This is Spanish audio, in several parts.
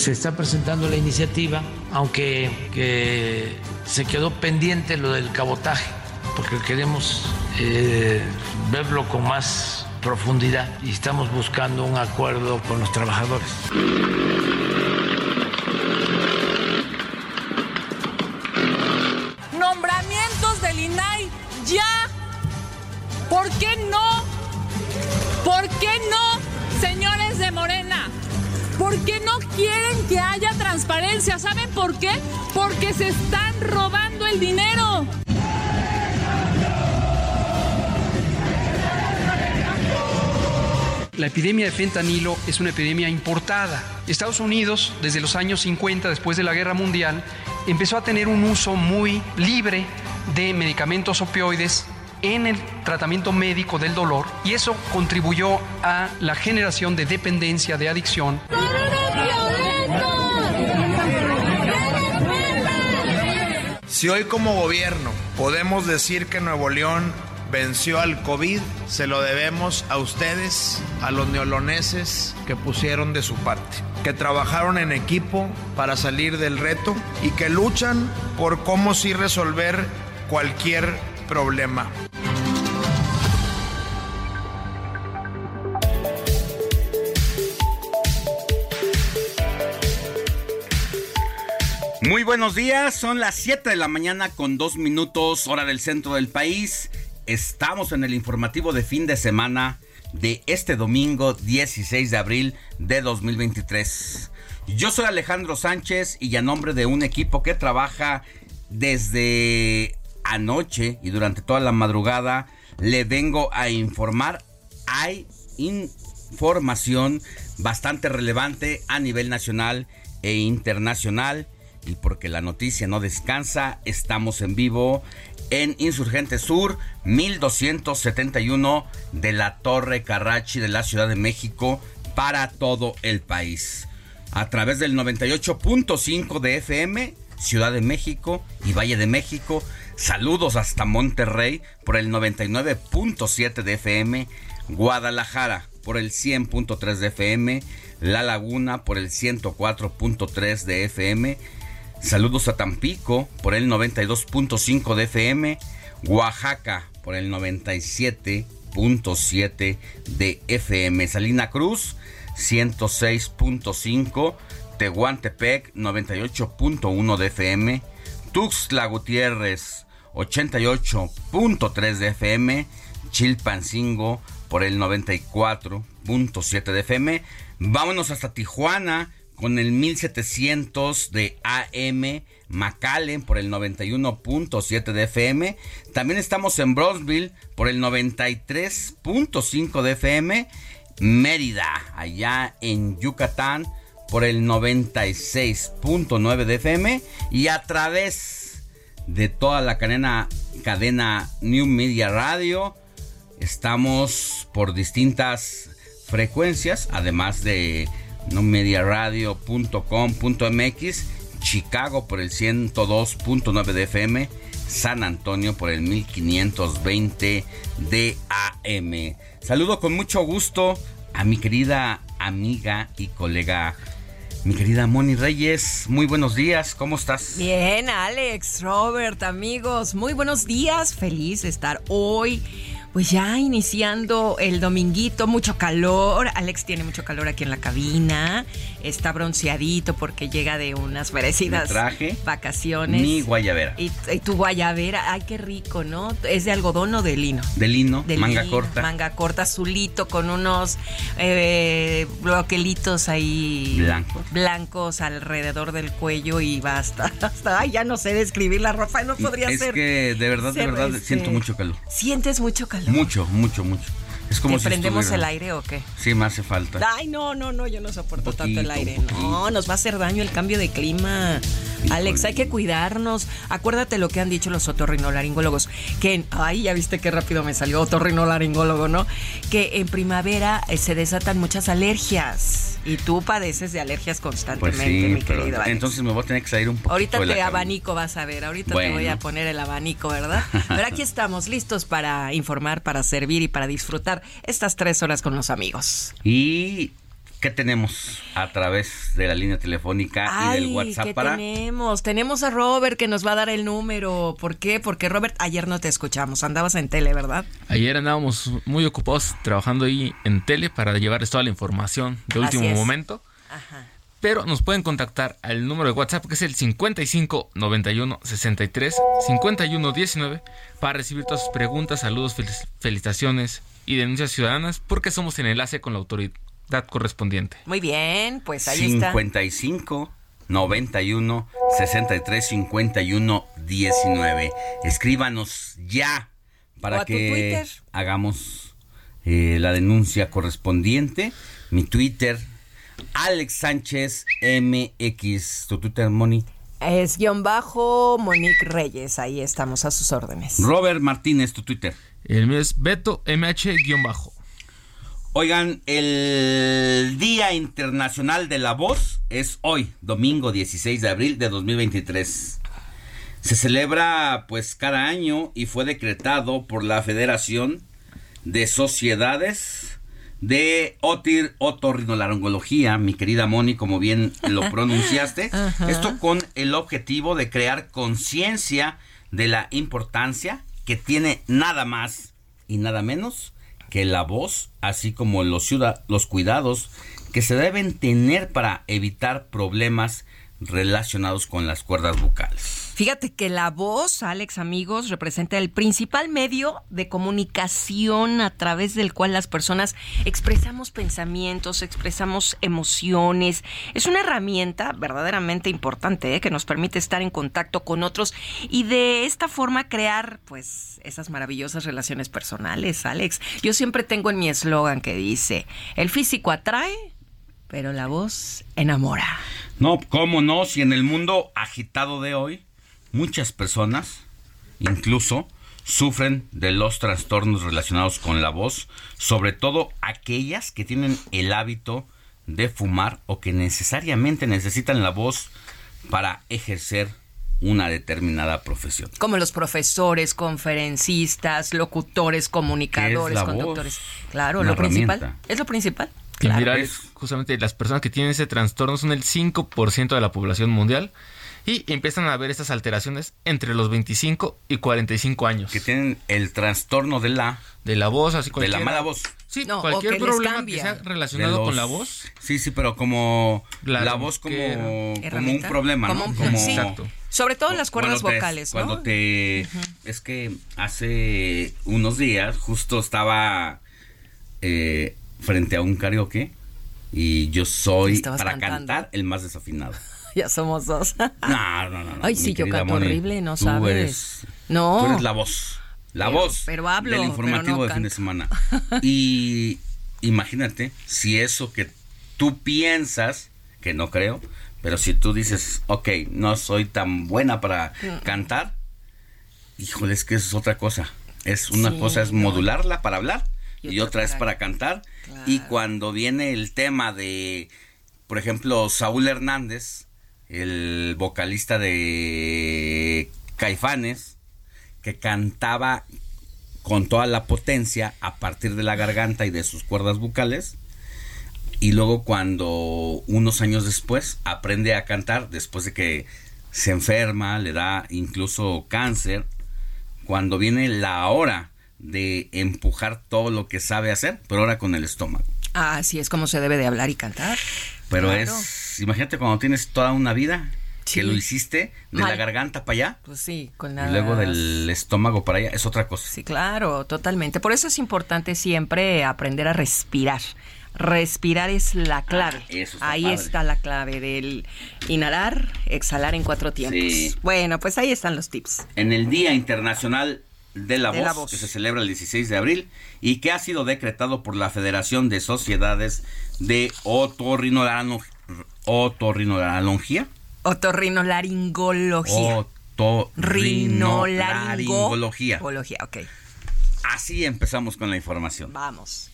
Se está presentando la iniciativa, aunque se quedó pendiente lo del cabotaje, porque queremos eh, verlo con más profundidad y estamos buscando un acuerdo con los trabajadores. Nombramientos del INAI ya. ¿Por qué no? ¿Por qué no, señores? ¿Por qué no quieren que haya transparencia? ¿Saben por qué? Porque se están robando el dinero. La epidemia de fentanilo es una epidemia importada. Estados Unidos, desde los años 50, después de la Guerra Mundial, empezó a tener un uso muy libre de medicamentos opioides en el tratamiento médico del dolor y eso contribuyó a la generación de dependencia, de adicción. Si hoy como gobierno podemos decir que Nuevo León venció al COVID, se lo debemos a ustedes, a los neoloneses que pusieron de su parte, que trabajaron en equipo para salir del reto y que luchan por cómo sí resolver cualquier problema. Muy buenos días, son las 7 de la mañana con dos minutos hora del centro del país. Estamos en el informativo de fin de semana de este domingo 16 de abril de 2023. Yo soy Alejandro Sánchez y a nombre de un equipo que trabaja desde anoche y durante toda la madrugada le vengo a informar. Hay información bastante relevante a nivel nacional e internacional y porque la noticia no descansa, estamos en vivo en Insurgente Sur 1271 de la Torre Carrachi de la Ciudad de México para todo el país. A través del 98.5 de FM, Ciudad de México y Valle de México. Saludos hasta Monterrey por el 99.7 de FM, Guadalajara por el 100.3 de FM, La Laguna por el 104.3 de FM Saludos a Tampico por el 92.5 de FM, Oaxaca por el 97.7 de FM, Salina Cruz 106.5, Tehuantepec 98.1 de FM, Tuxtla Gutiérrez 88.3 de FM, Chilpancingo por el 94.7 de FM. Vámonos hasta Tijuana con el 1700 de AM, McAllen por el 91.7 de FM. También estamos en Brownsville por el 93.5 de FM. Mérida, allá en Yucatán, por el 96.9 de FM y a través de toda la cadena, cadena New Media Radio. Estamos por distintas frecuencias, además de newmediaradio.com.mx, Chicago por el 102.9 de FM, San Antonio por el 1520 de AM. Saludo con mucho gusto a mi querida amiga y colega mi querida Moni Reyes, muy buenos días, ¿cómo estás? Bien, Alex, Robert, amigos, muy buenos días, feliz de estar hoy pues ya iniciando el dominguito, mucho calor. Alex tiene mucho calor aquí en la cabina. Está bronceadito porque llega de unas merecidas traje vacaciones. Mi guayabera. Y, tu guayabera, ay, qué rico, ¿no? ¿Es de algodón o de lino? De lino, manga corta. Manga corta, azulito, con unos eh, bloquelitos ahí. Blancos. Blancos alrededor del cuello y basta. Hasta, ay, ya no sé describir la ropa, no podría ser. Es que de verdad, de verdad, siento mucho calor. Sientes mucho calor. Mucho, mucho, mucho. Es como ¿Te prendemos el aire o qué? Sí, me hace falta. Ay, no, no, no, yo no soporto tanto el aire. No, nos va a hacer daño el cambio de clima. Alex, hay que cuidarnos. Acuérdate lo que han dicho los otorrinolaringólogos, que, ay, ya viste qué rápido me salió otorrinolaringólogo, ¿no? Que en primavera eh, se desatan muchas alergias. Y tú padeces de alergias constantemente, pues mi querido Entonces me voy a tener que salir un poco. Ahorita te abanico, vas a ver. Ahorita te voy a poner el abanico, ¿verdad? Pero aquí estamos listos para informar, para servir y para disfrutar estas tres horas con los amigos. Y ¿Qué tenemos a través de la línea telefónica y del WhatsApp ¿qué para? Tenemos, tenemos a Robert que nos va a dar el número. ¿Por qué? Porque Robert, ayer no te escuchamos, andabas en tele, ¿verdad? Ayer andábamos muy ocupados trabajando ahí en tele para llevarles toda la información de último momento. Ajá. Pero nos pueden contactar al número de WhatsApp que es el 55 91 63 51 19 para recibir todas sus preguntas, saludos, felicitaciones y denuncias ciudadanas porque somos en enlace con la autoridad correspondiente. Muy bien, pues ahí 55 91 63 51 19. Escríbanos ya para que hagamos eh, la denuncia correspondiente. Mi Twitter, Alex Sánchez MX. ¿Tu Twitter, Moni? Es guion bajo Monique Reyes. Ahí estamos a sus órdenes. Robert Martínez, tu Twitter. El mío es Beto MH guion bajo. Oigan, el Día Internacional de la Voz es hoy, domingo 16 de abril de 2023. Se celebra pues cada año y fue decretado por la Federación de Sociedades de Otir Otorrinolaringología, mi querida Moni, como bien lo pronunciaste. Esto con el objetivo de crear conciencia de la importancia que tiene nada más y nada menos que la voz, así como los, cuidados que se deben tener para evitar problemas relacionados con las cuerdas vocales. Fíjate que la voz, Alex, amigos, representa el principal medio de comunicación a través del cual las personas expresamos pensamientos, expresamos emociones. Es una herramienta verdaderamente importante ¿eh? que nos permite estar en contacto con otros y de esta forma crear, pues, esas maravillosas relaciones personales, Alex. Yo siempre tengo en mi eslogan que dice, el físico atrae, pero la voz enamora. No, ¿cómo no? Si en el mundo agitado de hoy muchas personas, incluso, sufren de los trastornos relacionados con la voz, sobre todo aquellas que tienen el hábito de fumar o que necesariamente necesitan la voz para ejercer una determinada profesión. Como los profesores, conferencistas, locutores, comunicadores, conductores. Claro, lo principal. Es lo principal. Claro. justamente las personas que tienen ese trastorno son el 5% de la población mundial y empiezan a ver estas alteraciones entre los 25 y 45 años. Que tienen el trastorno de la... De la voz, así De la mala voz. Sí, cualquier problema que sea relacionado con la voz. Sí, sí, pero como la, voz como, como un problema, ¿no? Como, Exacto. Sobre todo en las cuerdas vocales, ¿no? Cuando te... Es que hace unos días justo estaba eh, frente a un karaoke y yo soy, para cantar, el más desafinado. ya somos dos. no, no, no. Ay, sí, yo canto horrible, no sabes. no. Tú eres la voz. La voz pero hablo, del informativo de fin de semana. Y imagínate si eso que tú piensas que no creo, pero si tú dices, ok, no soy tan buena para mm. cantar, híjole, es que es otra cosa. Es una cosa es modularla para hablar y, otra, es para cantar. Y cuando viene el tema de, por ejemplo, Saúl Hernández, el vocalista de Caifanes, que cantaba con toda la potencia a partir de la garganta y de sus cuerdas bucales. Y luego cuando unos años después aprende a cantar, después de que se enferma, le da incluso cáncer, cuando viene la hora de empujar todo lo que sabe hacer, pero ahora con el estómago. Así es como se debe de hablar y cantar. Pero es, imagínate cuando tienes toda una vida que lo hiciste de la garganta para allá. Pues sí, con Y luego del estómago para allá, es otra cosa. Sí, claro, totalmente. Por eso es importante siempre aprender a respirar. Respirar es la clave. Ah, ahí está la clave del inhalar, exhalar en cuatro tiempos. Bueno, pues ahí están los tips. En el Día Internacional de la, voz, que se celebra el 16 de abril y que ha sido decretado por la Federación de Sociedades de Otorrinolaringología. Otorrinolaringología. Otorrinolaringología. ok. Así empezamos con la información. Vamos.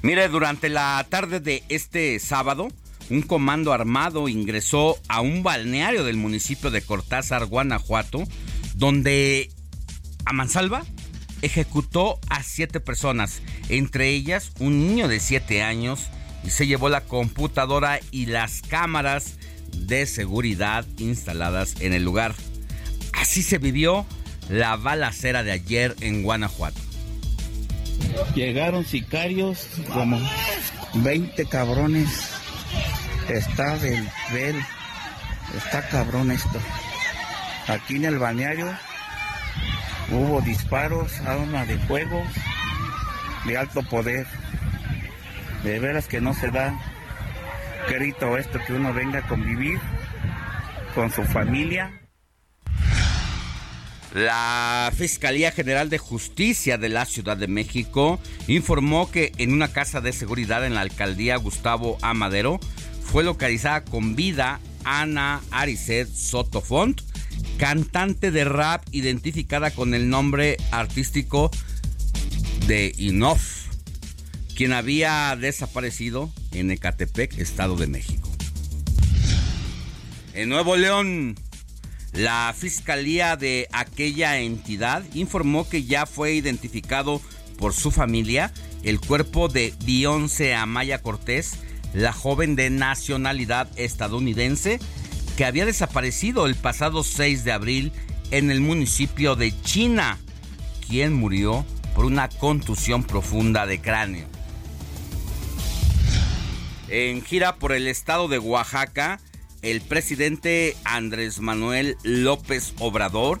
Mire, durante la tarde de este sábado, un comando armado ingresó a un balneario del municipio de Cortázar, Guanajuato, donde a mansalva ejecutó a siete personas, entre ellas un niño de siete años, y se llevó la computadora y las cámaras de seguridad instaladas en el lugar. Así se vivió la balacera de ayer en Guanajuato. Llegaron sicarios como 20 cabrones Está del, del, está cabrón esto. Aquí en el balneario hubo disparos, arma de fuego de alto poder. De veras que no se da crédito esto que uno venga a convivir con su familia. La Fiscalía General de Justicia de la Ciudad de México informó que en una casa de seguridad en la alcaldía Gustavo Amadero fue localizada con vida Ana Aricet Sotofont, cantante de rap identificada con el nombre artístico de Inof, quien había desaparecido en Ecatepec, Estado de México. En Nuevo León, la fiscalía de aquella entidad informó que ya fue identificado por su familia el cuerpo de Beyoncé Amaya Cortés, la joven de nacionalidad estadounidense que había desaparecido el pasado 6 de abril en el municipio de China, quien murió por una contusión profunda de cráneo. En gira por el estado de Oaxaca, el presidente Andrés Manuel López Obrador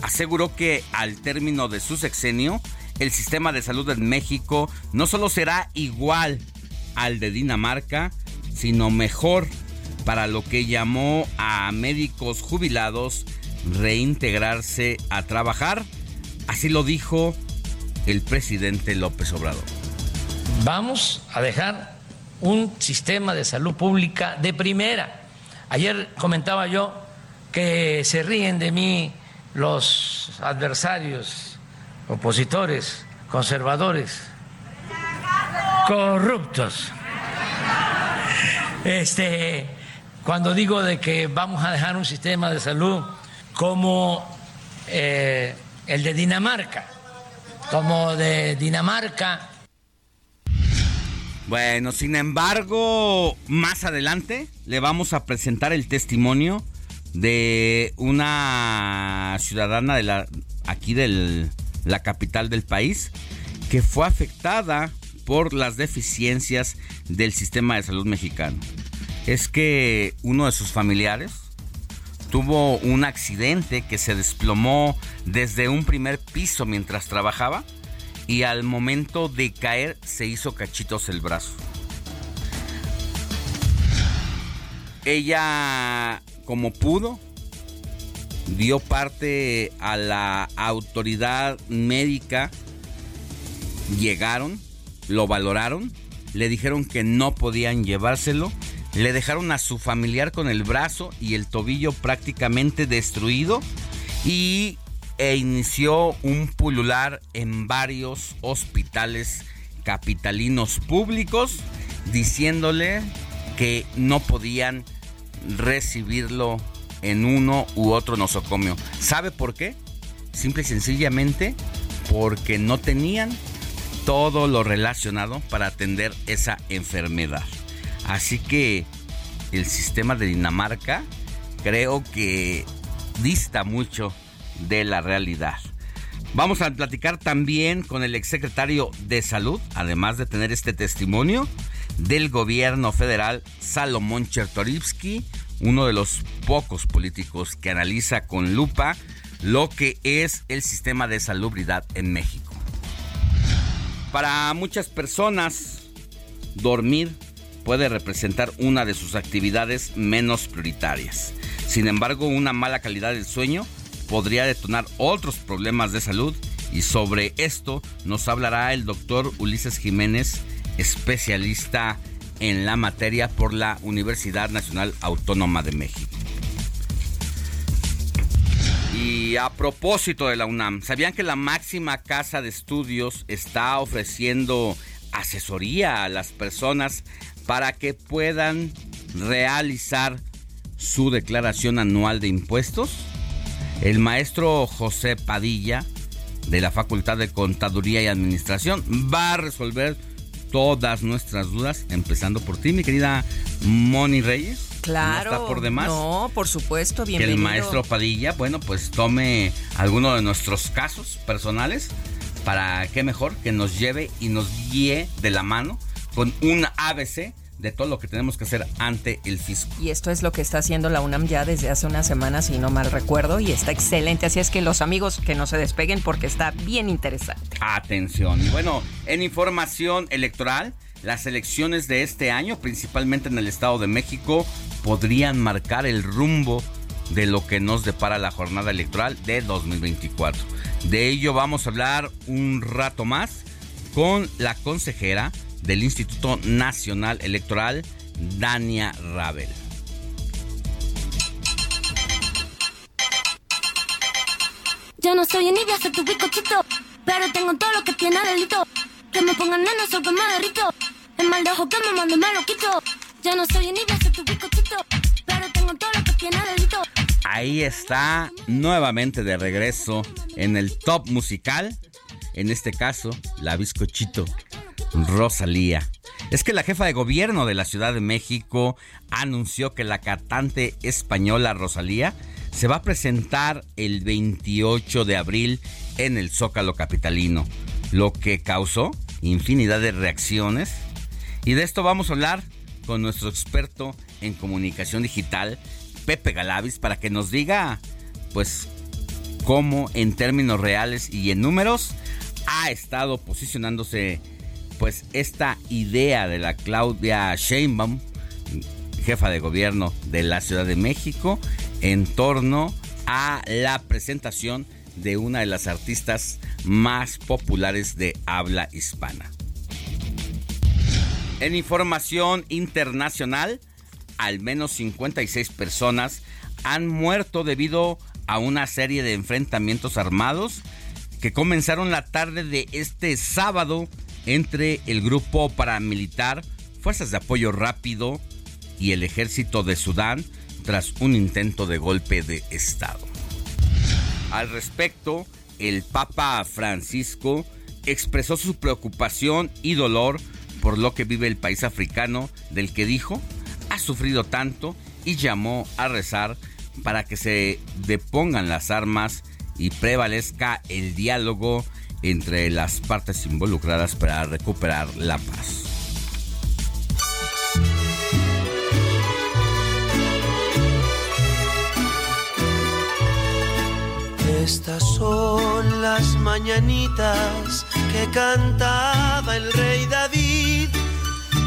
aseguró que al término de su sexenio, el sistema de salud en México no solo será igual al de Dinamarca, sino mejor para lo que llamó a médicos jubilados reintegrarse a trabajar. Así lo dijo el presidente López Obrador. Vamos a dejar un sistema de salud pública de primera. Ayer comentaba yo que se ríen de mí los adversarios, opositores, conservadores corruptos. Este, cuando digo de que vamos a dejar un sistema de salud como eh, el de Dinamarca, como de Dinamarca. Bueno, sin embargo, más adelante le vamos a presentar el testimonio de una ciudadana de la aquí de la capital del país que fue afectada por las deficiencias del sistema de salud mexicano. Es que uno de sus familiares tuvo un accidente que se desplomó desde un primer piso mientras trabajaba y al momento de caer se hizo cachitos el brazo. Ella, como pudo, dio parte a la autoridad médica, llegaron, lo valoraron le dijeron que no podían llevárselo, le dejaron a su familiar con el brazo y el tobillo prácticamente destruido y e inició un pulular en varios hospitales capitalinos públicos diciéndole que no podían recibirlo en uno u otro nosocomio. ¿Sabe por qué? Simple y sencillamente porque no tenían todo lo relacionado para atender esa enfermedad. Así que el sistema de Dinamarca creo que dista mucho de la realidad. Vamos a platicar también con el exsecretario de Salud, además de tener este testimonio del gobierno federal, Salomón Chertorivsky, uno de los pocos políticos que analiza con lupa lo que es el sistema de salubridad en México. Para muchas personas, dormir puede representar una de sus actividades menos prioritarias. Sin embargo, una mala calidad del sueño podría detonar otros problemas de salud y sobre esto nos hablará el doctor Ulises Jiménez, especialista en la materia por la Universidad Nacional Autónoma de México. Y a propósito de la UNAM, ¿sabían que la máxima casa de estudios está ofreciendo asesoría a las personas para que puedan realizar su declaración anual de impuestos? El maestro José Padilla, de la Facultad de Contaduría y Administración, va a resolver todas nuestras dudas, empezando por ti, mi querida Moni Reyes. Claro. No está por demás. No, por supuesto, bienvenido. Que el maestro Padilla, bueno, pues tome alguno de nuestros casos personales para qué mejor que nos lleve y nos guíe de la mano con un ABC de todo lo que tenemos que hacer ante el fisco. Y esto es lo que está haciendo la UNAM ya desde hace unas semanas, si no mal recuerdo, y está excelente. Así es que los amigos que no se despeguen porque está bien interesante. Atención. Y bueno, en información electoral, las elecciones de este año, principalmente en el Estado de México, podrían marcar el rumbo de lo que nos depara la jornada electoral de 2024. De ello vamos a hablar un rato más con la consejera del Instituto Nacional Electoral, Dania Rabel. Yo no soy envidia, soy tu bizcochito, pero tengo todo lo que tiene delito. Que me pongan neno, soy que me derrito. El mal de ojo que me mando me lo quito. Yo no soy envidia, soy tu bizcochito, pero tengo todo lo que tiene delito. Ahí está nuevamente de regreso en el top musical. En este caso, la bizcochito Rosalía. Es que la jefa de gobierno de la Ciudad de México anunció que la cantante española Rosalía se va a presentar el 28 de abril en el Zócalo Capitalino, lo que causó infinidad de reacciones. Y de esto vamos a hablar con nuestro experto en comunicación digital, Pepe Galavis, para que nos diga, pues, cómo en términos reales y en números ha estado posicionándose pues esta idea de la Claudia Sheinbaum, jefa de gobierno de la Ciudad de México, en torno a la presentación de una de las artistas más populares de habla hispana. En información internacional, al menos 56 personas han muerto debido a una serie de enfrentamientos armados que comenzaron la tarde de este sábado entre el grupo paramilitar Fuerzas de Apoyo Rápido y el ejército de Sudán tras un intento de golpe de Estado. Al respecto, el Papa Francisco expresó su preocupación y dolor por lo que vive el país africano del que dijo ha sufrido tanto y llamó a rezar para que se depongan las armas y prevalezca el diálogo entre las partes involucradas para recuperar la paz. Estas son las mañanitas que cantaba el rey David.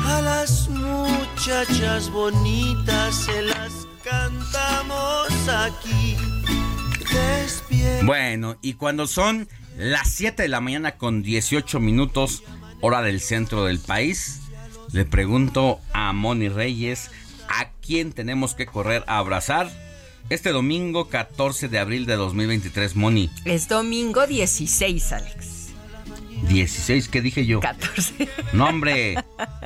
A las muchachas bonitas se las cantamos aquí. Bueno, y cuando son las 7 de la mañana con 18 minutos, hora del centro del país. Le pregunto a Moni Reyes, ¿a quién tenemos que correr a abrazar? Este domingo 14 de abril de 2023, Moni. Es domingo 16, Alex. 16, ¿qué dije yo? 14. No, hombre.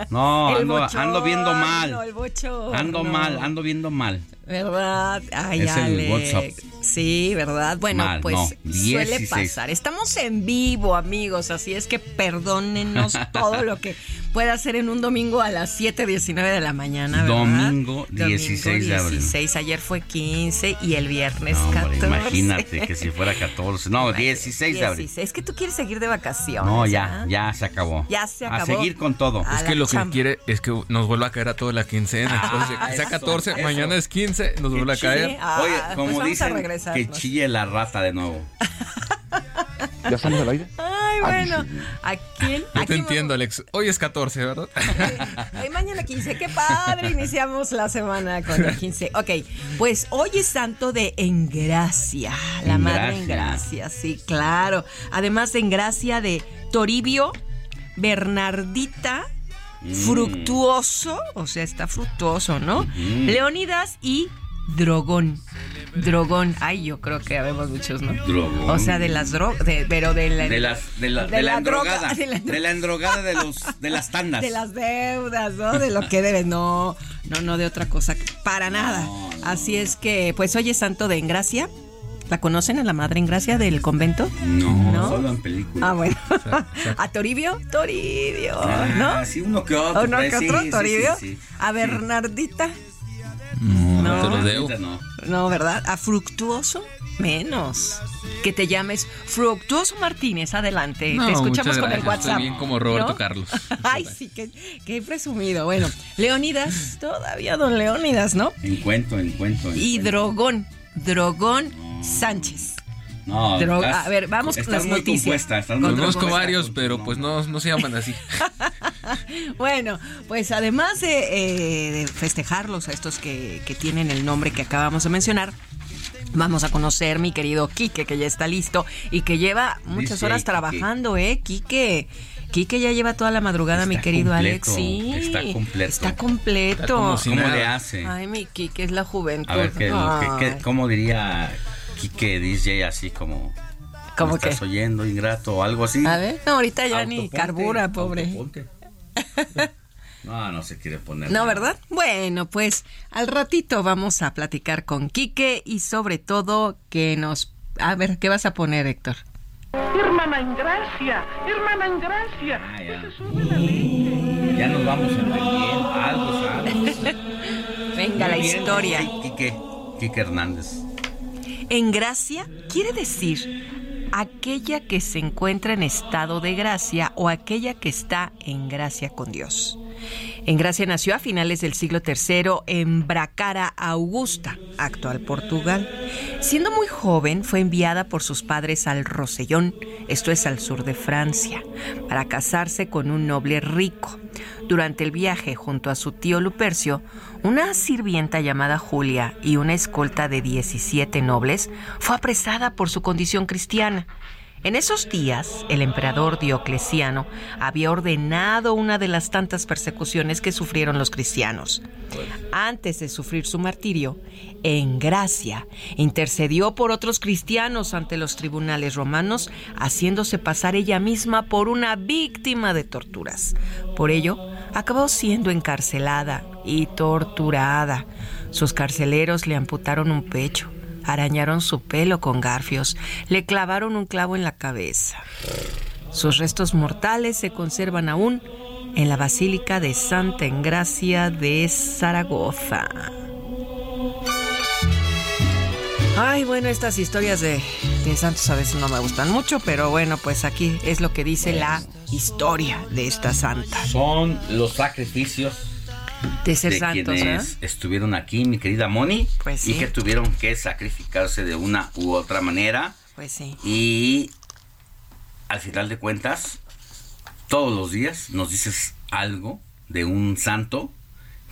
No, El ando, bochorno, ando viendo mal. el bochorno. Ando mal, ando viendo mal. ¿Verdad? Ay, Es el Alex. WhatsApp. Sí, ¿verdad? Bueno, Mal, pues no, suele 16. pasar. Estamos en vivo, amigos, así es que perdónenos todo lo que pueda hacer en un domingo a las 7:19 de la mañana, ¿verdad? Domingo 16 de abril. 16, ayer fue 15 y el viernes No, hombre, 14. imagínate que si fuera 14. No, 16 de abril. 16. Es que tú quieres seguir de vacaciones. No, ya, ya se acabó. Ya se A acabó. seguir con todo. A Es que lo que quiere es que nos vuelva a caer a toda la quincena. Entonces, Ah, que sea eso, 14, eso. mañana es 15, nos vuelve a caer. ah, Oye, pues como a dicen, regresar, que chille la rata de nuevo. ¿Ya estamos al aire? Ay, bueno. ¿A quién? Yo ¿A te quién entiendo, Alex. Hoy es 14, ¿verdad? Ay, mañana 15, qué padre, iniciamos la semana con el 15. Ok, pues hoy es santo de Engracia, la madre Engracia. Engracia, sí, claro. Además de Engracia de Toribio, Bernardita, Mm. Fructuoso, o sea, está fructuoso, ¿no? Leónidas y Drogón. Drogón, ay, yo creo que habemos muchos, ¿no? Drogón. O sea, de las drogas, pero de la, De las de la, de de la la droga, endrogada. de la- De la endrogada de los de las tandas. De las deudas, ¿no? De lo que debes. No, no, no de otra cosa. Para nada. Así es que, pues hoy es santo de Engracia. ¿La conocen a la madre Engracia del convento? No, ¿No? solo en películas. Ah, bueno. ¿A Toribio? Toribio, Ah, ¿no? Sí, uno que otro. ¿O no pues, que otro? sí, sí, ¿Toribio? sí. ¿A Bernardita? No, te lo debo. Ahorita no. No, ¿verdad? ¿A Fructuoso? Menos. Que te llames Fructuoso Martínez. Adelante. No, te escuchamos con el. WhatsApp. Estoy bien como Roberto ¿No? Carlos. Ay, sí, qué, qué presumido. Bueno, Leónidas, todavía don Leónidas, ¿no? Encuentro, encuentro. Y encuentro. Drogón, Drogón Sánchez. No, estás- a ver, vamos con estás las muy noticias. compuesta, estás muy Conozco varios, pero pues no, no se llaman así. Bueno, pues además de, eh, de festejarlos a estos que, que tienen el nombre que acabamos de mencionar, vamos a conocer mi querido Quique, que ya está listo y que lleva muchas Dice horas Quique. trabajando, ¿eh? Quique. Quique ya lleva toda la madrugada, mi querido completo, Alex. Sí, está completo. Está completo. Está como si ¿Cómo nada. le hace? Ay, mi Quique es la juventud. A ver, ¿qué, qué- qué- Ay. ¿cómo diría Kike DJ así como... ¿Cómo ¿me qué? estás oyendo, ingrato o algo así? A ver, no, ahorita ya ni Autoponte, carbura, pobre. No, no se quiere poner. No, nada. ¿verdad? Bueno, pues al ratito vamos a platicar con Quique y sobre todo que nos... A ver, ¿qué vas a poner, Héctor? Hermana en gracia, hermana en gracia. Ah, ya. La. Ya nos vamos entendiendo. Algo sabes. Venga, la Muy bien, historia. Quique, Quique Hernández. En gracia quiere decir aquella que se encuentra en estado de gracia o aquella que está en gracia con Dios. En Gracia nació a finales del siglo III en Bracara Augusta, actual Portugal. Siendo muy joven, fue enviada por sus padres al Rosellón, esto es al sur de Francia, para casarse con un noble rico. Durante el viaje junto a su tío Lupercio, una sirvienta llamada Julia y una escolta de 17 nobles fue apresada por su condición cristiana. En esos días, el emperador Diocleciano había ordenado una de las tantas persecuciones que sufrieron los cristianos. Antes de sufrir su martirio, en gracia, intercedió por otros cristianos ante los tribunales romanos, haciéndose pasar ella misma por una víctima de torturas. Por ello, acabó siendo encarcelada y torturada. Sus carceleros le amputaron un pecho arañaron su pelo con garfios, le clavaron un clavo en la cabeza. Sus restos mortales se conservan aún en la Basílica de Santa Engracia de Zaragoza. Ay, bueno, estas historias de, de santos a veces no me gustan mucho, pero bueno, pues aquí es lo que dice la historia de esta santa. Son los sacrificios De ser de santos, quienes ¿eh? estuvieron aquí, mi querida Moni, Pues sí. y que tuvieron que sacrificarse de una u otra manera. Pues sí. Y al final de cuentas, todos los días nos dices algo de un santo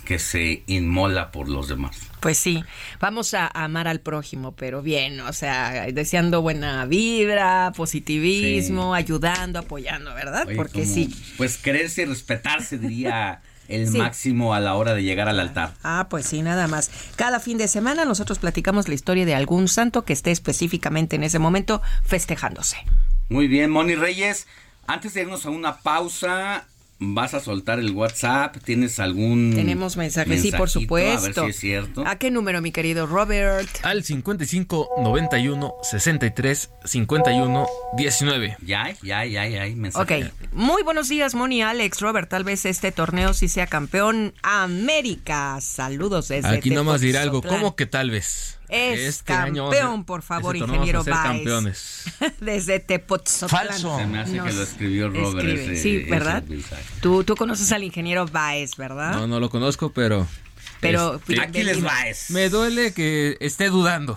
que se inmola por los demás. Pues sí, vamos a amar al prójimo, pero bien, o sea, deseando buena vibra, positivismo, ayudando, apoyando, ¿verdad? Oye, Porque como, sí. Pues quererse y respetarse, diría el máximo a la hora de llegar al altar. Ah, pues sí, nada más. Cada fin de semana nosotros platicamos la historia de algún santo que esté específicamente en ese momento festejándose. Muy bien, Moni Reyes. Antes de irnos a una pausa, vas a soltar el WhatsApp, ¿tienes algún Tenemos mensajes, sí, por supuesto. A ver si es cierto. ¿A qué número, mi querido Robert? Al 55 91 63 51 19. Ya, ya, ya, ya, mensaje. Ok, muy buenos días, Moni, Alex, Robert, tal vez este torneo sí sea campeón América. Saludos desde Aquí nomás diré algo, ¿cómo que tal vez? Es este campeón, por favor, ingeniero Baez. campeones. Desde Tepoztlán. Falso. Se me hace que lo escribió Robert. sí, ¿verdad? tú, tú conoces al ingeniero Baez, ¿verdad? No, no lo conozco, pero... Pero este, aquí les Baez. Me duele que esté dudando.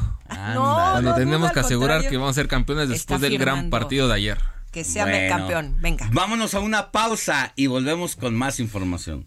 No, Cuando tenemos que asegurar que vamos a ser campeones después del gran partido de ayer. Que sea campeón. Venga. Vámonos a una pausa y volvemos con más información.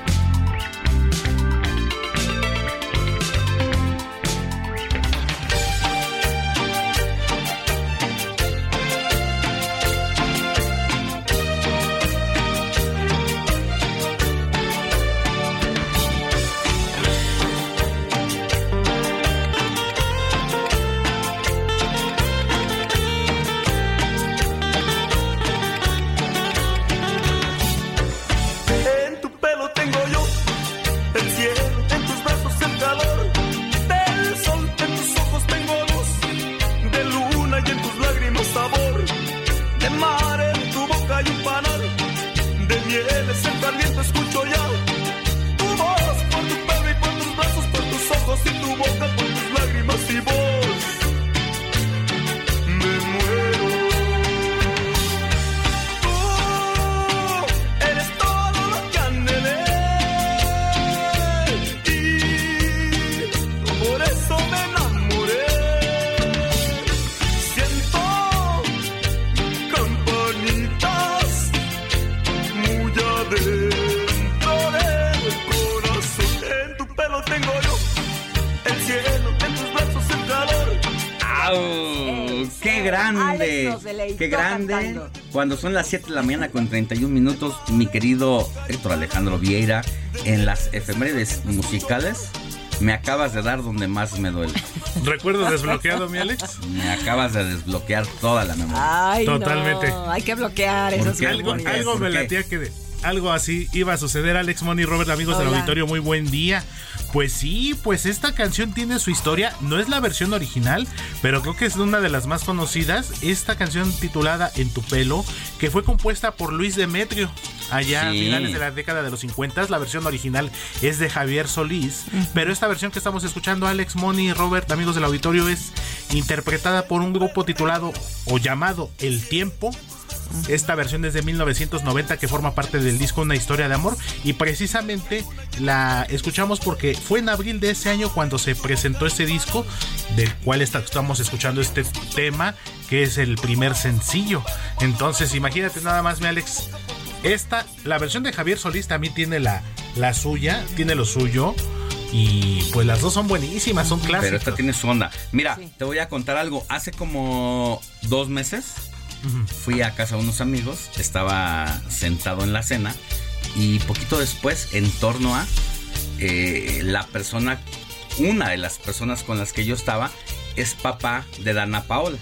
Grande. Cuando son las 7 de la mañana con 31 minutos, mi querido Héctor Alejandro Vieira, en las efemérides musicales, me acabas de dar donde más me duele. ¿Recuerdo desbloqueado, mi Alex? Me acabas de desbloquear toda la memoria. Ay, Totalmente. hay que bloquear esas Algo, algo me latía que algo así iba a suceder. Alex Money, Robert, amigos del auditorio, muy buen día. Pues sí, pues esta canción tiene su historia, no es la versión original, pero creo que es una de las más conocidas, esta canción titulada En tu pelo, que fue compuesta por Luis Demetrio allá a finales de la década de los 50, la versión original es de Javier Solís, pero esta versión que estamos escuchando Alex Money, Robert, amigos del auditorio, es interpretada por un grupo titulado o llamado El Tiempo esta versión es de 1990 que forma parte del disco Una historia de amor y precisamente la escuchamos porque fue en abril de ese año cuando se presentó este disco del cual estamos escuchando este tema que es el primer sencillo. Entonces imagínate nada más, mi Alex. Esta, la versión de Javier Solís también tiene la, la suya, tiene lo suyo. Y pues las dos son buenísimas, son clásicas. Pero esta tiene su onda. Mira, te voy a contar algo. Hace como dos meses Fui a casa de unos amigos, estaba sentado en la cena y poquito después, en torno a eh, la persona, una de las personas con las que yo estaba, es papá de Dana Paola.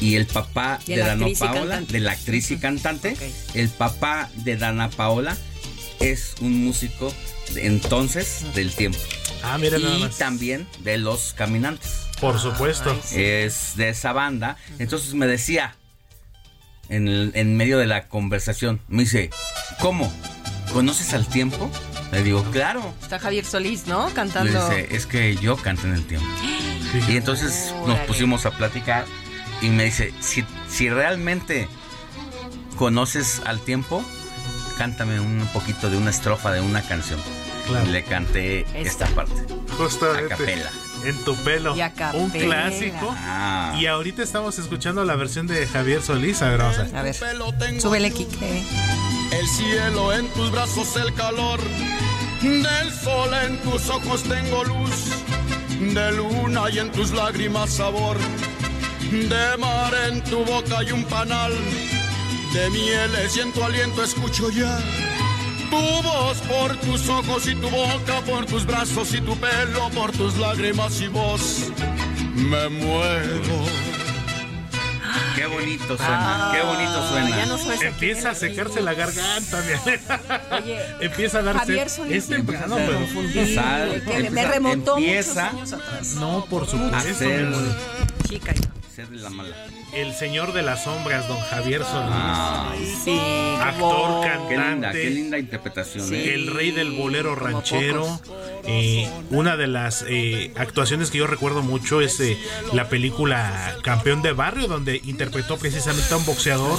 Y el papá de, Dana Paola, de la actriz y cantante, el papá de Dana Paola es un músico de entonces del tiempo. Ah, mira y también de los caminantes. Por supuesto. Es de esa banda. Entonces me decía, en, en medio de la conversación, me dice, ¿cómo? ¿Conoces al tiempo? Le digo, claro. Está Javier Solís, ¿no? Cantando. Dice, es que yo canto en el tiempo. y entonces nos pusimos a platicar y me dice, si, si realmente conoces al tiempo, cántame un poquito de una estrofa de una canción. le canté esta, parte. Justamente. A capela. En tu pelo. Un clásico. Ah. Y ahorita estamos escuchando la versión de Javier Solís. A ver, vamos a A ver, súbele, Kike. El cielo en tus brazos, el calor del sol en tus ojos tengo luz, de luna y en tus lágrimas sabor, de mar en tu boca y un panal, de mieles y en tu aliento escucho ya. Tu voz por tus ojos y tu boca, por tus brazos y tu pelo, por tus lágrimas y voz, me muero. Qué bonito suena, qué bonito suena. ya no Empieza a secarse la garganta, mi. Oye, Empieza a darse. Javier Solís Es temprano, pero. confundí, me empieza- remontó empieza muchos años atrás. No, por supuesto. Amor. Chica, Ser de la mala. El señor de las sombras, don Javier Solís. Ay, sí, Actor, Qué linda, cantante. qué linda interpretación. ¿eh? El rey del bolero ranchero. Eh, una de las eh, actuaciones que yo recuerdo mucho es eh, la película Campeón de Barrio, donde interpretó precisamente a un boxeador.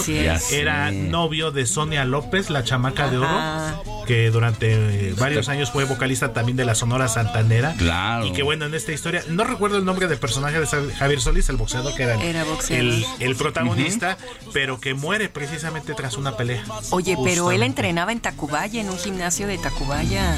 Era Sí. novio de Sonia López, la chamaca de oro, que durante eh, varios años fue vocalista también de la Sonora Santanera. Claro. Y que bueno, en esta historia, no recuerdo el nombre del personaje de Javier Solís, el boxeador que era, Era boxeador. el, el protagonista, pero que muere precisamente tras una pelea. Oye, pero él entrenaba en Tacubaya, en un gimnasio de Tacubaya.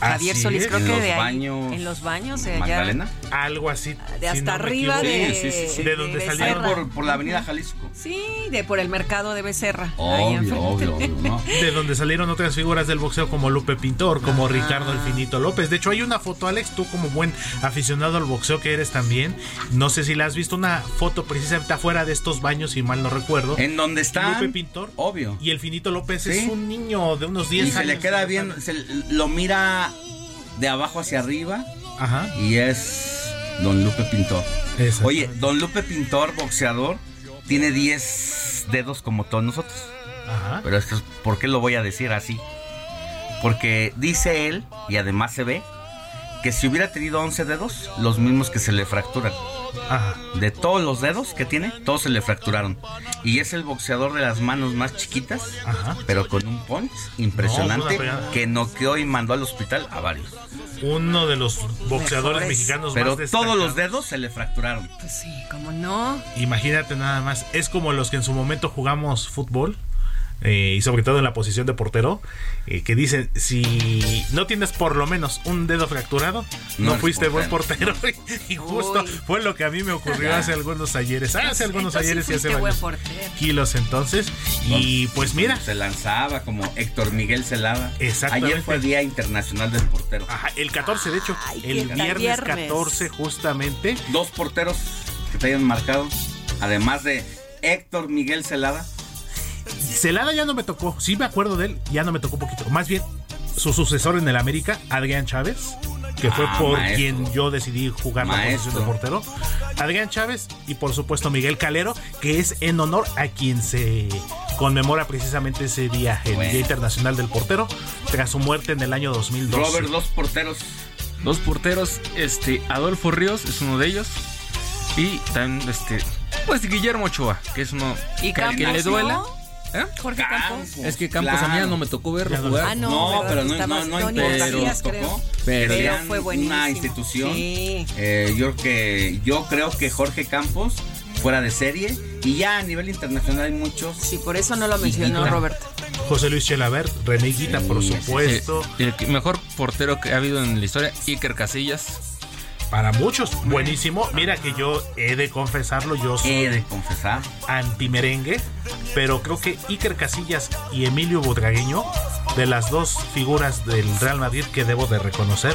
Javier Así Solís, es. creo En que los de ahí. baños En los baños de allá. Magdalena. Algo así. De si hasta no arriba de, Sí, sí, sí. De donde Ahí por, por la avenida Jalisco. Sí, de por el mercado de Becerra. Obvio, obvio, obvio, ¿no? de donde salieron otras figuras del boxeo como Lupe Pintor, como Ricardo El Finito López. De hecho, hay una foto, Alex, tú como buen aficionado al boxeo que eres también. No sé si la has visto, una foto precisamente afuera de estos baños, si mal no recuerdo. En donde está. Lupe Pintor. Obvio. Y el Finito López Sí. es un niño de unos 10 Y años. se le queda bien, se lo mira de abajo hacia arriba Ajá. y es Don Lupe Pintor. Oye, Don Lupe Pintor, boxeador, tiene 10 dedos como todos nosotros. Ajá. Pero esto es, ¿por qué lo voy a decir así? Porque dice él, y además se ve, que si hubiera tenido 11 dedos, los mismos que se le fracturan. Ajá. De todos los dedos que tiene, todos se le fracturaron. Y es el boxeador de las manos más chiquitas, Ajá. pero con un punch impresionante No, que noqueó y mandó al hospital a varios. Uno de los boxeadores Mejores. mexicanos Pero más todos los dedos se le fracturaron. Pues sí, ¿cómo no? Imagínate nada más. Es como los que en su momento jugamos fútbol. Eh, y sobre todo en la posición de portero, eh, que dicen, si no tienes por lo menos un dedo fracturado, no, fuiste buen portero. y justo Uy. fue lo que a mí me ocurrió hace algunos ayeres. Hace algunos Entonces ayeres y hace varios kilos entonces. Y pues mira, Se lanzaba como Héctor Miguel Celada. Exactamente. Ayer fue Día Internacional del Portero. ajá, el 14 de hecho, Ay, ¿qué el viernes, viernes? 14 justamente. Dos porteros que te hayan marcado. Además de Héctor Miguel Celada. Celada ya no me tocó, sí me acuerdo de él, ya no me tocó poquito. Más bien, su sucesor en el América, Adrián Chávez, que fue Ah, por maestro. quien yo decidí jugar la Maestro. posición de portero. Adrián Chávez y por supuesto Miguel Calero, que es en honor a quien se conmemora precisamente ese día, el Bueno. Día Internacional del Portero, tras su muerte en el año 2012. Robert, dos porteros. Dos porteros, este, Adolfo Ríos es uno de ellos. Y también, este, pues Guillermo Ochoa, que es uno ¿Y que que le duela. ¿Eh? Jorge Campos. Es que Campos a mí ya no me tocó verlo no. jugar. Ah, no, pero no, no, no Pero- tocó. Pero- fue buenísimo. una institución. Sí. Eh, yo, creo que, yo creo que Jorge Campos fuera de serie. Y ya a nivel internacional hay muchos. Sí, por eso no lo mencionó Guita. Roberto. José Luis Chelaver, René Guita, por Sí, supuesto. Eh, el mejor portero que ha habido en la historia, Iker Casillas. Para muchos, buenísimo. Mira que yo he de confesarlo, yo soy He de confesar. anti-merengue, pero creo que Iker Casillas y Emilio Butragueño, de las dos figuras del Real Madrid que debo de reconocer,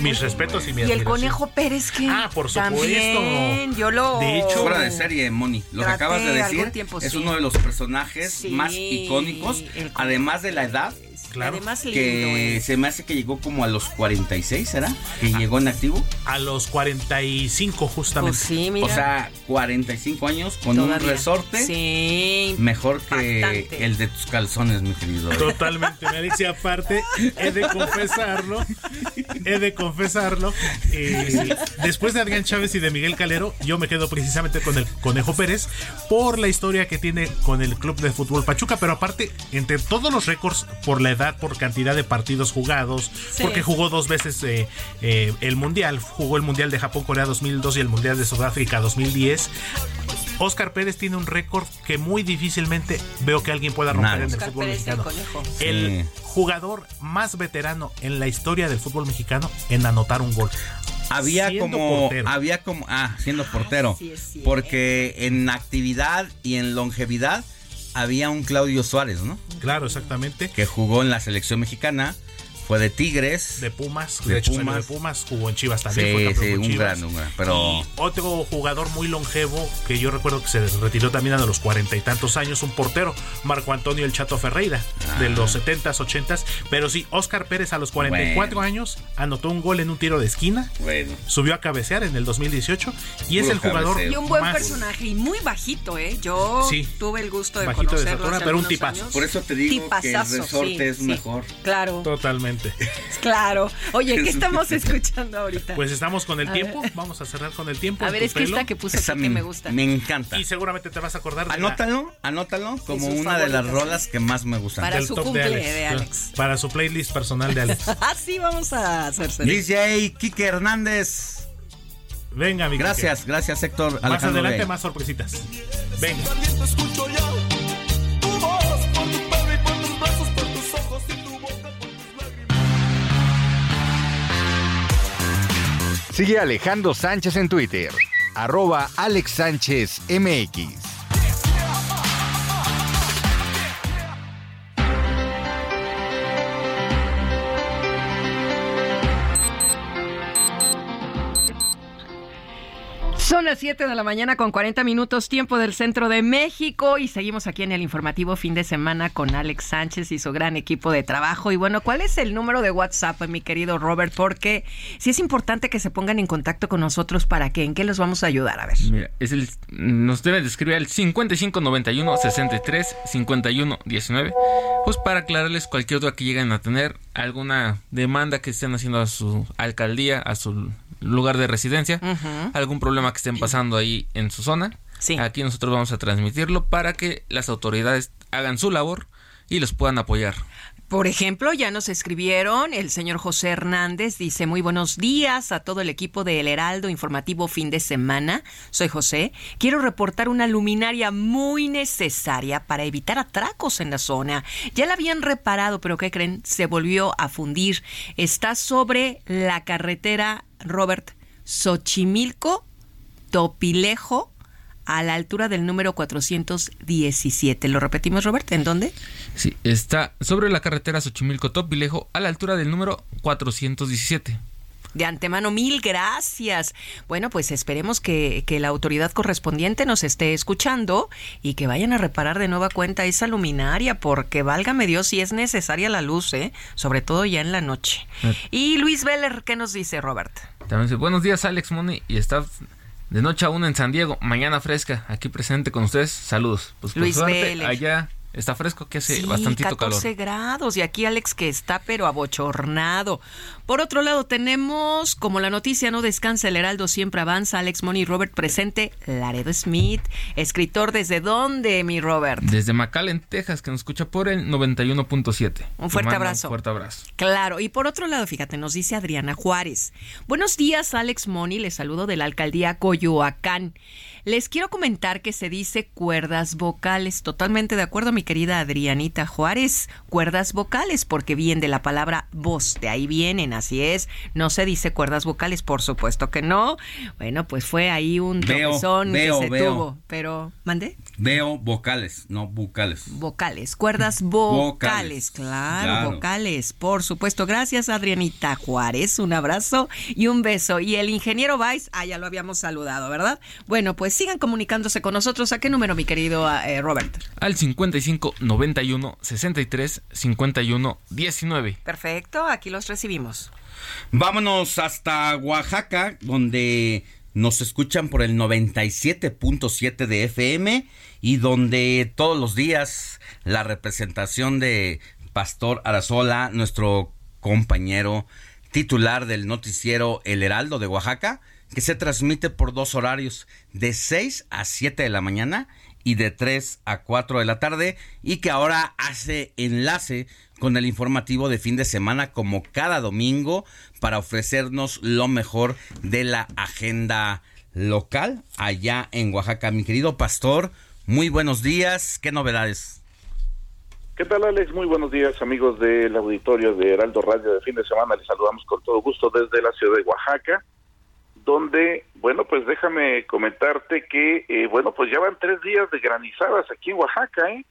mis respetos y mi Y el. Conejo Pérez, que Ah, por supuesto. También, yo lo... De hecho, Fuera de serie, Moni. Lo que acabas de decir tiempo, es sí. uno de los personajes Sí, más icónicos. Además de la edad, Claro. Además, lindo que se me hace que llegó como a los 46, ¿será? Que llegó en activo. a los 45 justamente. Pues sí, mira. O sea, 45 años con Todavía. un resorte Sí. mejor que Bastante. el de tus calzones, mi querido. Totalmente, me y aparte he de confesarlo he de confesarlo. Eh, después de Adrián Chávez y de Miguel Calero, yo me quedo precisamente con el Conejo Pérez por la historia que tiene con el Club de Fútbol Pachuca, pero aparte, entre todos los récords, por la edad, por cantidad de partidos jugados, porque jugó dos veces eh, eh, el Mundial, jugó el Mundial de Japón-Corea 2002 y el Mundial de Sudáfrica 2010. Oscar Pérez tiene un récord que muy difícilmente veo que alguien pueda romper en el fútbol mexicano. El, jugador más veterano en la historia del fútbol mexicano en anotar un gol. Había como, había como, ah, siendo portero, porque en actividad y en longevidad había un Claudio Suárez, ¿no? Claro, exactamente. Que jugó en la selección mexicana fue de Tigres. De Pumas. De, hecho, Pumas. de Pumas. Jugó en Chivas también. Sí, sí, un gran, un gran. Pero... otro jugador muy longevo que yo recuerdo que se retiró también a los cuarenta y tantos años, un portero, Marco Antonio El Chato Ferreira, de los ah. setentas, ochentas. Pero sí, Oscar Pérez a los 44 años anotó un gol en un tiro de esquina. Bueno. Subió a cabecear en el 2018 y es el jugador. Y un buen personaje y muy bajito, ¿eh? Yo tuve el gusto de bajito conocerlo. De pero un tipazo. Por eso te digo que el resorte es mejor. Claro. Totalmente. Claro. Oye, ¿qué estamos escuchando ahorita? Pues estamos con el tiempo. Vamos a cerrar con el tiempo. A ver, es que esta que puse aquí que me gusta. Me encanta. Y seguramente te vas a acordar de Anótalo, anótalo como una de las rolas que más me gustan. Para su cumple de Alex. Para su playlist personal de Alex. Así vamos a hacerse. DJ Kike Hernández. Venga, mi Gracias, gracias Héctor. Más adelante más sorpresitas. Venga. Sigue Alejandro Sánchez en Twitter, arroba Alex Sánchez. Son las 7 de la mañana con 40 minutos tiempo del centro de México y seguimos aquí en el informativo fin de semana con Alex Sánchez y su gran equipo de trabajo. Y bueno, ¿cuál es el número de WhatsApp, mi querido Robert? Porque sí es importante que se pongan en contacto con nosotros para que en qué los vamos a ayudar. A ver. Mira, es el, nos debe escribir al 5591 63 51 19, pues para aclararles cualquier duda que lleguen a tener, alguna demanda que estén haciendo a su alcaldía, a su lugar de residencia, algún problema que estén pasando ahí en su zona. Aquí nosotros vamos a transmitirlo para que las autoridades hagan su labor y los puedan apoyar. Por ejemplo, ya nos escribieron, el señor José Hernández dice muy buenos días a todo el equipo de El Heraldo Informativo Fin de Semana. Soy José. Quiero reportar una luminaria muy necesaria para evitar atracos en la zona. Ya la habían reparado, pero ¿qué creen? Se volvió a fundir. Está sobre la carretera Robert Xochimilco, Topilejo, a la altura del número 417. ¿Lo repetimos, Robert? ¿En dónde? Sí, está sobre la carretera Xochimilco-Topilejo, a la altura del número 417. De antemano, mil gracias. Bueno, pues esperemos que, que, la autoridad correspondiente nos esté escuchando y que vayan a reparar de nueva cuenta esa luminaria, porque válgame Dios si es necesaria la luz, ¿eh? sobre todo ya en la noche. Eh. Y Luis Veller, ¿qué nos dice, Robert? También dice, buenos días, Alex Moni, y está de noche aún en San Diego, mañana fresca, aquí presente con ustedes. Saludos. Pues Luis suerte, allá Está fresco, que hace bastante calor. 14 grados y aquí Alex que está pero abochornado. Por otro lado tenemos, como la noticia no descansa, el Heraldo siempre avanza, Alex Money Robert presente, Laredo Smith, escritor desde dónde, mi Robert? Desde McAllen, Texas, que nos escucha por el 91.7. Un fuerte abrazo. Un fuerte abrazo. Claro, y por otro lado, fíjate, nos dice Adriana Juárez. Buenos días, Alex Money, le saludo de la alcaldía Coyoacán. Les quiero comentar que se dice cuerdas vocales. Totalmente de acuerdo, mi querida Adrianita Juárez. Cuerdas vocales, porque vienen de la palabra voz. De ahí vienen, así es. No se dice cuerdas vocales, por supuesto que no. Bueno, pues fue ahí un tropezón que se tuvo. Pero, ¿mandé? Veo vocales, no vocales. Vocales, cuerdas vocales, claro, vocales, por supuesto. Gracias, Adrianita Juárez. Un abrazo y un beso. Y el ingeniero Vice, ah, ya lo habíamos saludado, ¿verdad? Bueno, pues sigan comunicándose con nosotros. ¿A qué número, mi querido eh, Robert? Al 55 91 63 51 19. Perfecto, aquí los recibimos. Vámonos hasta Oaxaca, donde nos escuchan por el 97.7 de FM y donde todos los días la representación de Pastor Arazola, nuestro compañero, titular del noticiero El Heraldo de Oaxaca, que se transmite por dos horarios, de 6 a 7 de la mañana y de 3 a 4 de la tarde, y que ahora hace enlace con el informativo de fin de semana como cada domingo para ofrecernos lo mejor de la agenda local allá en Oaxaca. Mi querido pastor, muy buenos días, ¿qué novedades? ¿Qué tal, Alex? Muy buenos días, amigos del auditorio de Heraldo Radio de fin de semana. Les saludamos con todo gusto desde la ciudad de Oaxaca donde, bueno, pues déjame comentarte que, eh, bueno, pues ya van tres días de granizadas aquí en Oaxaca, ¿eh?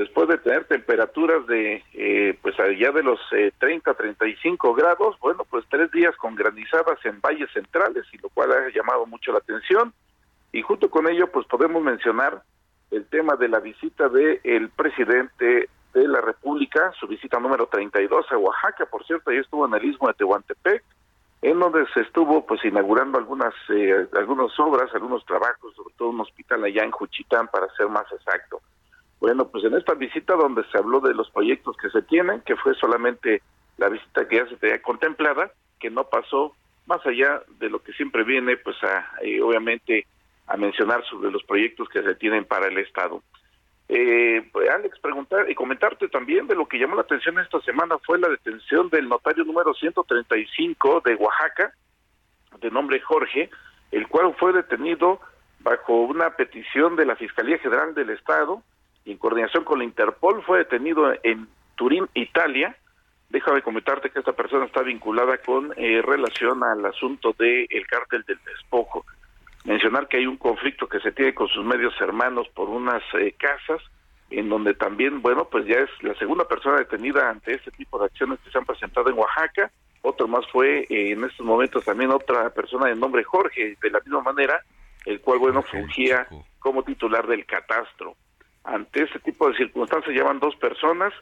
Después de tener temperaturas de, eh, pues allá de los eh, 30, 35 grados, bueno, pues tres días con granizadas en valles centrales, y lo cual ha llamado mucho la atención. Y junto con ello, pues podemos mencionar el tema de la visita del el presidente de la República, su visita número 32 a Oaxaca, por cierto, ahí estuvo en el istmo de Tehuantepec, en donde se estuvo pues inaugurando algunas eh, algunas obras, algunos trabajos, sobre todo un hospital allá en Juchitán para ser más exacto. Bueno, pues en esta visita donde se habló de los proyectos que se tienen, que fue solamente la visita que ya se tenía contemplada, que no pasó más allá de lo que siempre viene, pues a, eh, obviamente a mencionar sobre los proyectos que se tienen para el Estado. Eh, pues, Alex, preguntar y comentarte también de lo que llamó la atención esta semana fue la detención del notario número 135 de Oaxaca, de nombre Jorge, el cual fue detenido bajo una petición de la Fiscalía General del Estado y en coordinación con la Interpol fue detenido en Turín, Italia. Déjame comentarte que esta persona está vinculada con eh, relación al asunto del el cártel del despojo mencionar que hay un conflicto que se tiene con sus medios hermanos por unas eh, casas, en donde también, bueno, pues ya es la segunda persona detenida ante este tipo de acciones que se han presentado en Oaxaca. Otro más fue eh, en estos momentos también otra persona de nombre Jorge, de la misma manera, el cual, bueno, fungía como titular del catastro. Ante este tipo de circunstancias llevan dos personas,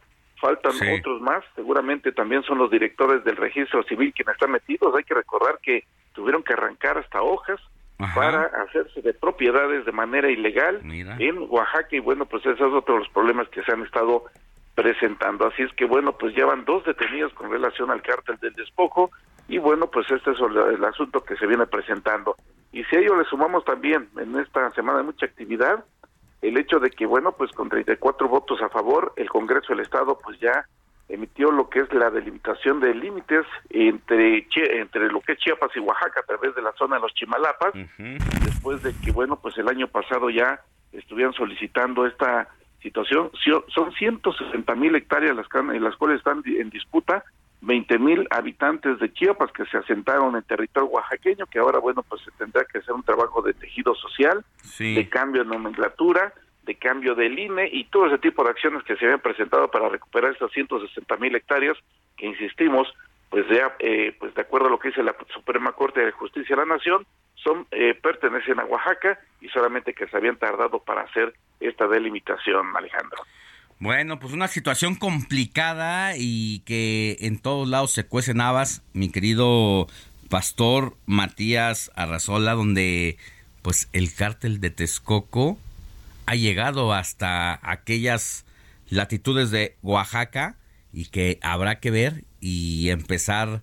faltan otros más, seguramente también son los directores del registro civil quienes están metidos. Hay que recordar que tuvieron que arrancar hasta hojas, para hacerse de propiedades de manera ilegal en Oaxaca y bueno, pues esos otros de los problemas que se han estado presentando. Así es que bueno, pues llevan dos detenidos con relación al cártel del despojo y bueno, pues este es el, asunto que se viene presentando. Y si a ello le sumamos también en esta semana de mucha actividad, el hecho de que bueno, pues con 34 votos a favor, el Congreso del Estado pues ya emitió lo que es la delimitación de límites entre entre lo que es Chiapas y Oaxaca a través de la zona de los Chimalapas, después de que, bueno, pues el año pasado ya estuvieron solicitando esta situación. Son 160 mil hectáreas las, las cuales están en disputa 20 mil habitantes de Chiapas que se asentaron en territorio oaxaqueño, que ahora, bueno, pues se tendrá que hacer un trabajo de tejido social, de cambio de nomenclatura, de cambio del INE y todo ese tipo de acciones que se habían presentado para recuperar estas 160 mil hectáreas que insistimos pues ya eh, pues de acuerdo a lo que dice la Suprema Corte de Justicia de la Nación son eh, pertenecen a Oaxaca y solamente que se habían tardado para hacer esta delimitación Alejandro bueno, pues una situación complicada y que en todos lados se cuecen habas, mi querido pastor Matías Arrazola, donde pues el cártel de Texcoco ha llegado hasta aquellas latitudes de Oaxaca y que habrá que ver y empezar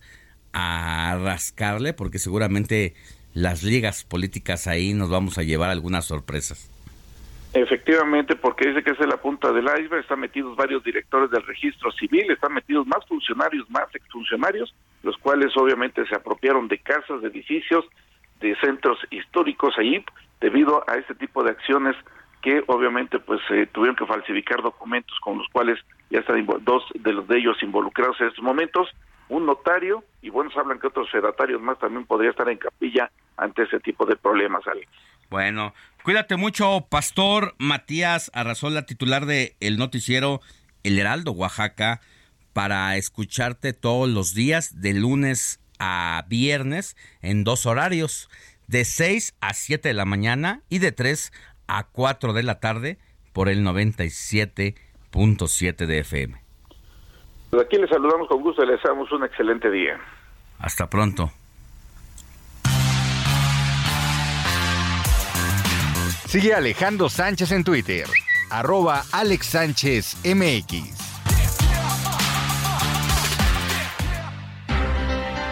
a rascarle porque seguramente las ligas políticas ahí nos vamos a llevar algunas sorpresas. Efectivamente, porque dice que es la punta del iceberg, están metidos varios directores del registro civil, están metidos más funcionarios, más exfuncionarios, los cuales obviamente se apropiaron de casas, de edificios, de centros históricos ahí, debido a este tipo de acciones que obviamente pues eh, tuvieron que falsificar documentos con los cuales ya están dos de los de ellos involucrados en estos momentos, un notario y bueno, se hablan que otros fedatarios más también podría estar en capilla ante ese tipo de problemas, Alex. Bueno, cuídate mucho, Pastor Matías Arrazola, titular de el noticiero El Heraldo, Oaxaca, para escucharte todos los días de lunes a viernes en dos horarios, de 6 a 7 de la mañana y de 3 a 4 de la tarde por el 97.7 de FM. Pues aquí les saludamos con gusto y les damos un excelente día. Hasta pronto. Sigue Alejandro Sánchez en Twitter, arroba Alex Sánchez MX.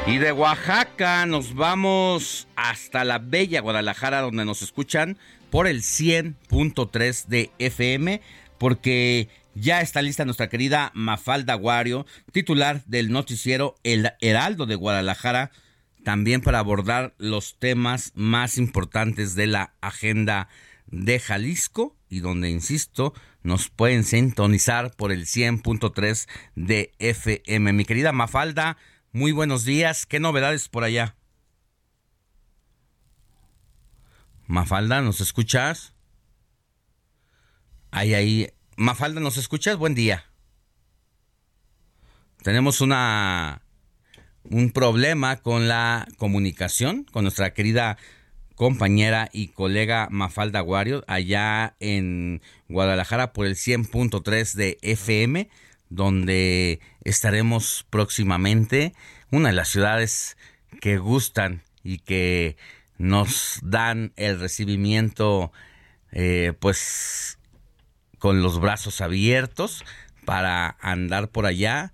Y de Oaxaca nos vamos hasta la bella Guadalajara donde nos escuchan por el 100.3 de FM porque ya está lista nuestra querida Mafalda Guario, titular del noticiero El Heraldo de Guadalajara, también para abordar los temas más importantes de la agenda de Jalisco y donde, insisto, nos pueden sintonizar por el 100.3 de FM. Mi querida Mafalda, muy buenos días. ¿Qué novedades por allá? Mafalda, ¿nos escuchas? Ahí, ahí. Mafalda, ¿nos escuchas? Buen día. Tenemos una un problema con la comunicación con nuestra querida compañera y colega Mafalda Guario allá en Guadalajara por el 100.3 de FM donde estaremos próximamente, una de las ciudades que gustan y que nos dan el recibimiento eh, pues con los brazos abiertos para andar por allá.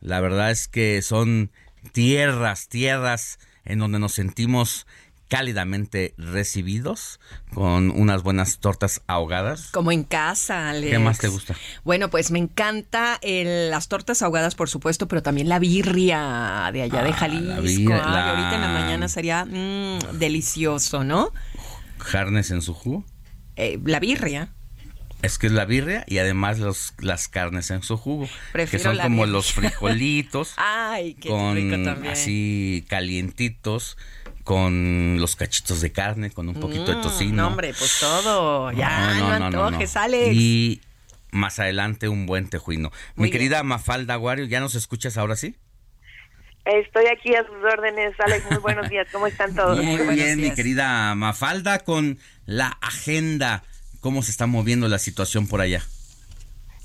La verdad es que son tierras, tierras en donde nos sentimos cálidamente recibidos con unas buenas tortas ahogadas. Como en casa, Alex. ¿Qué más te gusta? Bueno, pues me encanta las tortas ahogadas, por supuesto, pero también la birria de allá de ah, Jalisco. ahorita en la mañana sería mm, delicioso, ¿no? ¿Carnes en su jugo? Eh, la birria. Es que es la birria y además los, las carnes en su jugo. que son como los frijolitos. Ay, qué rico también. Así calientitos con los cachitos de carne, con un poquito de mm, tocino. No, hombre, pues todo. Ya, no, no, no antojes, Alex. Y más adelante un buen tejuino. Mi querida Mafalda Aguario, ¿ya nos escuchas ahora sí? Estoy aquí a sus órdenes, Alex. Muy buenos días. ¿Cómo están todos? Muy bien, mi querida Mafalda, con la agenda. ¿Cómo se está moviendo la situación por allá?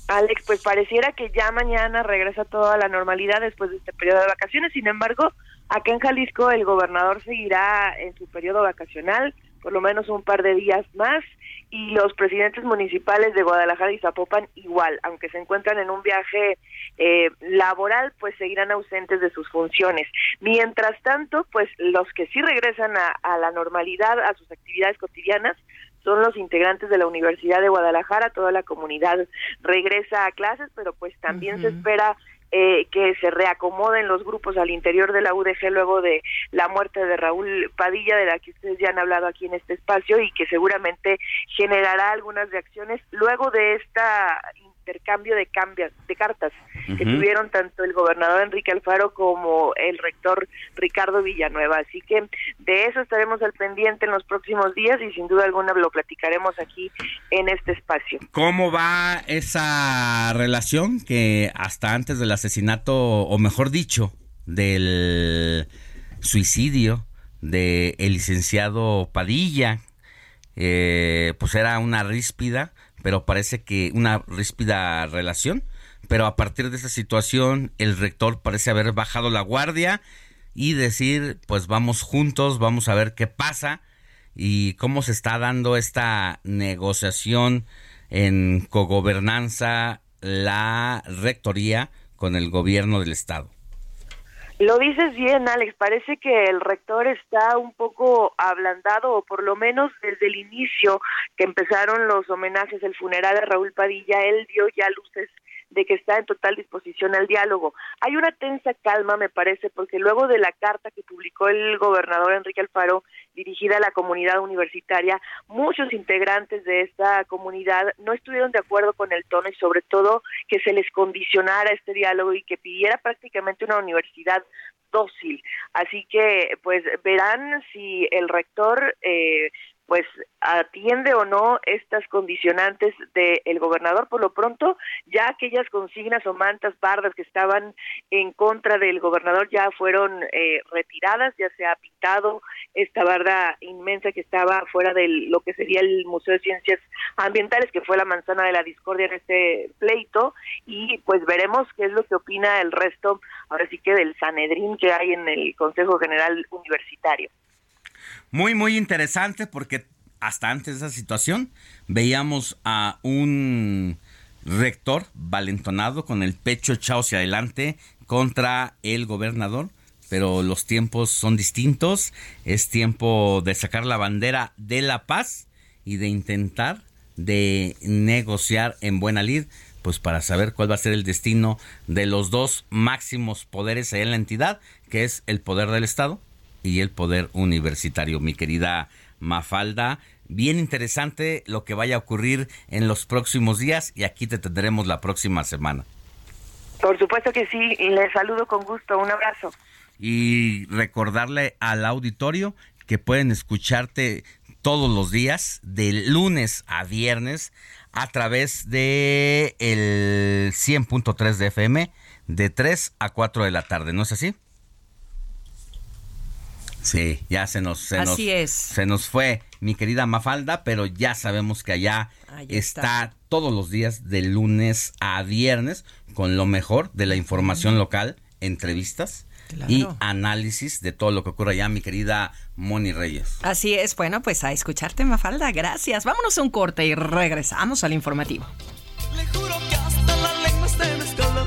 Alex, pues pareciera que ya mañana regresa toda la normalidad después de este periodo de vacaciones. Sin embargo, Acá en Jalisco el gobernador seguirá en su periodo vacacional por lo menos un par de días más y los presidentes municipales de Guadalajara y Zapopan igual, aunque se encuentran en un viaje eh, laboral, pues seguirán ausentes de sus funciones. Mientras tanto, pues los que sí regresan a, la normalidad, a sus actividades cotidianas, son los integrantes de la Universidad de Guadalajara, toda la comunidad regresa a clases, pero pues también se espera eh, que se reacomoden los grupos al interior de la UDG luego de la muerte de Raúl Padilla, de la que ustedes ya han hablado aquí en este espacio y que seguramente generará algunas reacciones luego de esta intercambio de cambios de cartas que tuvieron tanto el gobernador Enrique Alfaro como el rector Ricardo Villanueva. Así que de eso estaremos al pendiente en los próximos días y sin duda alguna lo platicaremos aquí en este espacio. ¿Cómo va esa relación que hasta antes del asesinato, o mejor dicho, del suicidio del el licenciado Padilla, eh, pues era una ríspida pero parece que una ríspida relación. Pero a partir de esa situación, el rector parece haber bajado la guardia y decir, pues vamos juntos, vamos a ver qué pasa y cómo se está dando esta negociación en cogobernanza la rectoría con el gobierno del estado. Lo dices bien, Alex. Parece que el rector está un poco ablandado, o por lo menos desde el inicio que empezaron los homenajes, el funeral de Raúl Padilla, él dio ya luces de que está en total disposición al diálogo. Hay una tensa calma, me parece, porque luego de la carta que publicó el gobernador Enrique Alfaro dirigida a la comunidad universitaria, muchos integrantes de esta comunidad no estuvieron de acuerdo con el tono y sobre todo que se les condicionara este diálogo y que pidiera prácticamente una universidad dócil. Así que, pues, verán si el rector eh, pues atiende o no estas condicionantes del gobernador. Por lo pronto, ya aquellas consignas o mantas bardas que estaban en contra del gobernador ya fueron eh, retiradas, ya se ha pintado esta barda inmensa que estaba fuera de lo que sería el Museo de Ciencias Ambientales, que fue la manzana de la discordia en este pleito, y pues veremos qué es lo que opina el resto, ahora sí que del Sanedrín que hay en el Consejo General Universitario. Muy, muy interesante porque hasta antes de esa situación veíamos a un rector valentonado con el pecho echado hacia adelante contra el gobernador pero los tiempos son distintos. Es tiempo de sacar la bandera de la paz y de intentar de negociar en buena lid, pues para saber cuál va a ser el destino de los dos máximos poderes en la entidad, que es el poder del Estado y el poder universitario. Mi querida Mafalda, bien interesante lo que vaya a ocurrir en los próximos días y aquí te tendremos la próxima semana. Por supuesto que sí, y les saludo con gusto. Un abrazo. Y recordarle al auditorio que pueden escucharte todos los días, de lunes a viernes, a través de el 100.3 de FM, de 3 a 4 de la tarde, ¿no es así? Sí, ya se nos, se nos, se nos fue mi querida Mafalda, pero ya sabemos que allá está. todos los días de lunes a viernes con lo mejor de la información local, entrevistas, y análisis de todo lo que ocurre allá, mi querida Moni Reyes. Así es, bueno, pues a escucharte, Mafalda, gracias. Vámonos a un corte y regresamos al informativo. Le juro que hasta la lengua está en escala,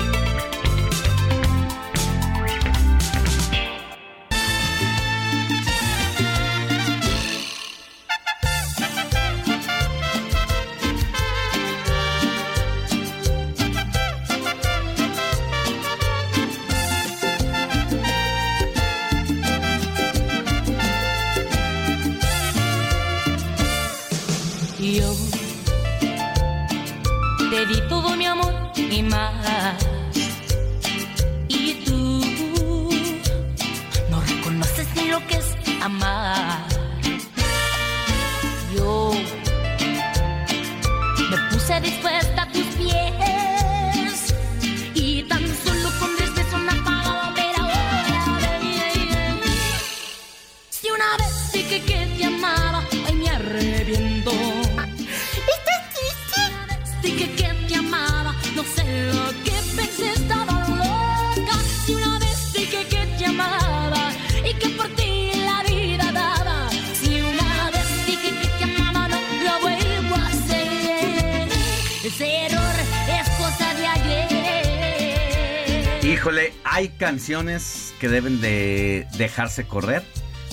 Canciones que deben de dejarse correr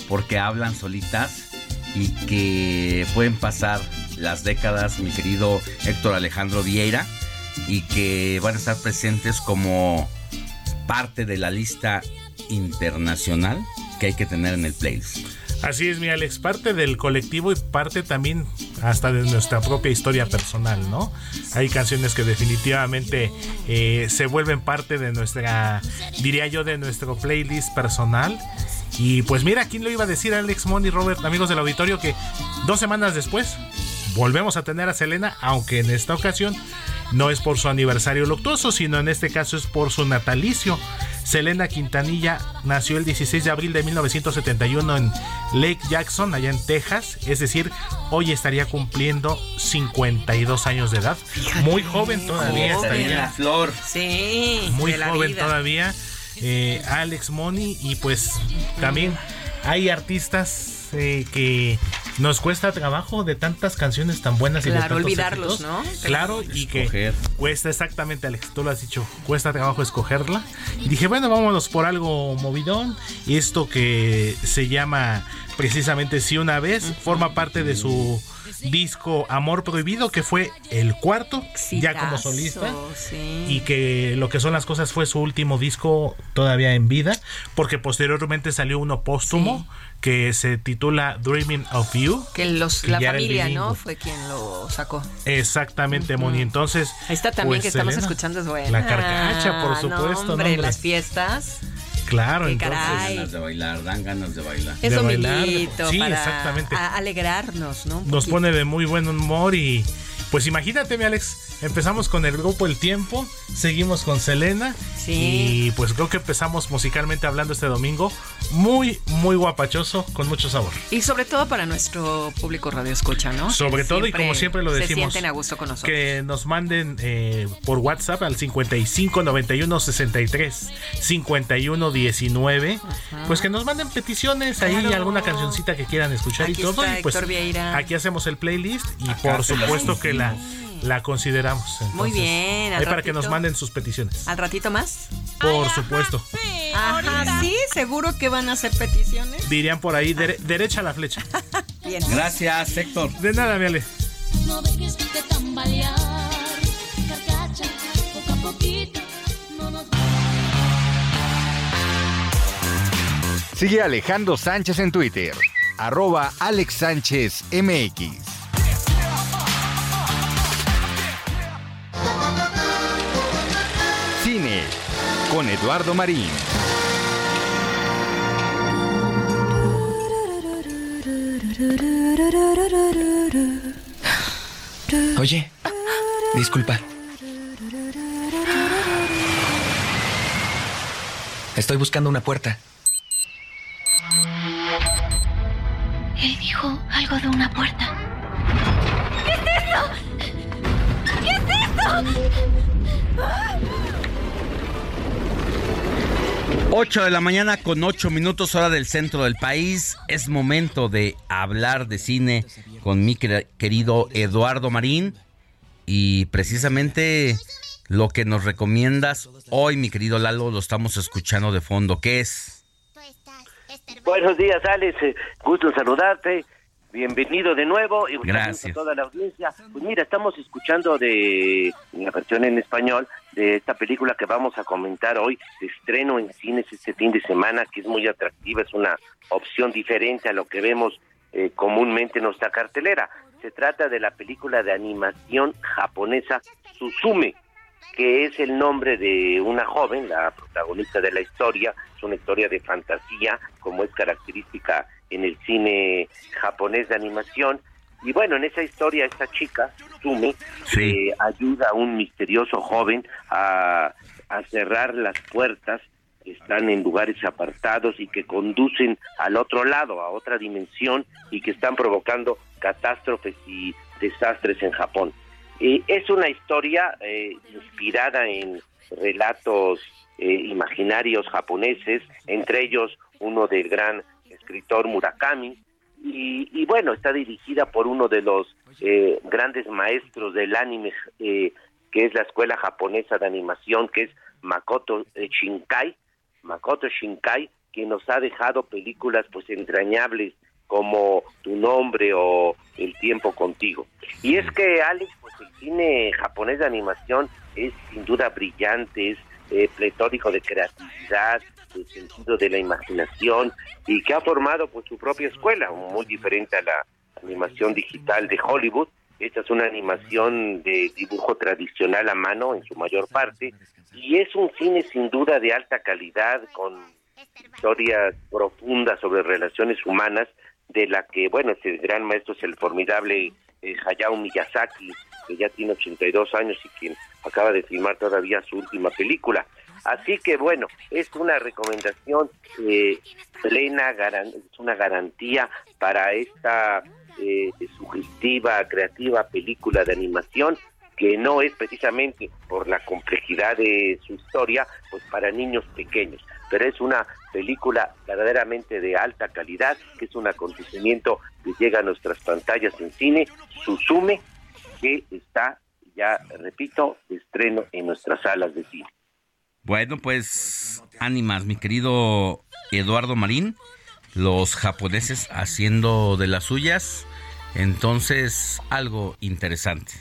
porque hablan solitas y que pueden pasar las décadas, mi querido Héctor Alejandro Vieira, y que van a estar presentes como parte de la lista internacional que hay que tener en el playlist. Así es, mi Alex, parte del colectivo y parte también hasta de nuestra propia historia personal, ¿no? Hay canciones que definitivamente eh, se vuelven parte de nuestra, diría yo, de nuestro playlist personal. Y pues mira, ¿quién lo iba a decir Alex Money, Robert, amigos del auditorio, que dos semanas después volvemos a tener a Selena, aunque en esta ocasión no es por su aniversario luctuoso, sino en este caso es por su natalicio. Selena Quintanilla nació el 16 de abril de 1971 en Lake Jackson, allá en Texas, es decir, hoy estaría cumpliendo 52 años de edad. Muy joven todavía. Estaría la flor. Sí. Muy de la joven vida. todavía. Eh, Alex Money y pues también hay artistas eh, que nos cuesta trabajo de tantas canciones tan buenas y de Claro, tantos olvidarlos, éxitos. ¿no? Claro, y que cuesta exactamente, Alex, tú lo has dicho, cuesta trabajo escogerla. Y dije, bueno, vámonos por algo movidón. Y esto que se llama precisamente Si una vez, forma parte de su disco Amor Prohibido, que fue el cuarto, ya como solista sí. y que lo que son las cosas fue su último disco todavía en vida, porque posteriormente salió uno póstumo que se titula Dreaming of You. Que los, que la familia, ¿no? Fue quien lo sacó. Exactamente, Moni. Entonces, Esta también pues, que estamos escuchando es buena. La carcacha, por Ah, no, supuesto. hombre, no, hombre. las fiestas. Claro, Qué entonces. caray. Dan ganas de bailar, dan ganas de bailar. Es De bailar, sí, para exactamente. a- alegrarnos, ¿no? Un Nos poquito. pone de muy buen humor y, Pues imagínate, mi Alex, empezamos con el grupo El Tiempo, seguimos con Selena y pues creo que empezamos musicalmente hablando este domingo muy, muy guapachoso, con mucho sabor. Y sobre todo para nuestro público radio escucha, ¿no? Sobre todo y como siempre lo decimos, se sienten a gusto con nosotros. Que nos manden eh, por WhatsApp al 55 91 63 51 19, pues que nos manden peticiones ahí alguna cancioncita que quieran escuchar y todo y pues aquí hacemos el playlist y por supuesto que la, la consideramos. Muy bien. Ahí para que nos manden sus peticiones. ¿Al ratito más? Por supuesto. Ajá, sí, seguro que van a hacer peticiones. Dirían por ahí, derecha a la flecha. bien. Gracias, Héctor. De nada, Viale. No dejes tambalear, poco a poquito, Sigue Alejandro Sánchez en Twitter, arroba Alex Sánchez MX. Con Eduardo Marín. Oye, disculpa. Estoy buscando una puerta. Él dijo algo de una puerta. ¿Qué es esto? ¿Qué es esto? 8 de la mañana con 8 minutos hora del centro del país. Es momento de hablar de cine con mi querido Eduardo Marín. Y precisamente lo que nos recomiendas hoy, mi querido Lalo, lo estamos escuchando de fondo. ¿Qué es? Buenos días, Alex. Gusto en saludarte. Bienvenido de nuevo y gracias a toda la audiencia. Pues mira, estamos escuchando de la versión en español de esta película que vamos a comentar hoy, de estreno en cines este fin de semana, que es muy atractiva, es una opción diferente a lo que vemos eh, comúnmente en nuestra cartelera. Se trata de la película de animación japonesa Suzume, que es el nombre de una joven, la protagonista de la historia, es una historia de fantasía, como es característica en el cine japonés de animación. Y bueno, en esa historia esta chica, Sume, eh, ayuda a un misterioso joven a, a cerrar las puertas que están en lugares apartados y que conducen al otro lado, a otra dimensión y que están provocando catástrofes y desastres en Japón. Eh, es una historia eh, inspirada en relatos imaginarios japoneses, entre ellos uno del gran escritor Murakami, y, bueno, está dirigida por uno de los eh, grandes maestros del anime, eh, que es la escuela japonesa de animación, que es Makoto Shinkai, Makoto Shinkai, que nos ha dejado películas pues entrañables como Tu nombre o El tiempo contigo. Y es que Alex, pues el cine japonés de animación es sin duda brillante, es eh, pletórico de creatividad, el sentido de la imaginación y que ha formado pues su propia escuela, muy diferente a la animación digital de Hollywood. Esta es una animación de dibujo tradicional a mano en su mayor parte y es un cine sin duda de alta calidad con historias profundas sobre relaciones humanas de la que, bueno, este gran maestro es el formidable eh, Hayao Miyazaki, que ya tiene 82 años y quien acaba de filmar todavía su última película. Así que bueno, es una recomendación eh, plena, es una garantía para esta eh, sugestiva, creativa película de animación que no es precisamente por la complejidad de su historia, pues para niños pequeños, pero es una película verdaderamente de alta calidad, que es un acontecimiento que llega a nuestras pantallas en cine, Susume, que está ya, repito, estreno en nuestras salas de cine. Bueno, pues ánimas, mi querido Eduardo Marín, los japoneses haciendo de las suyas, entonces algo interesante.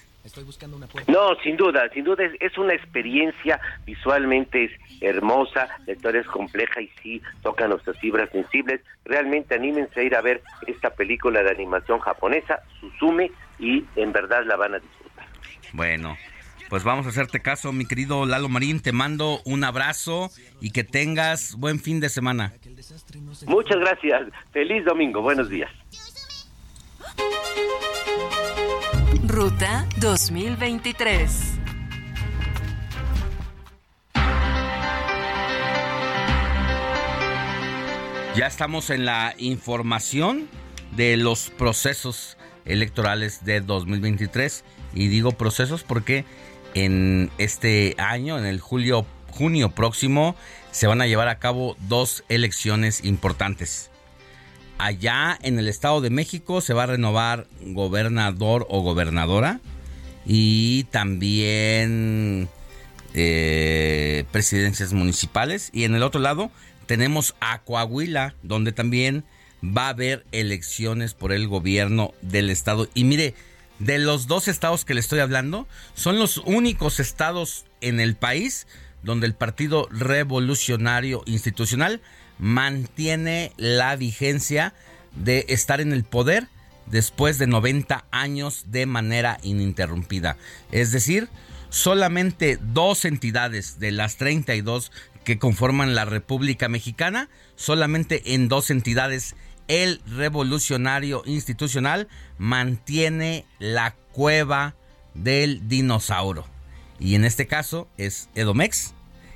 No, sin duda, sin duda es, una experiencia visualmente es hermosa, la historia es compleja y sí toca nuestras fibras sensibles. Realmente anímense a ir a ver esta película de animación japonesa, Susume, y en verdad la van a disfrutar. Bueno, pues vamos a hacerte caso, mi querido Lalo Marín. Te mando un abrazo y que tengas buen fin de semana. Muchas gracias. Feliz domingo. Buenos días. Ruta 2023. Ya estamos en la información de los procesos electorales de 2023 y digo procesos porque en este año, en el julio junio próximo, se van a llevar a cabo dos elecciones importantes. Allá en el Estado de México se va a renovar gobernador o gobernadora y también eh, presidencias municipales. Y en el otro lado tenemos a Coahuila, donde también va a haber elecciones por el gobierno del estado. Y mire, de los dos estados que le estoy hablando, son los únicos estados en el país donde el Partido Revolucionario Institucional mantiene la vigencia de estar en el poder después de 90 años de manera ininterrumpida. Es decir, solamente dos entidades de las 32 que conforman la República Mexicana, solamente en dos entidades el revolucionario institucional mantiene la cueva del dinosaurio. Y en este caso es Edomex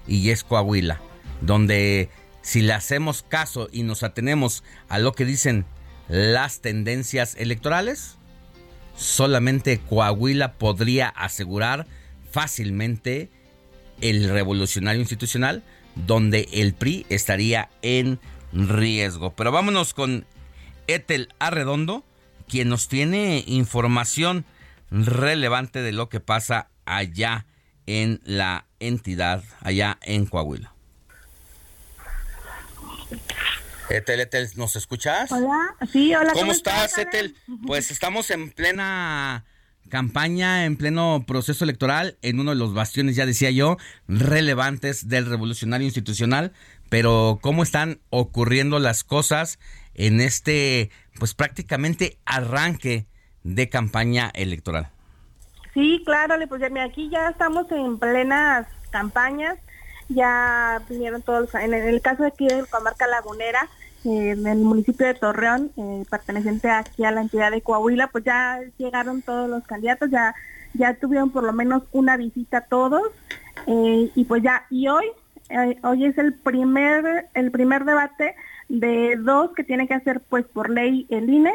y es Coahuila, donde si le hacemos caso y nos atenemos a lo que dicen las tendencias electorales, solamente Coahuila podría asegurar fácilmente el revolucionario institucional donde el PRI estaría en riesgo. Pero vámonos con Etel Arredondo, quien nos tiene información relevante de lo que pasa allá en la entidad, allá en Coahuila. Etel, Etel, ¿nos escuchas? Hola, sí, hola. ¿Cómo, estás, Etel? Pues estamos en plena campaña en pleno proceso electoral en uno de los bastiones, ya decía yo, relevantes del revolucionario institucional, pero cómo están ocurriendo las cosas en este, pues prácticamente arranque de campaña electoral. Sí, claro, pues ya, aquí ya estamos en plenas campañas, ya vinieron todos, en el caso de aquí de Comarca Lagunera, en el municipio de Torreón, eh, perteneciente aquí a la entidad de Coahuila, pues ya llegaron todos los candidatos, ya ya tuvieron por lo menos una visita todos eh, y pues ya y hoy eh, hoy es el primer el primer debate de dos que tiene que hacer pues por ley el INE,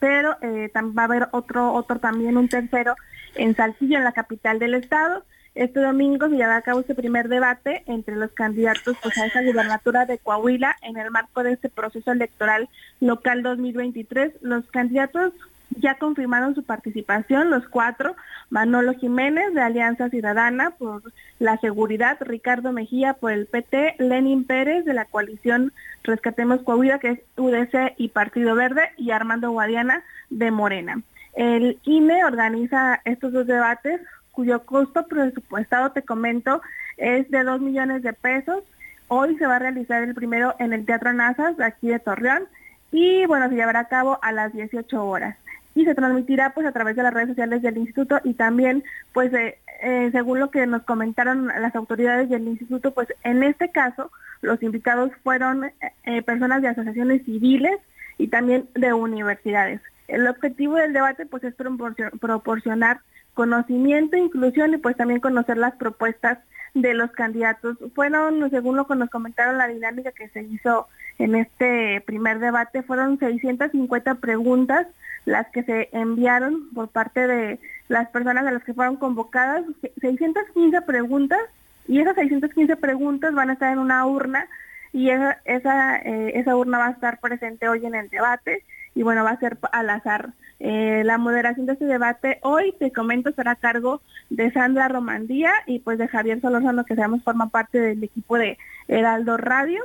pero va a haber otro otro también un tercero en Saltillo, en la capital del estado. Este domingo se llevará a cabo este primer debate entre los candidatos pues, a esa gubernatura de Coahuila en el marco de este proceso electoral local 2023. Los candidatos ya confirmaron su participación, los cuatro, Manolo Jiménez de Alianza Ciudadana por la seguridad, Ricardo Mejía por el PT, Lenin Pérez de la coalición Rescatemos Coahuila, que es UDC y Partido Verde, y Armando Guadiana de Morena. El INE organiza estos dos debates cuyo costo presupuestado, te comento, es de 2 millones de pesos. Hoy se va a realizar el primero en el Teatro Nazas, aquí de Torreón, y bueno, se llevará a cabo a las 18 horas. Y se transmitirá pues a través de las redes sociales del instituto y también pues eh, según lo que nos comentaron las autoridades del instituto, pues en este caso los invitados fueron eh, personas de asociaciones civiles y también de universidades. El objetivo del debate pues es proporcionar conocimiento, inclusión y pues también conocer las propuestas de los candidatos. Fueron, según lo que nos comentaron, la dinámica que se hizo en este primer debate, fueron 650 preguntas las que se enviaron por parte de las personas a las que fueron convocadas, 615 preguntas y esas 615 preguntas van a estar en una urna y esa, esa, eh, esa urna va a estar presente hoy en el debate y bueno, va a ser al azar. Eh, la moderación de este debate hoy, te comento, será a cargo de Sandra Romandía y pues de Javier Solorzano, que seamos forma parte del equipo de Heraldo Radio.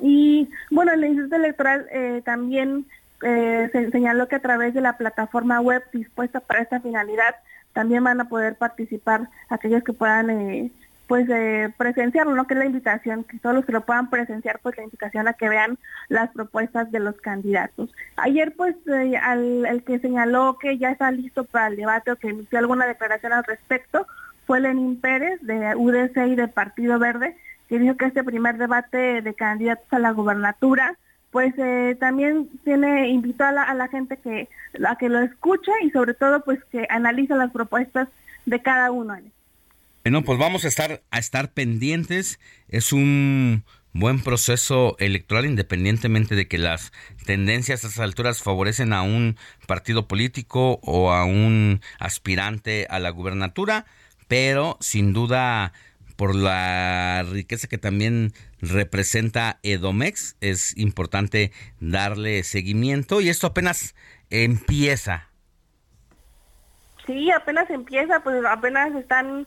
Y bueno, el Instituto Electoral eh, también eh, se señaló que a través de la plataforma web dispuesta para esta finalidad también van a poder participar aquellos que puedan eh, pues eh, presenciarlo, ¿no? Que es la invitación, que todos los que lo puedan presenciar, pues la invitación a que vean las propuestas de los candidatos. Ayer, pues, eh, al, el que señaló que ya está listo para el debate o que emitió alguna declaración al respecto fue Lenín Pérez de UDC y de Partido Verde, que dijo que este primer debate de candidatos a la gobernatura pues eh, también tiene invitó a la, a la gente que a que lo escuche y sobre todo pues que analice las propuestas de cada uno. Bueno, pues vamos a estar a estar pendientes. Es un buen proceso electoral independientemente de que las tendencias a estas alturas favorecen a un partido político o a un aspirante a la gubernatura, pero sin duda por la riqueza que también representa Edomex, es importante darle seguimiento y esto apenas empieza. Sí, apenas empieza, pues apenas están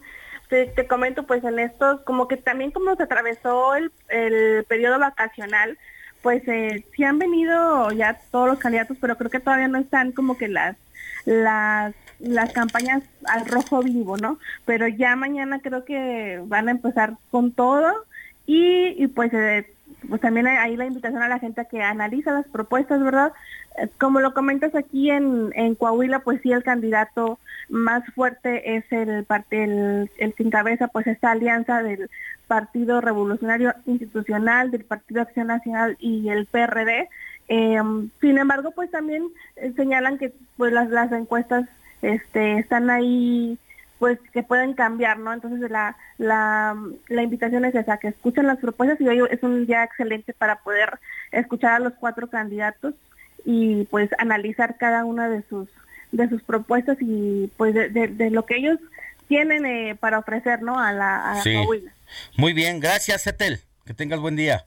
te, comento pues en estos, como que también como se atravesó el, el periodo vacacional, pues eh, sí han venido ya todos los candidatos, pero creo que todavía no están como que las las las campañas al rojo vivo, ¿no? Pero ya mañana creo que van a empezar con todo y, y pues eh, pues también hay la invitación a la gente a que analiza las propuestas, ¿verdad? Eh, como lo comentas aquí en, en Coahuila, pues sí, el candidato más fuerte es el, el, el sin cabeza, pues esta alianza del Partido Revolucionario Institucional, del Partido Acción Nacional y el PRD. Em, sin embargo, pues también eh, señalan que pues las, las encuestas este, están ahí pues que pueden cambiar, ¿no? Entonces la, la, la invitación es esa, que escuchen las propuestas y hoy es un día excelente para poder escuchar a los cuatro candidatos y pues analizar cada una de sus de sus propuestas y pues de, lo que ellos tienen eh, para ofrecer no a la, a Muy bien, gracias Etel, que tengas buen día.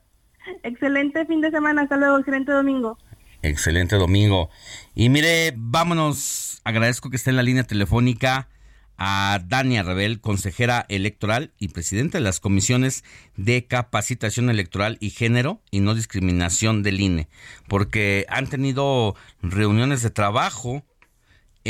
Excelente fin de semana, hasta luego, excelente domingo. Excelente domingo. Y mire, vámonos, agradezco que esté en la línea telefónica a Dania Rebel, consejera electoral y presidenta de las comisiones de capacitación electoral y género y no discriminación del INE, porque han tenido reuniones de trabajo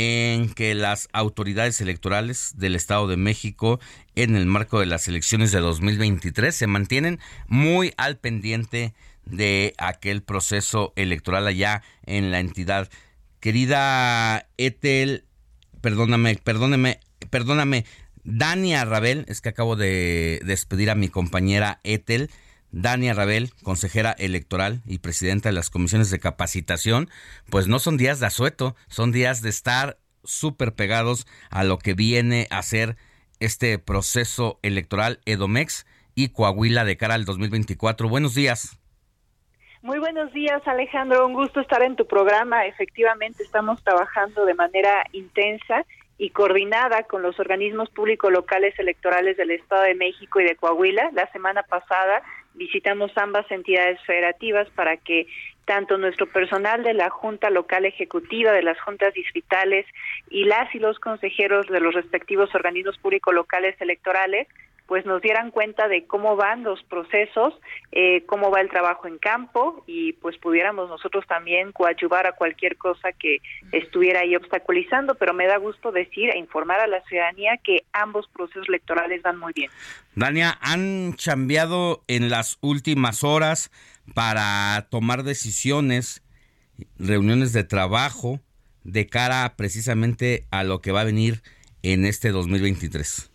en que las autoridades electorales del Estado de México en el marco de las elecciones de 2023 se mantienen muy al pendiente de aquel proceso electoral allá en la entidad. Querida Etel, perdóname, perdóneme, perdóname, Dania Rabel, es que acabo de despedir a mi compañera Etel. Dania Rabel, consejera electoral y presidenta de las comisiones de capacitación, pues no son días de asueto, son días de estar súper pegados a lo que viene a ser este proceso electoral Edomex y Coahuila de cara al 2024. Buenos días. Muy buenos días, Alejandro. Un gusto estar en tu programa. Efectivamente, estamos trabajando de manera intensa y coordinada con los organismos públicos locales electorales del Estado de México y de Coahuila. La semana pasada visitamos ambas entidades federativas para que tanto nuestro personal de la Junta Local Ejecutiva, de las juntas distritales y las y los consejeros de los respectivos organismos públicos locales electorales pues nos dieran cuenta de cómo van los procesos, eh, cómo va el trabajo en campo y pues pudiéramos nosotros también coadyuvar a cualquier cosa que estuviera ahí obstaculizando, pero me da gusto decir e informar a la ciudadanía que ambos procesos electorales van muy bien. Dania, ¿han cambiado en las últimas horas para tomar decisiones, reuniones de trabajo de cara precisamente a lo que va a venir en este 2023?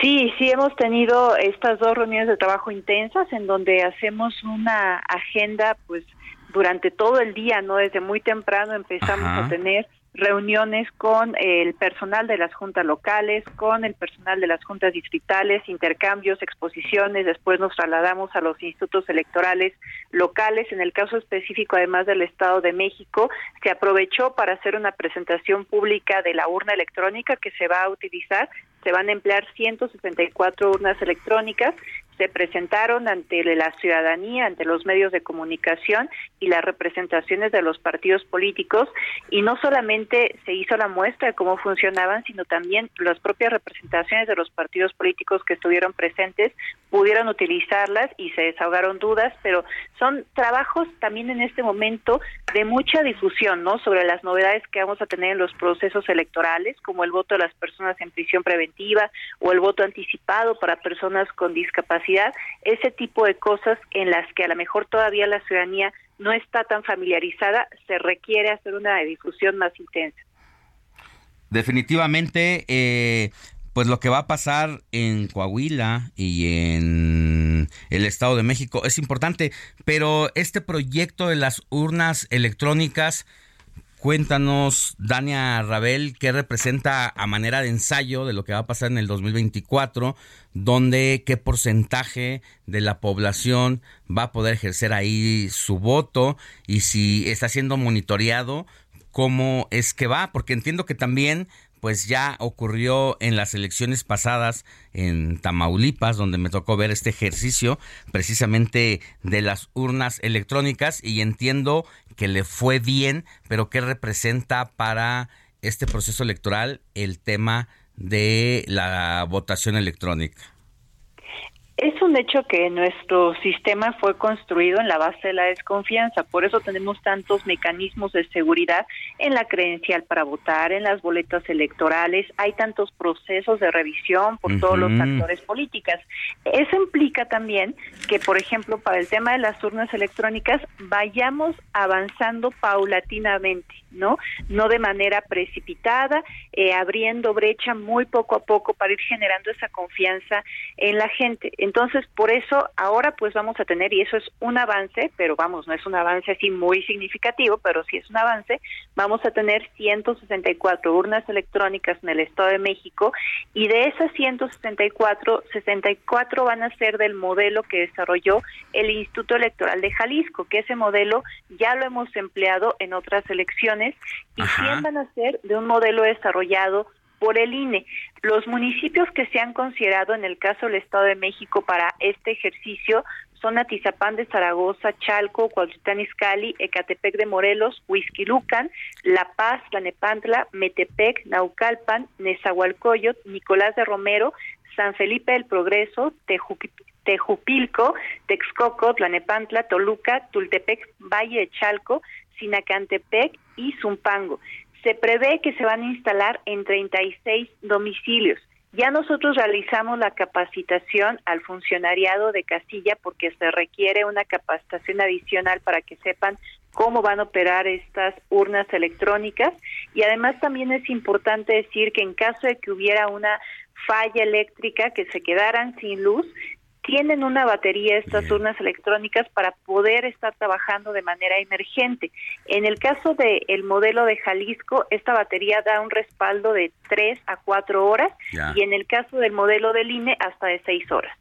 Sí, sí hemos tenido estas dos reuniones de trabajo intensas en donde hacemos una agenda pues durante todo el día, ¿no? Desde muy temprano empezamos a tener reuniones con el personal de las juntas locales, con el personal de las juntas distritales, intercambios, exposiciones, después nos trasladamos a los institutos electorales locales. En el caso específico, además del Estado de México, se aprovechó para hacer una presentación pública de la urna electrónica que se va a utilizar. Se van a emplear 164 urnas electrónicas se presentaron ante la ciudadanía, ante los medios de comunicación y las representaciones de los partidos políticos y no solamente se hizo la muestra de cómo funcionaban, sino también las propias representaciones de los partidos políticos que estuvieron presentes pudieron utilizarlas y se desahogaron dudas, pero son trabajos también en este momento de mucha difusión, ¿no? Sobre las novedades que vamos a tener en los procesos electorales, como el voto de las personas en prisión preventiva o el voto anticipado para personas con discapacidad ese tipo de cosas en las que a lo mejor todavía la ciudadanía no está tan familiarizada, se requiere hacer una difusión más intensa. Definitivamente, eh, pues lo que va a pasar en Coahuila y en en el Estado de México. Es importante, pero este proyecto de las urnas electrónicas, Cuéntanos, Dania Rabel, qué representa a manera de ensayo de lo que va a pasar en el 2024, donde qué porcentaje de la población va a poder ejercer ahí su voto y si está siendo monitoreado, cómo es que va, porque entiendo que también pues ya ocurrió en las elecciones pasadas en Tamaulipas, donde me tocó ver este ejercicio precisamente de las urnas electrónicas y entiendo que le fue bien, pero ¿qué representa para este proceso electoral el tema de la votación electrónica? Es un hecho que nuestro sistema fue construido en la base de la desconfianza, por eso tenemos tantos mecanismos de seguridad en la credencial para votar, en las boletas electorales, hay tantos procesos de revisión por todos los actores políticos. Eso implica también que, por ejemplo, para el tema de las urnas electrónicas, vayamos avanzando paulatinamente, ¿no? No de manera precipitada, eh, abriendo brecha muy poco a poco para ir generando esa confianza en la gente. Entonces, por eso ahora pues vamos a tener, y eso es un avance, pero vamos, no es un avance así muy significativo, pero sí es un avance, vamos a tener 164 urnas electrónicas en el Estado de México y de esas 164, 64 van a ser del modelo que desarrolló el Instituto Electoral de Jalisco, que ese modelo ya lo hemos empleado en otras elecciones y 100 van a ser de un modelo desarrollado por el INE. Los municipios que se han considerado en el caso del Estado de México para este ejercicio son Atizapán de Zaragoza, Chalco, Cuautitlán Izcalli, Ecatepec de Morelos, Huizquilucan, La Paz, Tlanepantla, Metepec, Naucalpan, Nezahualcóyotl, Nicolás de Romero, San Felipe del Progreso, Tejupilco, Texcoco, Tlanepantla, Toluca, Tultepec, Valle de Chalco, Sinacantepec y Zumpango se prevé que se van a instalar en 36 domicilios. Ya nosotros realizamos la capacitación al funcionariado de Castilla porque se requiere una capacitación adicional para que sepan cómo van a operar estas urnas electrónicas y además también es importante decir que en caso de que hubiera una falla eléctrica, que se quedaran sin luz, tienen una batería estas urnas electrónicas para poder estar trabajando de manera emergente. En el caso del el modelo de Jalisco, esta batería da un respaldo de 3 a 4 horas y en el caso del modelo del INE hasta de 6 horas.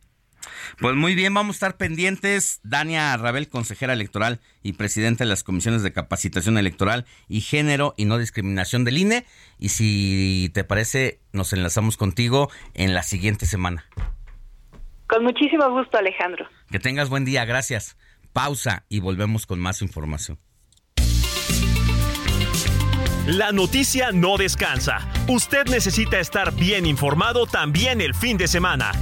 Pues muy bien, vamos a estar pendientes. Dania Rabel, consejera electoral y presidenta de las comisiones de capacitación electoral y género y no discriminación del INE. Y si te parece, nos enlazamos contigo en la siguiente semana. Con muchísimo gusto, Alejandro. Que tengas buen día, gracias. Pausa y volvemos con más información. La noticia no descansa. Usted necesita estar bien informado también el fin de semana.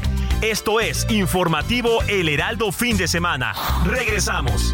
Esto es Informativo El Heraldo Fin de Semana. Regresamos.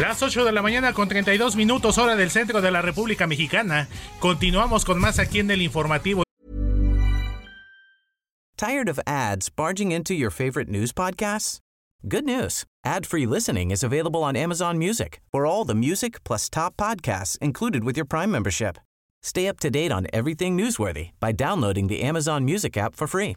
Las 8 de la mañana con 32 minutos hora del centro de la República Mexicana. Continuamos con más aquí en el informativo. Tired of ads barging into your favorite news podcasts? Good news. Ad-free listening is available on Amazon Music. For all the music plus top podcasts included with your Prime membership. Stay up to date on everything newsworthy by downloading the Amazon Music app for free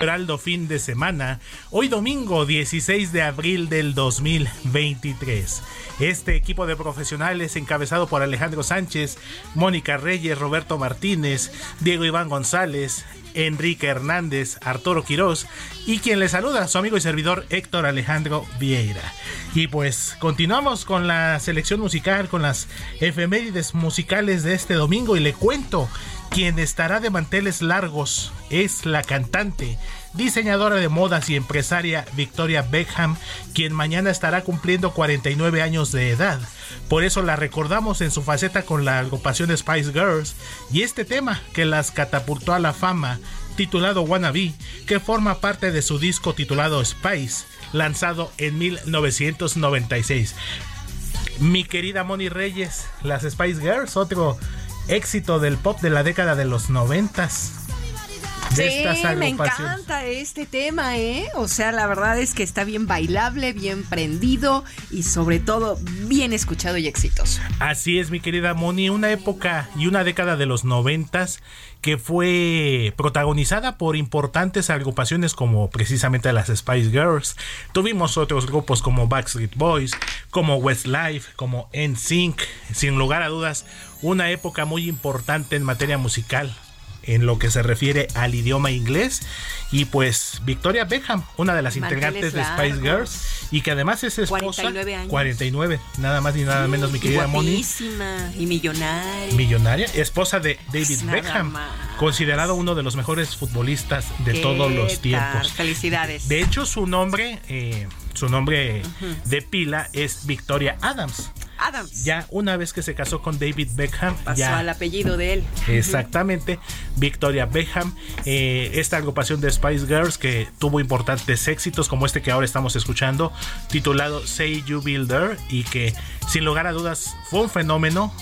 Heraldo fin de semana, hoy domingo 16 de abril del 2023. Este equipo de profesionales encabezado por Alejandro Sánchez, Mónica Reyes, Roberto Martínez, Diego Iván González, Enrique Hernández, Arturo Quirós y quien le saluda, su amigo y servidor Héctor Alejandro Vieira. Y pues continuamos con la selección musical, con las efemérides musicales de este domingo y le cuento, quien estará de manteles largos es la cantante diseñadora de modas y empresaria Victoria Beckham, quien mañana estará cumpliendo 49 años de edad. Por eso la recordamos en su faceta con la agrupación Spice Girls y este tema que las catapultó a la fama, titulado Wannabe, que forma parte de su disco titulado Spice, lanzado en 1996. Mi querida Moni Reyes, las Spice Girls, otro éxito del pop de la década de los noventas sí, me encanta este tema, ¿eh? O sea, la verdad es que está bien bailable, bien prendido y sobre todo bien escuchado y exitoso. Así es, mi querida Moni, una época y una década de los noventas que fue protagonizada por importantes agrupaciones como precisamente las Spice Girls. Tuvimos otros grupos como Backstreet Boys, como Westlife, como NSYNC. Sin lugar a dudas, una época muy importante en materia musical en lo que se refiere al idioma inglés. Y pues Victoria Beckham, una de las integrantes de Spice Girls, y que además es esposa. 49 años. 49, nada más ni nada menos, mi querida Moni. y millonaria. Millonaria, esposa de David Beckham, considerado uno de los mejores futbolistas de todos los tiempos. Felicidades. De hecho, su nombre, eh, su nombre de pila es Victoria Adams. Adams. Ya una vez que se casó con David Beckham, pasó ya, al apellido de él. Exactamente, Victoria Beckham, eh, esta agrupación de Spice Girls que tuvo importantes éxitos como este que ahora estamos escuchando, titulado Say You Builder y que sin lugar a dudas fue un fenómeno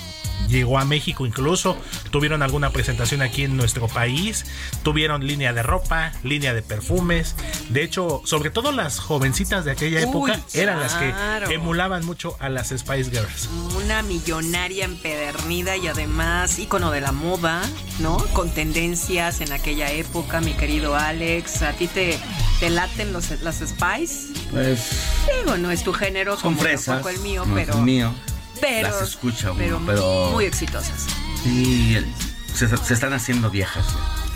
llegó a México incluso, tuvieron alguna presentación aquí en nuestro país, tuvieron línea de ropa, línea de perfumes, de hecho, sobre todo las jovencitas de aquella época eran las que emulaban mucho a las Spice Girls. Una millonaria empedernida y además ícono de la moda, ¿no? Con tendencias en aquella época, mi querido Alex, ¿a ti te, te laten los, las Spice? Pues... Digo, no es tu género, con como fresas, el mío, pero... Es mío pero, las escucha pero, muy exitosas. Sí, se, están haciendo viejas.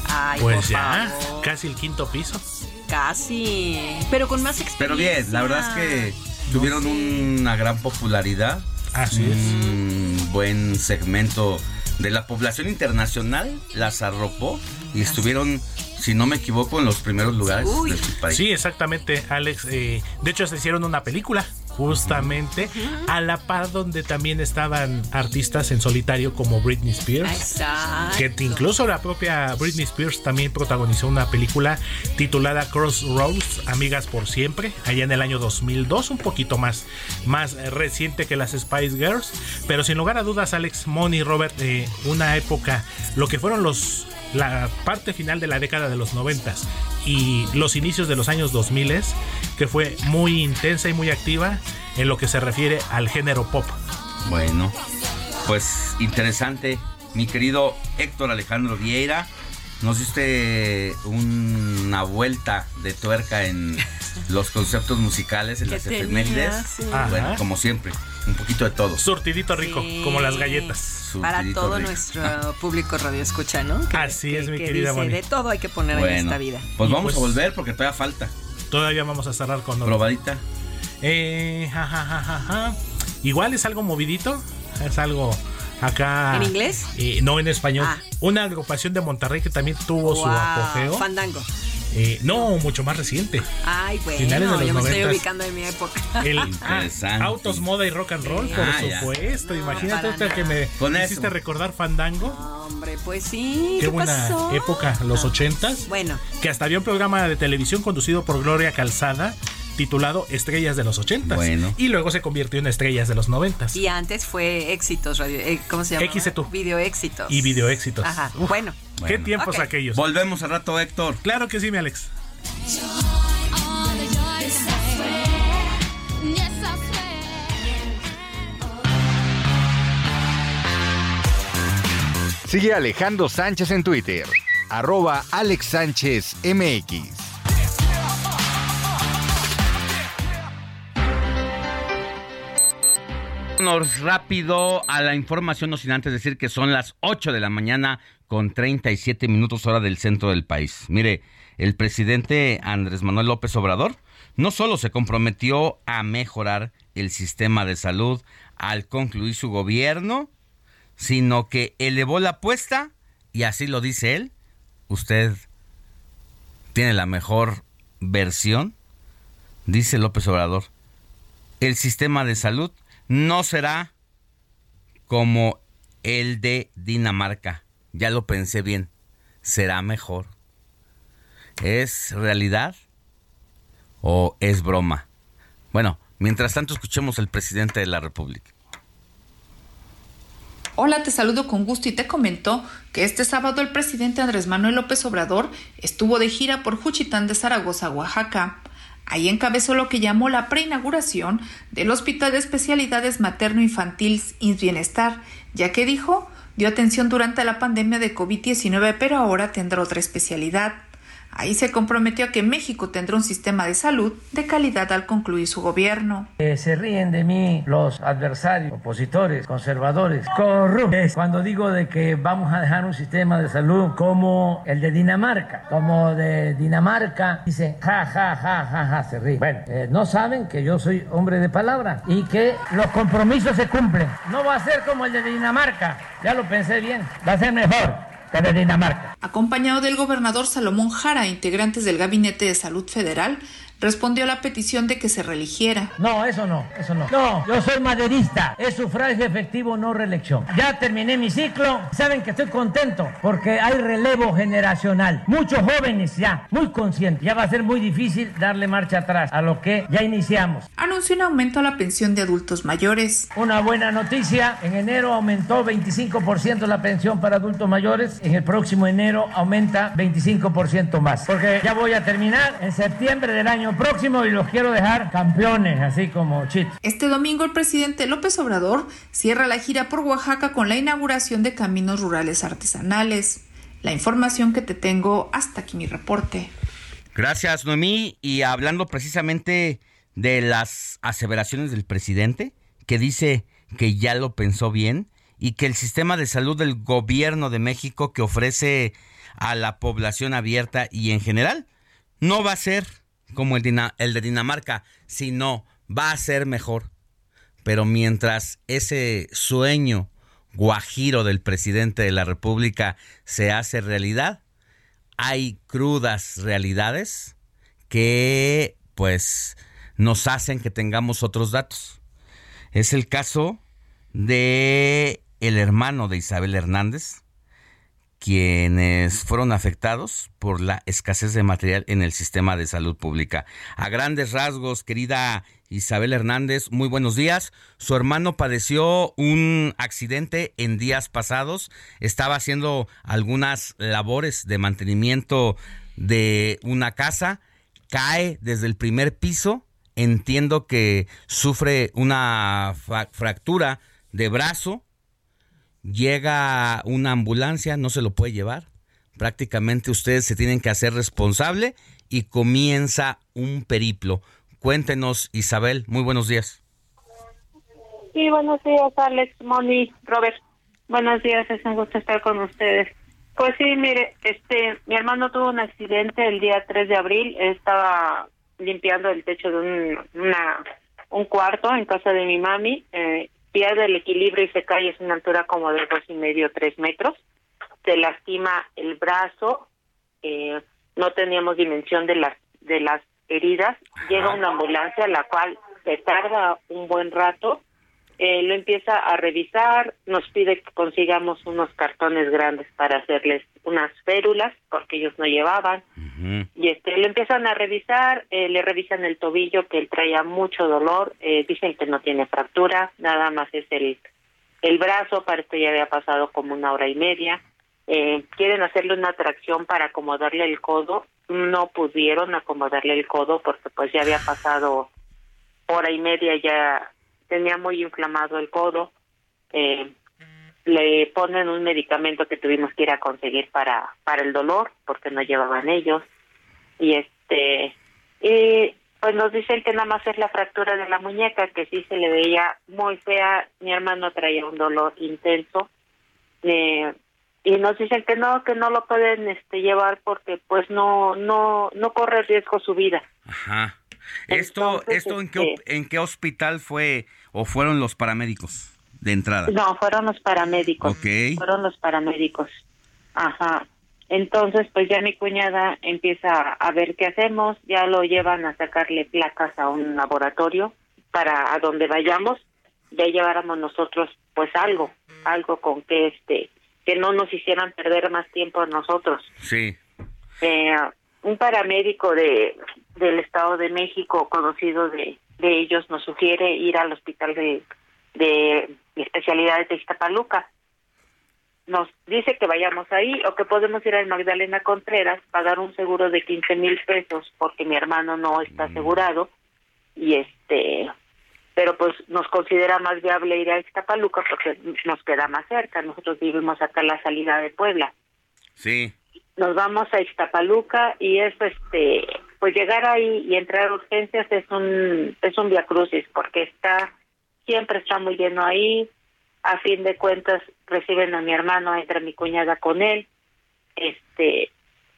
Ay, pues ya, casi el quinto piso. Casi, pero con más experiencia. Pero bien, la verdad es que tuvieron una gran popularidad. Así un buen segmento de la población internacional las arropó y estuvieron si no me equivoco, en los primeros lugares de su país. Sí, exactamente, Alex. Eh, de hecho, se hicieron una película justamente a la par donde también estaban artistas en solitario como Britney Spears. Que incluso la propia Britney Spears también protagonizó una película titulada Crossroads, Amigas por Siempre, allá en el año 2002, un poquito más, más reciente que las Spice Girls. Pero sin lugar a dudas, Alex, Money, Robert, eh, una época, lo que fueron los la parte final de la década de los 90 y los inicios de los años 2000 que fue muy intensa y muy activa en lo que se refiere al género pop. Bueno, pues interesante, mi querido Héctor Alejandro Vieira. Nos diste una vuelta de tuerca en los conceptos musicales, en las efemérides. Bueno, como siempre, un poquito de todo. Surtidito rico, como las galletas. Para todo nuestro público radio escucha, ¿no? Así es, mi querida dice, De todo hay que poner en esta vida. Pues vamos a pues volver porque todavía falta. Todavía vamos a cerrar con Probadita. Eh, Igual es algo movidito. Es algo acá. ¿En inglés? Eh, no en español. Ah. Una agrupación de Monterrey que también tuvo su apogeo. Fandango. Eh, no, mucho más reciente. Ay, bueno, yo me estoy ubicando en mi época. El, ah, autos, moda y rock and roll, por ah, supuesto. Imagínate usted que me hiciste recordar Fandango. Hombre, pues sí. Qué, buena época, los ochentas. Bueno. Que hasta había un programa de televisión conducido por Gloria Calzada titulado Estrellas de los 80. Bueno. Y luego se convirtió en Estrellas de los 90. Y antes fue Éxitos, radio, eh, ¿cómo se llama? Video Éxitos. Y Video Éxitos. Ajá. bueno. Qué tiempos aquellos. Volvemos al rato, Héctor. Claro que sí, mi Alex. Sigue Alejandro Sánchez en Twitter, arroba Alex Sánchez MX. rápido a la información, no sin antes decir que son las 8 de la mañana con 37 minutos hora del centro del país. Mire, el presidente Andrés Manuel López Obrador no solo se comprometió a mejorar el sistema de salud al concluir su gobierno, sino que elevó la apuesta y así lo dice él. Usted tiene la mejor versión, dice López Obrador. El sistema de salud no será como el de Dinamarca. Ya lo pensé bien. Será mejor. ¿Es realidad o es broma? Bueno, mientras tanto escuchemos al presidente de la República. Hola, te saludo con gusto y te comento que este sábado el presidente Andrés Manuel López Obrador estuvo de gira por Juchitán de Zaragoza, Oaxaca. Ahí encabezó lo que llamó la preinauguración del Hospital de Especialidades Materno-Infantil INS Bienestar, ya que dijo, dio atención durante la pandemia de COVID-19, pero ahora tendrá otra especialidad. Ahí se comprometió a que México tendrá un sistema de salud de calidad al concluir su gobierno. se ríen de mí los adversarios, opositores, conservadores, corruptos, cuando digo de que vamos a dejar un sistema de salud como el de Dinamarca, como de Dinamarca, dicen ja, ja, ja, ja, ja, se ríen. Bueno, eh, no saben que yo soy hombre de palabra y que los compromisos se cumplen. No va a ser como el de Dinamarca, ya lo pensé bien, va a ser mejor Acompañado del gobernador Salomón Jara, integrantes del Gabinete de Salud Federal, respondió a la petición de que se religiera. No, eso no, eso no. No, yo soy maderista. Es sufragio efectivo, no reelección. Ya terminé mi ciclo. Saben que estoy contento porque hay relevo generacional. Muchos jóvenes ya, muy conscientes. Ya va a ser muy difícil darle marcha atrás a lo que ya iniciamos. Anunció un aumento a la pensión de adultos mayores. Una buena noticia. En enero aumentó 25% la pensión para adultos mayores. En el próximo enero aumenta 25% más. Porque ya voy a terminar en septiembre del año próximo y los quiero dejar campeones, así como Chit. Este domingo el presidente López Obrador cierra la gira por Oaxaca con la inauguración de caminos rurales artesanales. La información que te tengo, hasta aquí mi reporte. Gracias, Noemí. Y hablando precisamente de las aseveraciones del presidente, que dice que ya lo pensó bien y que el sistema de salud del gobierno de México que ofrece a la población abierta y en general no va a ser como el, el de Dinamarca, sino va a ser mejor. Pero mientras ese sueño guajiro del presidente de la República se hace realidad, hay crudas realidades que pues nos hacen que tengamos otros datos. Es el caso de el hermano de Isabel Hernández, quienes fueron afectados por la escasez de material en el sistema de salud pública. A grandes rasgos, querida Isabel Hernández, muy buenos días. Su hermano padeció un accidente en días pasados. Estaba haciendo algunas labores de mantenimiento de una casa. Cae desde el primer piso. Entiendo que sufre una fractura de brazo llega una ambulancia, no se lo puede llevar. Prácticamente ustedes se tienen que hacer responsable y comienza un periplo. Cuéntenos, Isabel, muy buenos días. Sí, buenos días, Alex, Moni, Robert. Buenos días, es un gusto estar con ustedes. Pues sí, mire, este, mi hermano tuvo un accidente el día 3 de abril, estaba limpiando el techo de un, una, un cuarto en casa de mi mami, eh, pierde el equilibrio y se cae, es una altura como de dos y medio, tres metros, se lastima el brazo, eh, no teníamos dimensión de las de las heridas. Llega una ambulancia, la cual se tarda un buen rato. Eh, lo empieza a revisar, nos pide que consigamos unos cartones grandes para hacerles unas férulas, porque ellos no llevaban. Y este, lo empiezan a revisar, eh, le revisan el tobillo, que él traía mucho dolor, eh, dicen que no tiene fractura, nada más es el, el brazo, para esto ya había pasado como una hora y media. Eh, quieren hacerle una tracción para acomodarle el codo, no pudieron acomodarle el codo porque pues ya había pasado hora y media, ya tenía muy inflamado el codo. Eh, le ponen un medicamento que tuvimos que ir a conseguir para para el dolor porque no llevaban ellos y este y pues nos dicen que nada más es la fractura de la muñeca que sí se le veía muy fea mi hermano traía un dolor intenso eh, y nos dicen que no que no lo pueden este llevar porque pues no no no corre riesgo su vida Ajá. Esto, esto en qué, este en qué hospital fue o fueron los paramédicos de entrada. No, fueron los paramédicos. Ok. Fueron los paramédicos. Ajá. Entonces, pues ya mi cuñada empieza a ver qué hacemos, ya lo llevan a sacarle placas a un laboratorio para a donde vayamos, ya lleváramos nosotros pues algo, algo con que este que no nos hicieran perder más tiempo a nosotros. Sí. Eh, un paramédico de del Estado de México conocido de, de ellos nos sugiere ir al hospital de, de especialidades de Iztapaluca. Nos dice que vayamos ahí o que podemos ir al Magdalena Contreras, pagar un seguro de 15 mil pesos porque mi hermano no está asegurado y este pero pues nos considera más viable ir a Iztapaluca porque nos queda más cerca. Nosotros vivimos acá en la salida de Puebla Sí. nos vamos a Iztapaluca y es este pues llegar ahí y entrar a urgencias es un es un viacrucis porque está siempre está muy lleno ahí. A fin de cuentas reciben a mi hermano entra mi cuñada con él. Este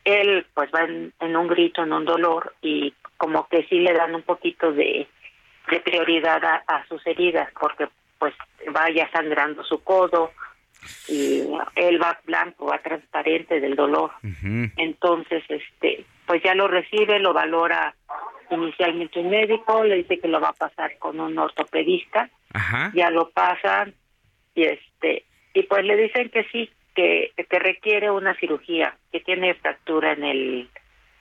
él pues va en, un grito en un dolor y como que sí le dan un poquito de de prioridad a, a sus heridas porque pues vaya sangrando su codo y él va blanco, va transparente del dolor. Entonces, este, pues ya lo recibe, lo valora inicialmente un médico, le dice que lo va a pasar con un ortopedista, ya lo pasan y este, y pues le dicen que sí, que, que requiere una cirugía, que tiene fractura en el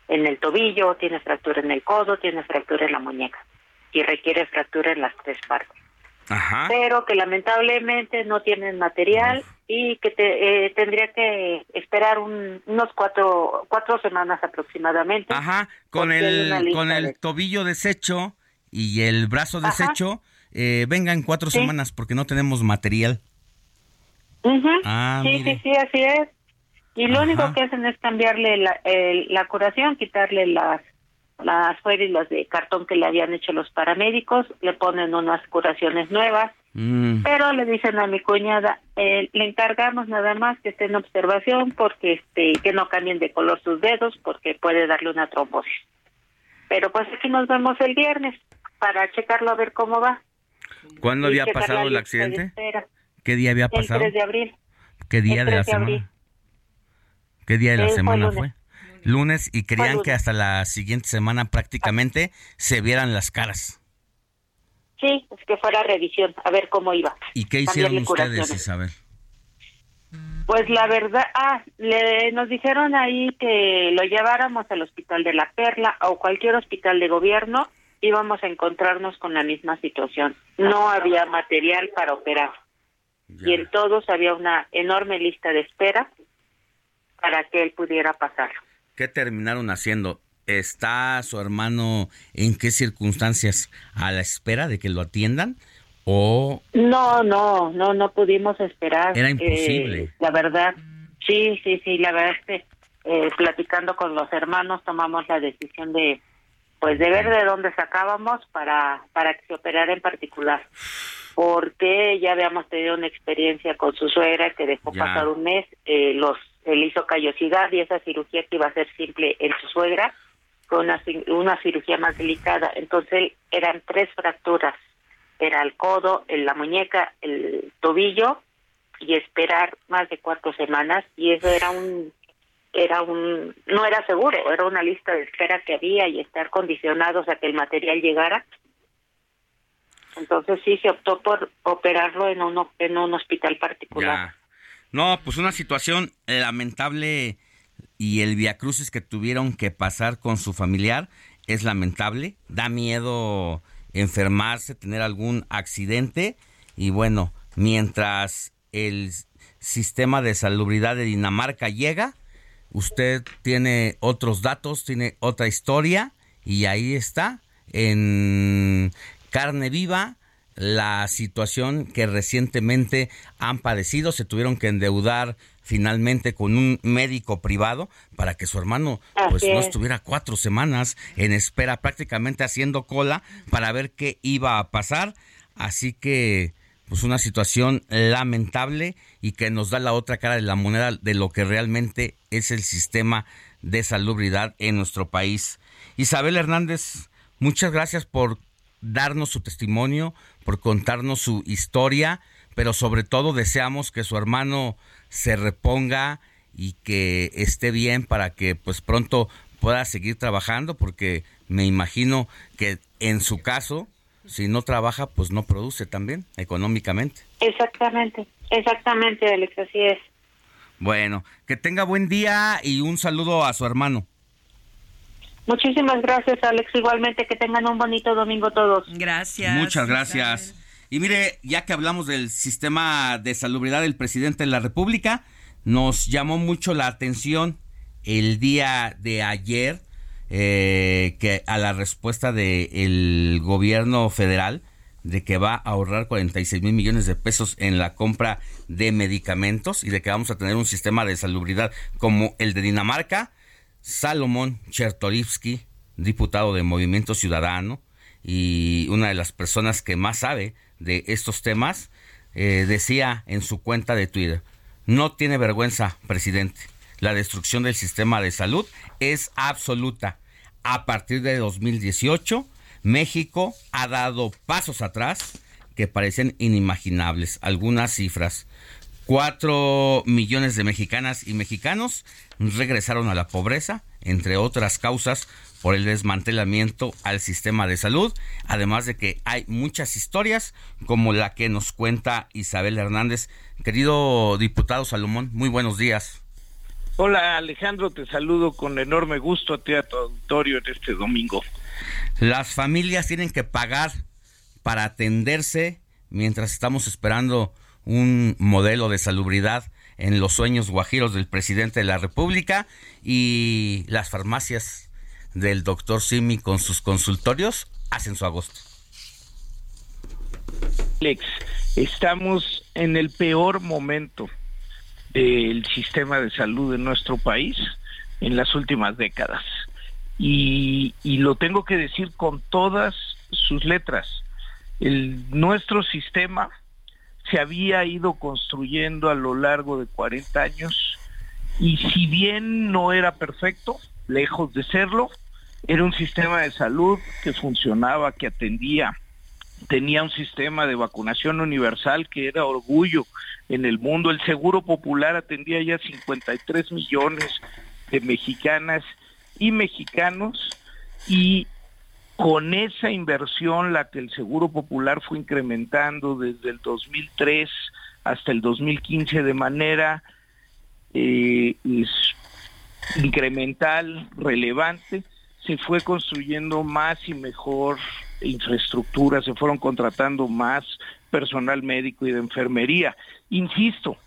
en el tobillo, tiene fractura en el codo, tiene fractura en la muñeca y requiere fractura en las tres partes Ajá. pero que lamentablemente no tienen material y que te, eh, tendría que esperar un- unos cuatro cuatro semanas aproximadamente. Ajá, con el con el de- tobillo deshecho y el brazo Ajá. deshecho, eh, venga en cuatro Sí. semanas porque no tenemos material. Ujú. Ah, sí, mire. sí, sí, así es. Y lo Ajá. único que hacen es cambiarle la, el- la curación, quitarle las las férulas de cartón que le habían hecho los paramédicos, le ponen unas curaciones nuevas Mm, Pero le dicen a mi cuñada, eh, le encargamos nada más que esté en observación porque este que no cambien de color sus dedos porque puede darle una trombosis. Pero pues aquí nos vemos el viernes para checarlo a ver cómo va. ¿Cuándo había pasado el accidente? ¿Qué día había El pasado? 3 de abril. ¿Qué día el de la 3 de semana abril. ¿Qué día de la semana fue? Lunes y lunes. que hasta la siguiente semana prácticamente se vieran las caras. Sí, es que fuera revisión, a ver cómo iba. ¿Y qué hicieron ustedes. Isabel? Pues la verdad, ah, le, nos dijeron ahí que lo lleváramos al hospital de la Perla o cualquier hospital de gobierno, íbamos a encontrarnos con la misma situación. No había material para operar. Y en todos había una enorme lista de espera para que él pudiera pasar. ¿Qué terminaron haciendo? ¿Está su hermano en qué circunstancias? ¿A la espera de que lo atiendan? ¿O No, no, no, no pudimos esperar. Era Eh, imposible. la verdad, sí, sí, sí, la verdad es que eh, platicando con los hermanos tomamos la decisión de, pues, de ver de dónde sacábamos para, para que se operara en particular. Porque ya habíamos tenido una experiencia con su suegra que dejó Ya. pasar un mes, eh, los, se le hizo callosidad y esa cirugía que iba a ser simple en su suegra fue una, una cirugía más delicada. Entonces eran tres fracturas era el codo, en la muñeca, el tobillo y esperar más de cuatro semanas y eso era un era un no era seguro, era una lista de espera que había y estar condicionados a que el material llegara. Entonces sí se optó por operarlo en un en un hospital particular. No, pues una situación lamentable y el viacrucis que tuvieron que pasar con su familiar es lamentable, da miedo enfermarse, tener algún accidente. Y bueno, mientras el sistema de salubridad de Dinamarca llega, usted tiene otros datos, tiene otra historia. Y ahí está en carne viva la situación que recientemente han padecido, se tuvieron que endeudar finalmente con un médico privado para que su hermano pues no estuviera cuatro semanas en espera prácticamente haciendo cola para ver qué iba a pasar. Así que pues una situación lamentable y que nos da la otra cara de la moneda de lo que realmente es el sistema de salubridad en nuestro país. Isabel Hernández, muchas gracias por darnos su testimonio, por contarnos su historia, pero sobre todo deseamos que su hermano se reponga y que esté bien para que pues pronto pueda seguir trabajando porque me imagino que en su caso si no trabaja, pues no produce también económicamente. Exactamente, exactamente, Alex, así es. Bueno, que tenga buen día y un saludo a su hermano. Muchísimas gracias, Alex. Igualmente, que tengan un bonito domingo todos. Gracias. Muchas gracias. Y mire, ya que hablamos del sistema de salubridad del presidente de la República, nos llamó mucho la atención el día de ayer eh, que a la respuesta del gobierno federal de que va a ahorrar 46 mil millones de pesos en la compra de medicamentos y de que vamos a tener un sistema de salubridad como el de Dinamarca, Salomón Chertorivsky, diputado de Movimiento Ciudadano y una de las personas que más sabe de estos temas, eh, decía en su cuenta de Twitter, no tiene vergüenza, presidente. La destrucción del sistema de salud es absoluta a partir de 2018, México ha dado pasos atrás que parecen inimaginables. Algunas cifras. Cuatro millones de mexicanas y mexicanos regresaron a la pobreza, entre otras causas por el desmantelamiento al sistema de salud, además de que hay muchas historias como la que nos cuenta Isabel Hernández. Querido diputado Salomón, muy buenos días. Hola Alejandro, te saludo con enorme gusto a ti a tu auditorio en este domingo. Las familias tienen que pagar para atenderse mientras estamos esperando un modelo de salubridad en los sueños guajiros del presidente de la República y las farmacias del doctor Simi con sus consultorios hacen su agosto. Alex, estamos en el peor momento del sistema de salud en nuestro país en las últimas décadas. Y, lo tengo que decir con todas sus letras. El, nuestro sistema se había ido construyendo a lo largo de 40 años y si bien no era perfecto, lejos de serlo, era un sistema de salud que funcionaba, que atendía, tenía un sistema de vacunación universal que era orgullo en el mundo. El Seguro Popular atendía ya 53 millones de mexicanas y mexicanos y con esa inversión la que el Seguro Popular fue incrementando desde el 2003 hasta el 2015 de manera eh, incremental, relevante, se fue construyendo más y mejor infraestructura, se fueron contratando más personal médico y de enfermería. Insisto,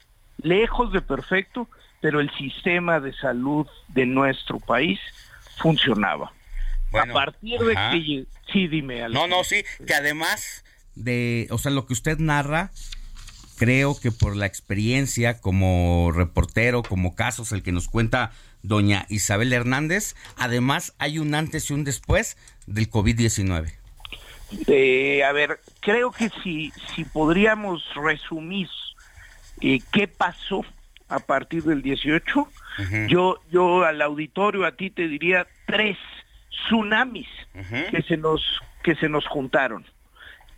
lejos de perfecto, pero el sistema de salud de nuestro país funcionaba. A partir de que sí dime No, no, sí, que además de, o sea, lo que usted narra creo que por la experiencia como reportero, como casos, el que nos cuenta doña Isabel Hernández, además hay un antes y un después del COVID-19. Eh, a ver, creo que si, si podríamos resumir eh, qué pasó a partir del 18, yo, yo al auditorio, a ti te diría tres tsunamis que, se nos, que se nos juntaron.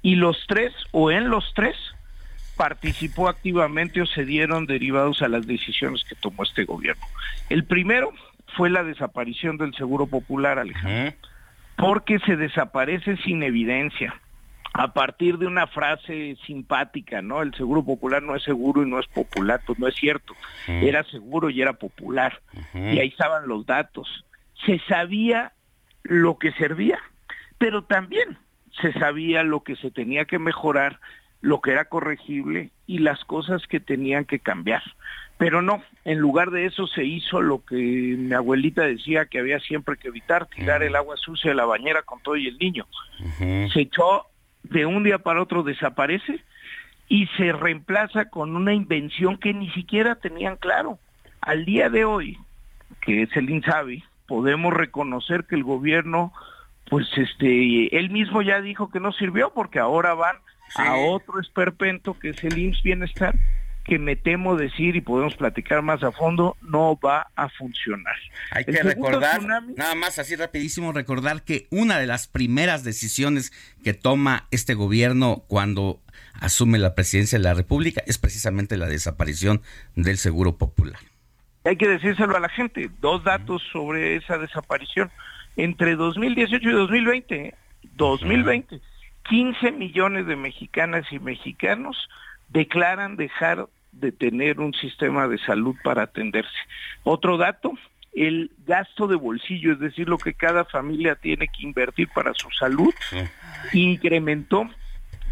Y los tres, o en los tres, participó activamente o se dieron derivados a las decisiones que tomó este gobierno. El primero fue la desaparición del Seguro Popular, Alejandro, porque se desaparece sin evidencia a partir de una frase simpática, ¿no? El Seguro Popular no es seguro y no es popular, pues no es cierto. Era seguro y era popular. Y ahí estaban los datos. Se sabía lo que servía, pero también se sabía lo que se tenía que mejorar, lo que era corregible y las cosas que tenían que cambiar. Pero no, en lugar de eso se hizo lo que mi abuelita decía que había siempre que evitar, tirar el agua sucia de la bañera con todo y el niño. Se echó de un día para otro, desaparece y se reemplaza con una invención que ni siquiera tenían claro. Al día de hoy, que es el INSABI, podemos reconocer que el gobierno, pues este, él mismo ya dijo que no sirvió porque ahora van a otro esperpento que es el IMSS Bienestar, que me temo decir y podemos platicar más a fondo, no va a funcionar. Hay que recordar, nada más así rapidísimo, recordar que una de las primeras decisiones que toma este gobierno cuando asume la presidencia de la República es precisamente la desaparición del Seguro Popular. Hay que decírselo a la gente, dos datos sobre esa desaparición. Entre 2018 y 2020, 2020, 15 millones de mexicanas y mexicanos declaran dejar de tener un sistema de salud para atenderse. Otro dato, el gasto de bolsillo, es decir, lo que cada familia tiene que invertir para su salud, incrementó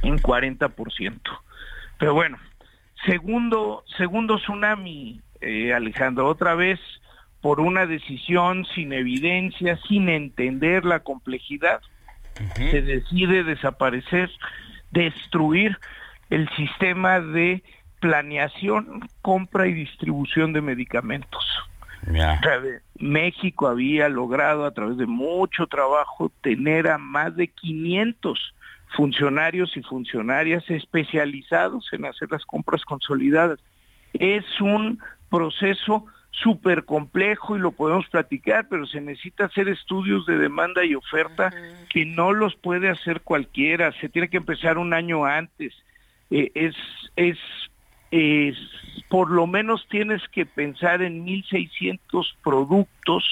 en 40%. Pero bueno, segundo, segundo tsunami, eh, Alejandro, otra vez por una decisión sin evidencia, sin entender la complejidad, se decide desaparecer, destruir el sistema de planeación, compra y distribución de medicamentos. México había logrado a través de mucho trabajo tener a más de 500 funcionarios y funcionarias especializados en hacer las compras consolidadas. Es un proceso súper complejo y lo podemos platicar, pero se necesita hacer estudios de demanda y oferta que no los puede hacer cualquiera, se tiene que empezar un año antes. Eh, es, es es por lo menos tienes que pensar en 1.600 productos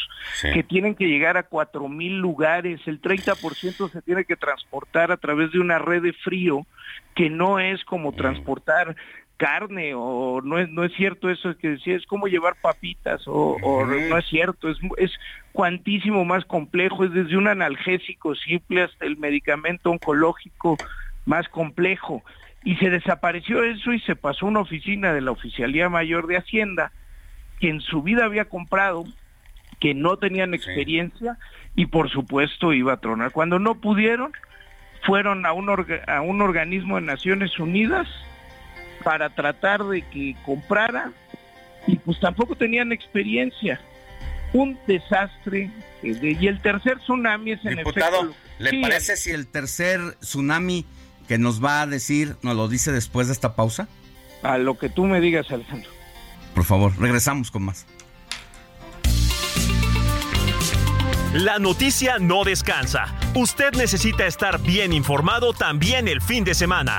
que tienen que llegar a 4.000 lugares. El 30% se tiene que transportar a través de una red de frío que no es como mm. transportar carne o no es no es cierto eso que decía es como llevar papitas o, no es cierto es es cuantísimo más complejo es desde un analgésico simple hasta el medicamento oncológico más complejo. Y se desapareció eso y se pasó a una oficina de la Oficialía Mayor de Hacienda, que en su vida había comprado, que no tenían experiencia y por supuesto iba a tronar. Cuando no pudieron, fueron a un, a un organismo de Naciones Unidas para tratar de que comprara y pues tampoco tenían experiencia. Un desastre. Y el tercer tsunami es en efecto... ¿Le parece si el tercer tsunami que nos va a decir, nos lo dice después de esta pausa? A lo que tú me digas, Alejandro. Por favor, regresamos con más. La noticia no descansa. Usted necesita estar bien informado también el fin de semana.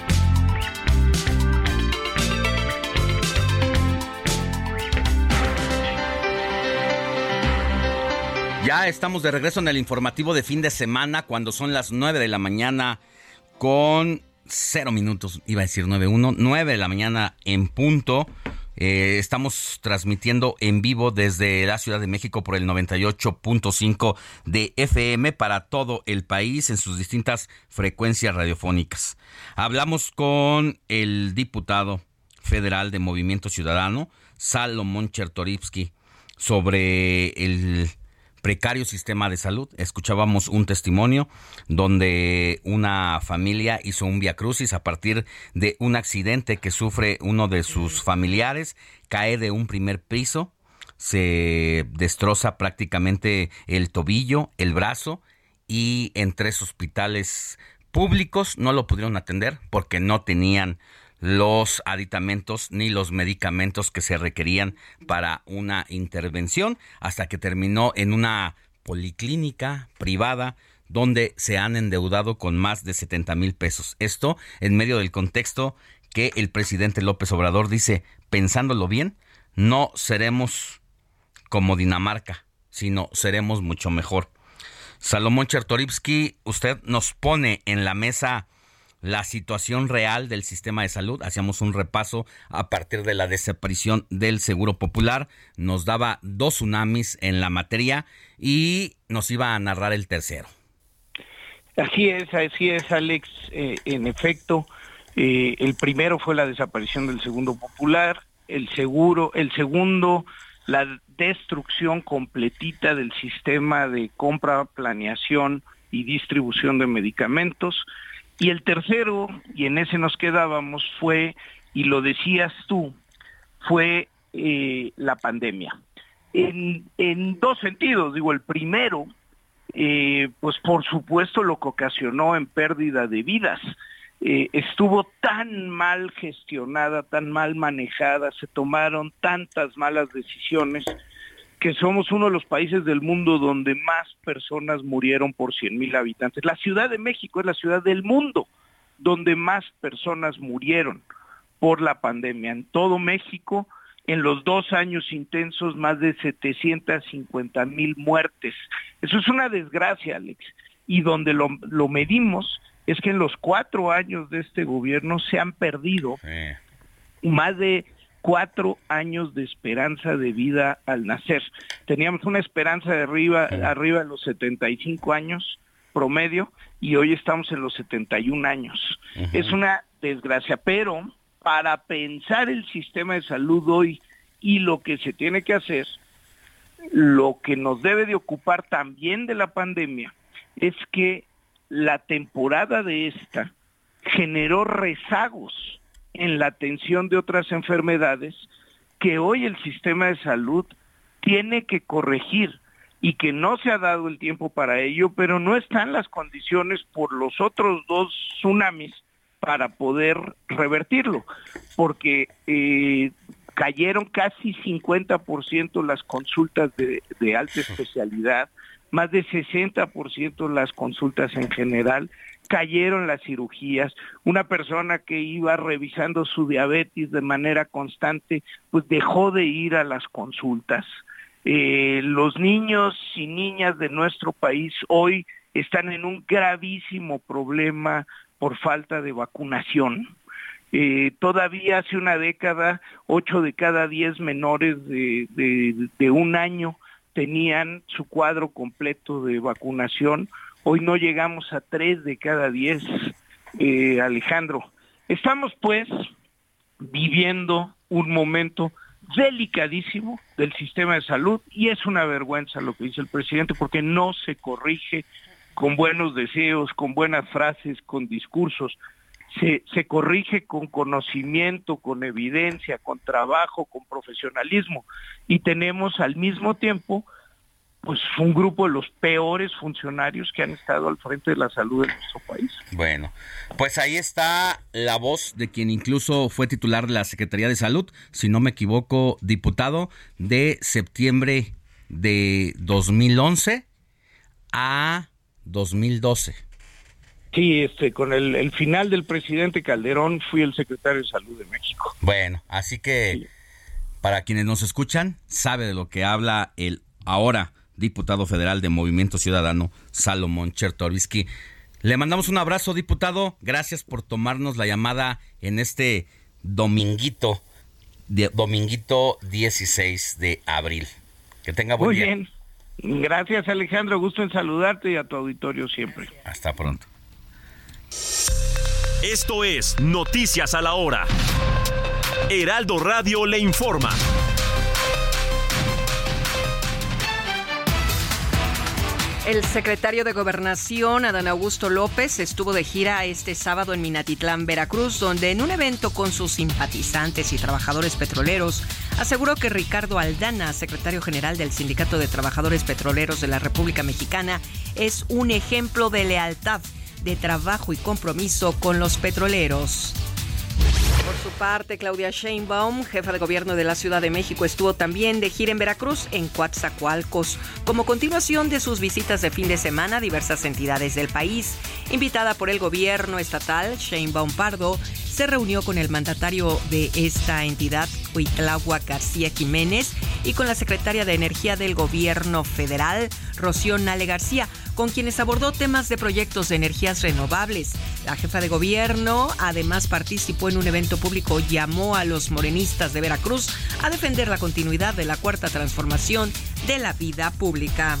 Ya estamos de regreso en el informativo de fin de semana cuando son las 9 de la mañana con cero minutos, iba a decir 9.1, 9 de la mañana en punto. Eh, estamos transmitiendo en vivo desde la Ciudad de México por el 98.5 de FM para todo el país en sus distintas frecuencias radiofónicas. Hablamos con el diputado federal de Movimiento Ciudadano, Salomón Chertorivsky, sobre el precario sistema de salud. Escuchábamos un testimonio donde una familia hizo un via crucis a partir de un accidente que sufre uno de sus familiares, cae de un primer piso, se destroza prácticamente el tobillo, el brazo y en tres hospitales públicos no lo pudieron atender porque no tenían los aditamentos ni los medicamentos que se requerían para una intervención hasta que terminó en una policlínica privada donde se han endeudado con más de 70 mil pesos. Esto en medio del contexto que el presidente López Obrador dice, pensándolo bien, no seremos como Dinamarca, sino seremos mucho mejor. Salomón Chertorivsky, usted nos pone en la mesa la situación real del sistema de salud. Hacíamos un repaso a partir de la desaparición del Seguro Popular. Nos daba dos tsunamis en la materia y nos iba a narrar el tercero. Así es, así es, Alex. Eh, en efecto, eh, el primero fue la desaparición del Segundo Popular, el seguro, el segundo, la destrucción completita del sistema de compra, planeación y distribución de medicamentos. Y el tercero, y en ese nos quedábamos, fue, y lo decías tú, fue eh, la pandemia. En, dos sentidos, digo, el primero, eh, pues por supuesto lo que ocasionó en pérdida de vidas. Eh, estuvo tan mal gestionada, tan mal manejada, se tomaron tantas malas decisiones que somos uno de los países del mundo donde más personas murieron por 100 mil habitantes. La Ciudad de México es la ciudad del mundo donde más personas murieron por la pandemia. En todo México, en los dos años intensos, más de 750 mil muertes. Eso es una desgracia, Alex. Y donde lo, medimos es que en los cuatro años de este gobierno se han perdido más de cuatro años de esperanza de vida al nacer. Teníamos una esperanza de arriba, arriba de los 75 años promedio y hoy estamos en los 71 años. Es una desgracia, pero para pensar el sistema de salud hoy y lo que se tiene que hacer, lo que nos debe de ocupar también de la pandemia es que la temporada de esta generó rezagos en la atención de otras enfermedades que hoy el sistema de salud tiene que corregir y que no se ha dado el tiempo para ello, pero no están las condiciones por los otros dos tsunamis para poder revertirlo, porque eh, cayeron casi 50% las consultas de, de alta especialidad, más de 60% las consultas en general, cayeron las cirugías, una persona que iba revisando su diabetes de manera constante, pues dejó de ir a las consultas. Eh, los niños y niñas de nuestro país hoy están en un gravísimo problema por falta de vacunación. Eh, todavía hace una década, ocho de cada diez menores de, de, un año tenían su cuadro completo de vacunación. Hoy no llegamos a tres de cada diez, eh, Alejandro. Estamos pues viviendo un momento delicadísimo del sistema de salud y es una vergüenza lo que dice el presidente porque no se corrige con buenos deseos, con buenas frases, con discursos. Se, se corrige con conocimiento, con evidencia, con trabajo, con profesionalismo. Y tenemos al mismo tiempo pues un grupo de los peores funcionarios que han estado al frente de la salud de nuestro país. Bueno, pues ahí está la voz de quien incluso fue titular de la Secretaría de Salud, si no me equivoco, diputado de septiembre de 2011 a 2012. Sí, este, con el, final del presidente Calderón fui el secretario de Salud de México. Bueno, así que para quienes nos escuchan, sabe de lo que habla el ahora diputado federal de Movimiento Ciudadano, Salomón Chertorivsky. Le mandamos un abrazo, diputado. Gracias por tomarnos la llamada en este dominguito, dominguito 16 de abril. Que tenga buen Muy bien. Gracias, Alejandro. Gusto en saludarte y a tu auditorio siempre. Hasta pronto. Esto es Noticias a la Hora. Heraldo Radio le informa. El secretario de Gobernación, Adán Augusto López, estuvo de gira este sábado en Minatitlán, Veracruz, donde en un evento con sus simpatizantes y trabajadores petroleros, aseguró que Ricardo Aldana, secretario general del Sindicato de Trabajadores Petroleros de la República Mexicana, es un ejemplo de lealtad, de trabajo y compromiso con los petroleros. Por su parte, Claudia Sheinbaum, jefa de gobierno de la Ciudad de México, estuvo también de gira en Veracruz, en Coatzacoalcos, como continuación de sus visitas de fin de semana a diversas entidades del país. Invitada por el gobierno estatal, Sheinbaum Pardo se reunió con el mandatario de esta entidad, Huitlagua García Jiménez, y con la secretaria de Energía del Gobierno Federal, Rocío Nale García, con quienes abordó temas de proyectos de energías renovables. La jefa de gobierno además participó en un evento público, llamó a los morenistas de Veracruz a defender la continuidad de la cuarta transformación de la vida pública.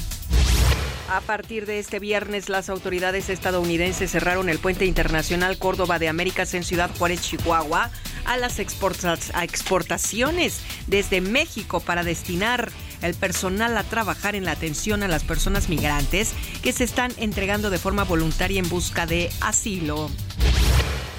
A partir de este viernes, las autoridades estadounidenses cerraron el puente internacional Córdoba de Américas en Ciudad Juárez, Chihuahua, a las exportaciones desde México para destinar el personal a trabajar en la atención a las personas migrantes que se están entregando de forma voluntaria en busca de asilo.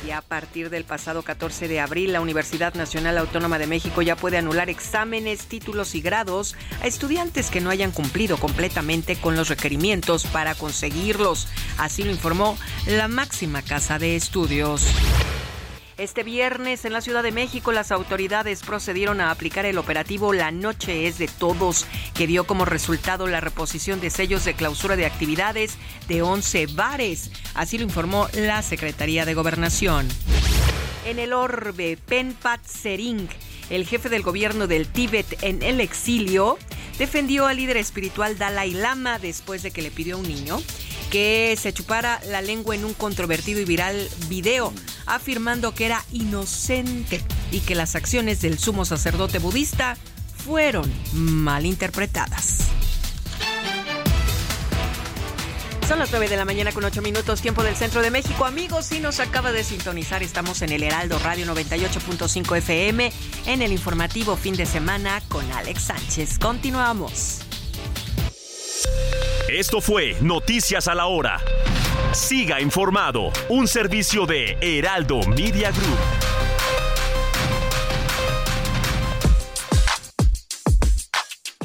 Y a partir del pasado 14 de abril, la Universidad Nacional Autónoma de México ya puede anular exámenes, títulos y grados a estudiantes que no hayan cumplido completamente con los requerimientos para conseguirlos. Así lo informó la máxima casa de estudios. Este viernes en la Ciudad de México las autoridades procedieron a aplicar el operativo La Noche es de Todos, que dio como resultado la reposición de sellos de clausura de actividades de 11 bares. Así lo informó la Secretaría de Gobernación. En el orbe, Penpat Sering, el jefe del gobierno del Tíbet en el exilio, defendió al líder espiritual Dalai Lama después de que le pidió a un niño que se chupara la lengua en un controvertido y viral video, afirmando que era inocente y que las acciones del sumo sacerdote budista fueron malinterpretadas. Son las 9 de la mañana con 8 minutos, tiempo del centro de México. Amigos, si nos acaba de sintonizar, estamos en el Heraldo Radio 98.5 FM en el informativo fin de semana con Alex Sánchez. Continuamos. Esto fue Noticias a la Hora. Siga informado, un servicio de Heraldo Media Group.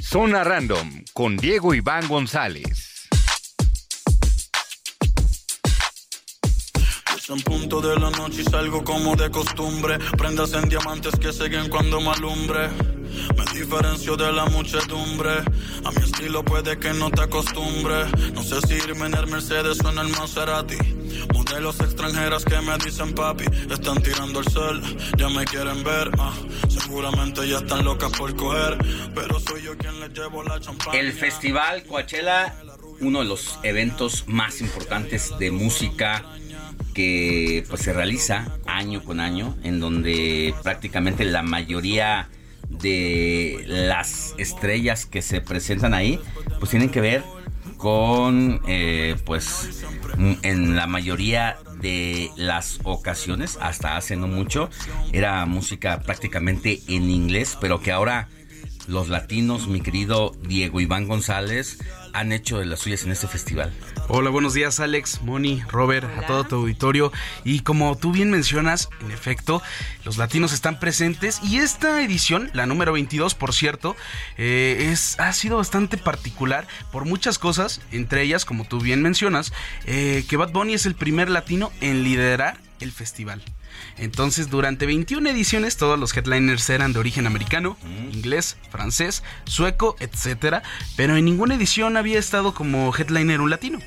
Zona Random con Diego Iván González. Es en punto de la noche y salgo como de costumbre. Prendas en diamantes que siguen cuando me alumbre. Me diferencio de la muchedumbre. A mi estilo puede que no te acostumbre. No sé si irme en el Mercedes o en el Maserati. Modelos extranjeras que me dicen papi. Están tirando el sol, ya me quieren ver. Ah, seguramente ya están locas por coger. Pero soy yo quien les llevo la champaña. El Festival Coachella, uno de los eventos más importantes de música que pues se realiza año con año, en donde prácticamente la mayoría de las estrellas que se presentan ahí, pues tienen que ver con, eh, pues, en la mayoría de las ocasiones, hasta hace no mucho, era música prácticamente en inglés, pero que ahora los latinos, mi querido Diego Iván González, han hecho de las suyas en este festival. Hola, buenos días Alex, Moni, Robert, a todo tu auditorio. Y como tú bien mencionas, en efecto, los latinos están presentes y esta edición, la número 22 por cierto, eh, es, ha sido bastante particular por muchas cosas, entre ellas, como tú bien mencionas, eh, que Bad Bunny es el primer latino en liderar el festival. Entonces, durante 21 ediciones, todos los headliners eran de origen americano, inglés, francés, sueco, etc. Pero en ninguna edición había estado como headliner un latino.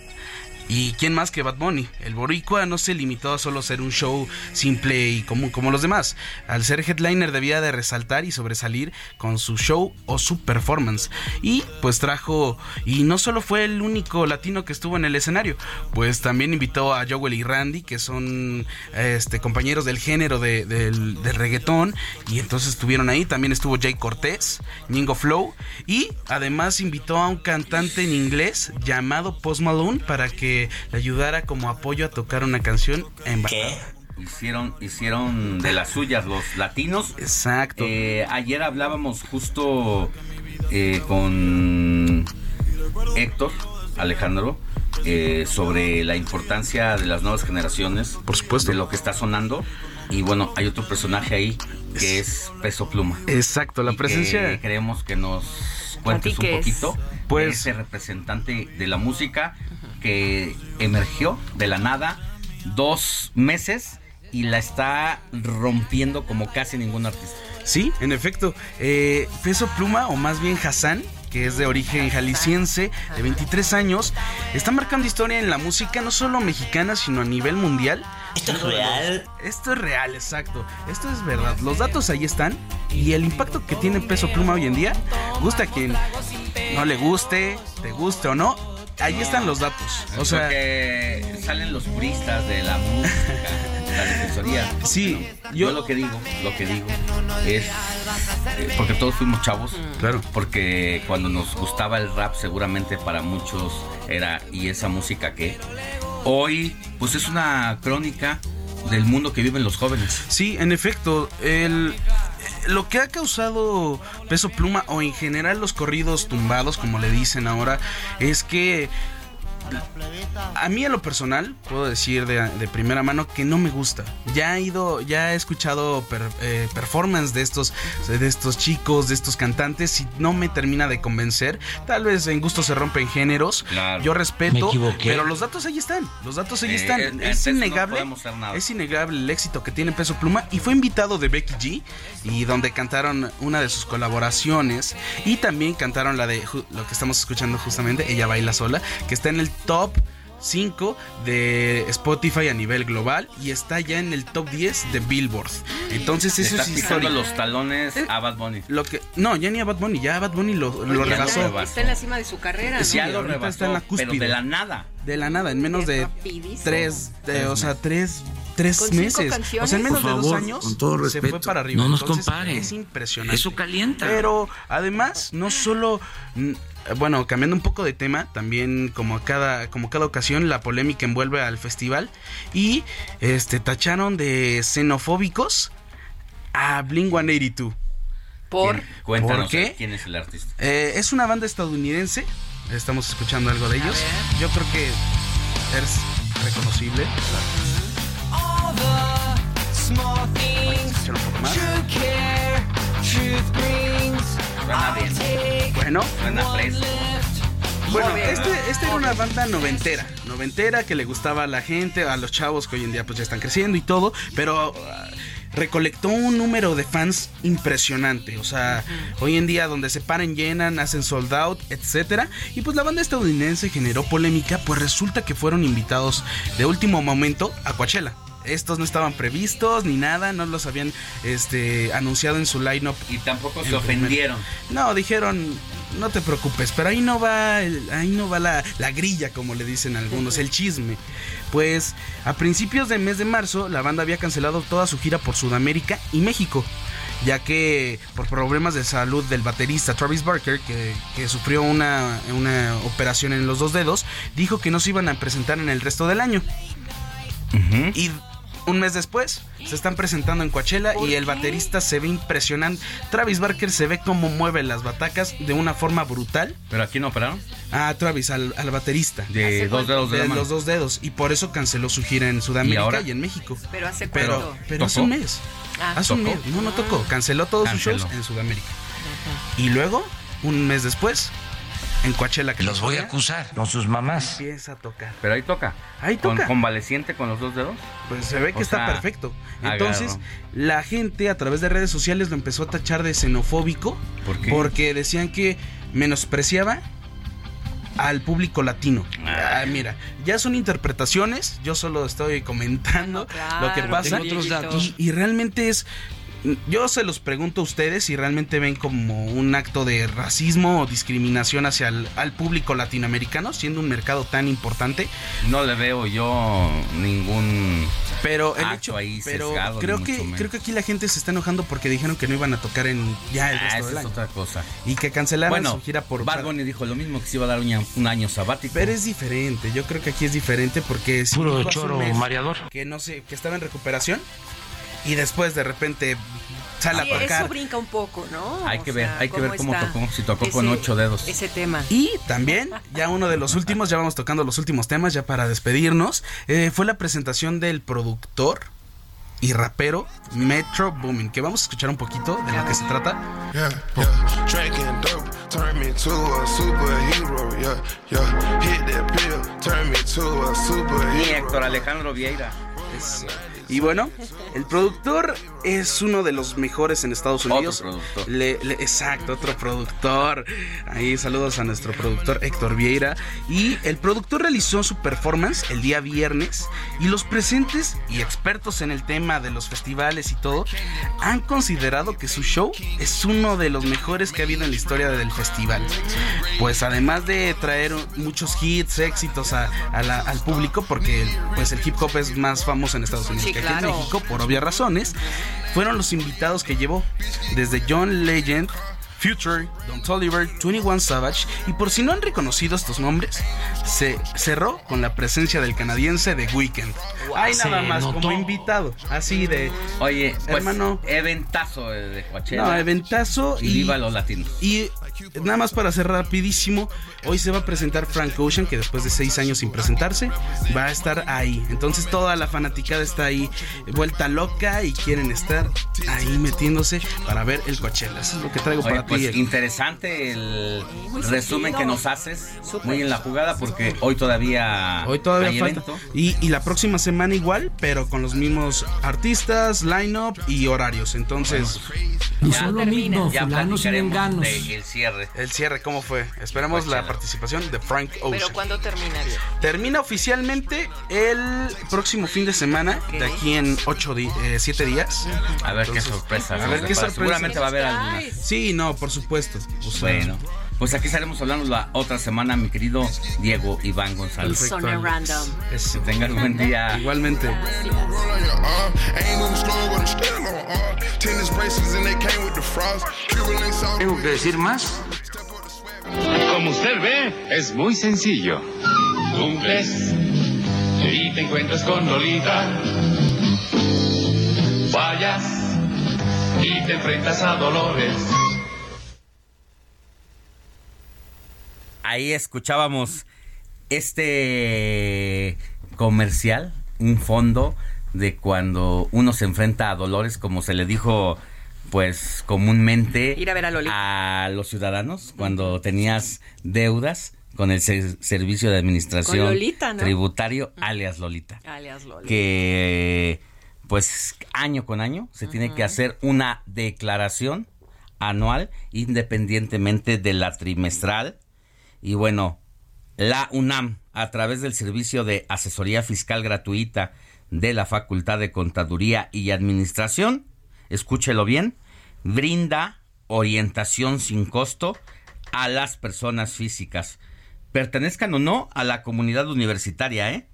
¿Y quién más que Bad Bunny? El boricua no se limitó a solo ser un show simple y común como los demás. Al ser headliner debía de resaltar y sobresalir con su show o su performance. Y pues trajo, y no solo fue el único latino que estuvo en el escenario, pues también invitó a Joel y Randy, que son este, compañeros del género de, del, del reggaetón, y entonces estuvieron ahí. También estuvo Jay Cortés, Ningo Flow, y además invitó a un cantante en inglés llamado Post Malone para que le ayudara como apoyo a tocar una canción en ¿Qué? Hicieron, hicieron de las suyas los latinos. Exacto. Eh, ayer hablábamos justo eh, con Héctor Alejandro, eh, sobre la importancia de las nuevas generaciones. Por supuesto. De lo que está sonando. Y bueno, hay otro personaje ahí que es Peso Pluma. Exacto, la presencia. Que queremos que nos cuentes un poquito. Pues. Ese representante de la música que emergió de la nada dos meses y la está rompiendo como casi ningún artista. Sí, en efecto. Eh, Peso Pluma, o más bien Hassan, que es de origen jalisciense, de 23 años, está marcando historia en la música no solo mexicana, sino a nivel mundial. ¿Esto es real? Esto es real, exacto. Esto es verdad. Los datos ahí están y el impacto que tiene Peso Pluma hoy en día, gusta a quien no le guste, te guste o no, ahí están los datos. O sea, que salen los puristas de la música, la defensoría. Sí, yo, lo que digo, lo que digo es eh, porque todos fuimos chavos, claro, porque cuando nos gustaba el rap seguramente para muchos era y esa música que hoy pues es una crónica del mundo que viven los jóvenes. Sí, en efecto, el lo que ha causado Peso Pluma o en general los corridos tumbados, como le dicen ahora, es que a mí a lo personal puedo decir de, primera mano que no me gusta. Ya he ido, ya he escuchado eh, performance de estos, de estos chicos, de estos cantantes y no me termina de convencer. Tal vez en gusto se rompen géneros. Yo respeto, pero los datos ahí están. Los datos ahí Eh, están. es no innegable. podemos hacer nada. es innegable el éxito que tiene Peso Pluma y fue invitado de Becky G y donde cantaron una de sus colaboraciones y también cantaron la de ju- lo que estamos escuchando justamente, ella baila sola, que está en el top 5 de Spotify a nivel global y está ya en el top 10 de Billboard. Entonces Le eso es pisando historia. los talones a Bad Bunny. Lo que no, ya ni a Bad Bunny, ya a Bad Bunny lo, lo Ya rebasó. Está en la cima de su carrera. ¿no? Sí, Ya lo rebasó, está en la pero cúspide. de la nada. De la nada, en menos de rapidísimo. tres, de- o sea, meses. tres, tres Con meses. canciones. O sea, en menos de dos años con todo se fue respeto, para arriba. no nos Entonces, compare. Es impresionante. Eso calienta. Pero además, no solo bueno, cambiando un poco de tema, también como a cada como cada ocasión la polémica envuelve al festival y este tacharon de xenofóbicos a Blink-182. Por ¿Quién? Cuéntanos, ¿Por qué? ¿quién es el artista? Eh, es una banda estadounidense. Estamos escuchando algo de ellos. Yo creo que es reconocible. Escuchar un poco más. Suena bien. Bueno, Suena fresco. Bueno, este, este era una banda noventera, noventera que le gustaba a la gente, a los chavos que hoy en día pues ya están creciendo y todo, pero ah, recolectó un número de fans impresionante, o sea, hoy en día donde se paren llenan, hacen sold out, etcétera, y pues la banda estadounidense generó polémica, pues resulta que fueron invitados de último momento a Coachella. Estos no estaban previstos ni nada, no los habían este, anunciado en su lineup. Y tampoco se primer- ofendieron. No, dijeron, no te preocupes, pero ahí no va, el- ahí no va la, la grilla, como le dicen algunos, el chisme. Pues a principios del mes de marzo, la banda había cancelado toda su gira por Sudamérica y México, ya que por problemas de salud del baterista Travis Barker, que, que sufrió una, una operación en los dos dedos, dijo que no se iban a presentar en el resto del año. Y un mes después se están presentando en Coachella y el baterista se ve impresionante. Travis Barker se ve cómo mueve las batacas de una forma brutal. ¿Pero aquí no operaron? Ah, Travis, al, al baterista. De dos dedos de la mano. los dos dedos. Y por eso canceló su gira en Sudamérica ¿Y en México. Pero hace cuánto. pero hace un mes. Ah. Hace un ¿Tocó? mes. No, no tocó. Canceló todos Canceló. sus shows en Sudamérica. Y luego, un mes después, en Coachella. Que Los voy a acusar con sus mamás. Empieza a tocar. Pero ahí toca. Ahí Con- toca. convaleciente con los dos dedos. Pues se ve que O está sea, perfecto. Entonces, agarro. la gente a través de redes sociales lo empezó a tachar de xenofóbico. ¿Por qué? Porque decían que menospreciaba al público latino. Ah, mira, ya son interpretaciones, yo solo estoy comentando claro, lo que pasa. otros datos. Y, y realmente es... Yo se los pregunto a ustedes si realmente ven como un acto de racismo o discriminación hacia el al público latinoamericano, siendo un mercado tan importante. No le veo yo ningún Pero el acto hecho, ahí pero sesgado, creo que menos. creo que aquí la gente se está enojando porque dijeron que no iban a tocar en ya el Ah, resto esa del es año otra cosa. y que cancelaron Bueno, su gira por Bunny dijo lo mismo que se iba a dar un, un año sabático. pero es diferente. Yo creo que aquí es diferente porque si Puro choro mes mareador. que no sé que estaba en recuperación y después de repente sale Sí, a tocar. eso brinca un poco, ¿no? Hay O que ver, sea, hay que ver cómo tocó, si tocó con ocho dedos. Ese tema. Y también, ya uno de los últimos, ya vamos tocando los últimos temas, ya para despedirnos, eh, fue la presentación del productor y rapero Metro Boomin, que vamos a escuchar un poquito de lo que se trata. Yeah, yeah. Drinking dope turned me to a superhero. Yeah, yeah. Hit that pill, turned me to a Y superhero. Héctor Alejandro Vieira. Es- y bueno, el productor es uno de los mejores en Estados Otro Unidos. productor. Le- le- exacto, otro productor. Ahí saludos a nuestro productor Héctor Vieira. Y el productor realizó su performance el día viernes y los presentes y expertos en el tema de los festivales y todo han considerado que su show es uno de los mejores que ha habido en la historia del festival. Pues además de traer muchos hits, éxitos a- a la- al público, porque pues el hip hop es más famoso en Estados Unidos Sí, que aquí en. México, por obvias razones, fueron los invitados que llevó desde John Legend, Future, Don Toliver, 21 Savage y por si no han reconocido estos nombres, se cerró con la presencia del canadiense de Weekend. Hay Se nada más notó. como invitado, así de Oye, pues, hermano, eventazo de de Coachella. no, eventazo y, y viva los latinos. y nada más para hacer rapidísimo, hoy se va a presentar Frank Ocean, que después de seis años sin presentarse, va a estar ahí. Entonces toda la fanaticada está ahí vuelta loca y quieren estar ahí metiéndose para ver el Coachella. Eso es lo que traigo Oye, para pues ti. el- interesante el resumen que nos haces. Muy en la jugada porque hoy todavía Hoy todavía hay falta. evento. Y, y la próxima semana igual, pero con los mismos artistas, line-up y horarios. Entonces. Y son lo mismo, ya fulanos cierre. El cierre, ¿cómo fue? Esperamos la participación de Frank Ocean. Pero ¿cuándo terminaría? Termina oficialmente el próximo fin de semana, de aquí en 8 di 7 días. A ver qué sorpresa A ver qué sorpresa. Seguramente va a haber alguna. Sí, no, por supuesto. O sea, Bueno, pues aquí estaremos hablando la otra semana, mi querido Diego Iván González. Perfecto. Zona Random. Que tengas buen día. Igualmente. ¿Tengo que decir más? Como usted ve, es muy sencillo. Cumples y te encuentras con Lolita. Vayas y te enfrentas a Dolores. Ahí escuchábamos este comercial, un fondo de cuando uno se enfrenta a dolores, como se le dijo pues comúnmente Ir a ver a los ciudadanos cuando tenías deudas con el ser- servicio de administración Con Lolita, ¿no? tributario alias Lolita. Alias que pues año con año se tiene que hacer una declaración anual independientemente de la trimestral y bueno la UNAM a través del servicio de asesoría fiscal gratuita de la Facultad de Contaduría y Administración escúchelo bien brinda orientación sin costo a las personas físicas pertenezcan o no a la comunidad universitaria ¿eh?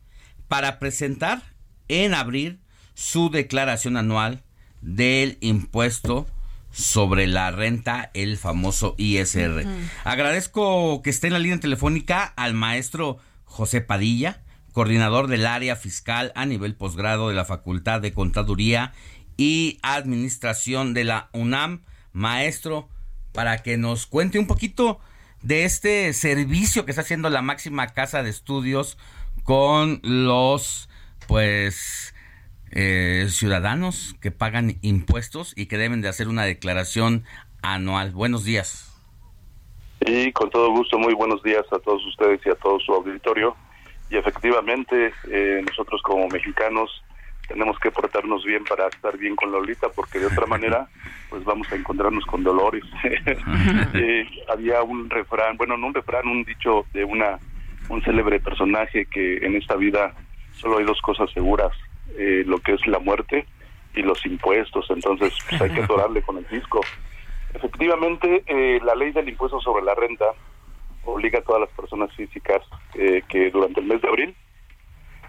para presentar en abril su declaración anual del impuesto sobre la renta, el famoso ISR. Agradezco que esté en la línea telefónica al maestro José Padilla, coordinador del área fiscal a nivel posgrado de la Facultad de Contaduría y Administración de la UNAM. Maestro, para que nos cuente un poquito de este servicio que está haciendo la máxima casa de estudios con los, pues, eh, ciudadanos que pagan impuestos y que deben de hacer una declaración anual. Buenos días. Y con todo gusto, muy buenos días a todos ustedes y a todo su auditorio. Y efectivamente, eh, nosotros como mexicanos tenemos que portarnos bien para estar bien con Lolita, porque de otra manera, pues vamos a encontrarnos con dolores. Eh, había un refrán, bueno, no un refrán, un dicho de una un célebre personaje que en esta vida solo hay dos cosas seguras, eh, lo que es la muerte y los impuestos. Entonces, pues hay que adorarle con el fisco. Efectivamente, eh, la ley del impuesto sobre la renta obliga a todas las personas físicas eh, que durante el mes de abril,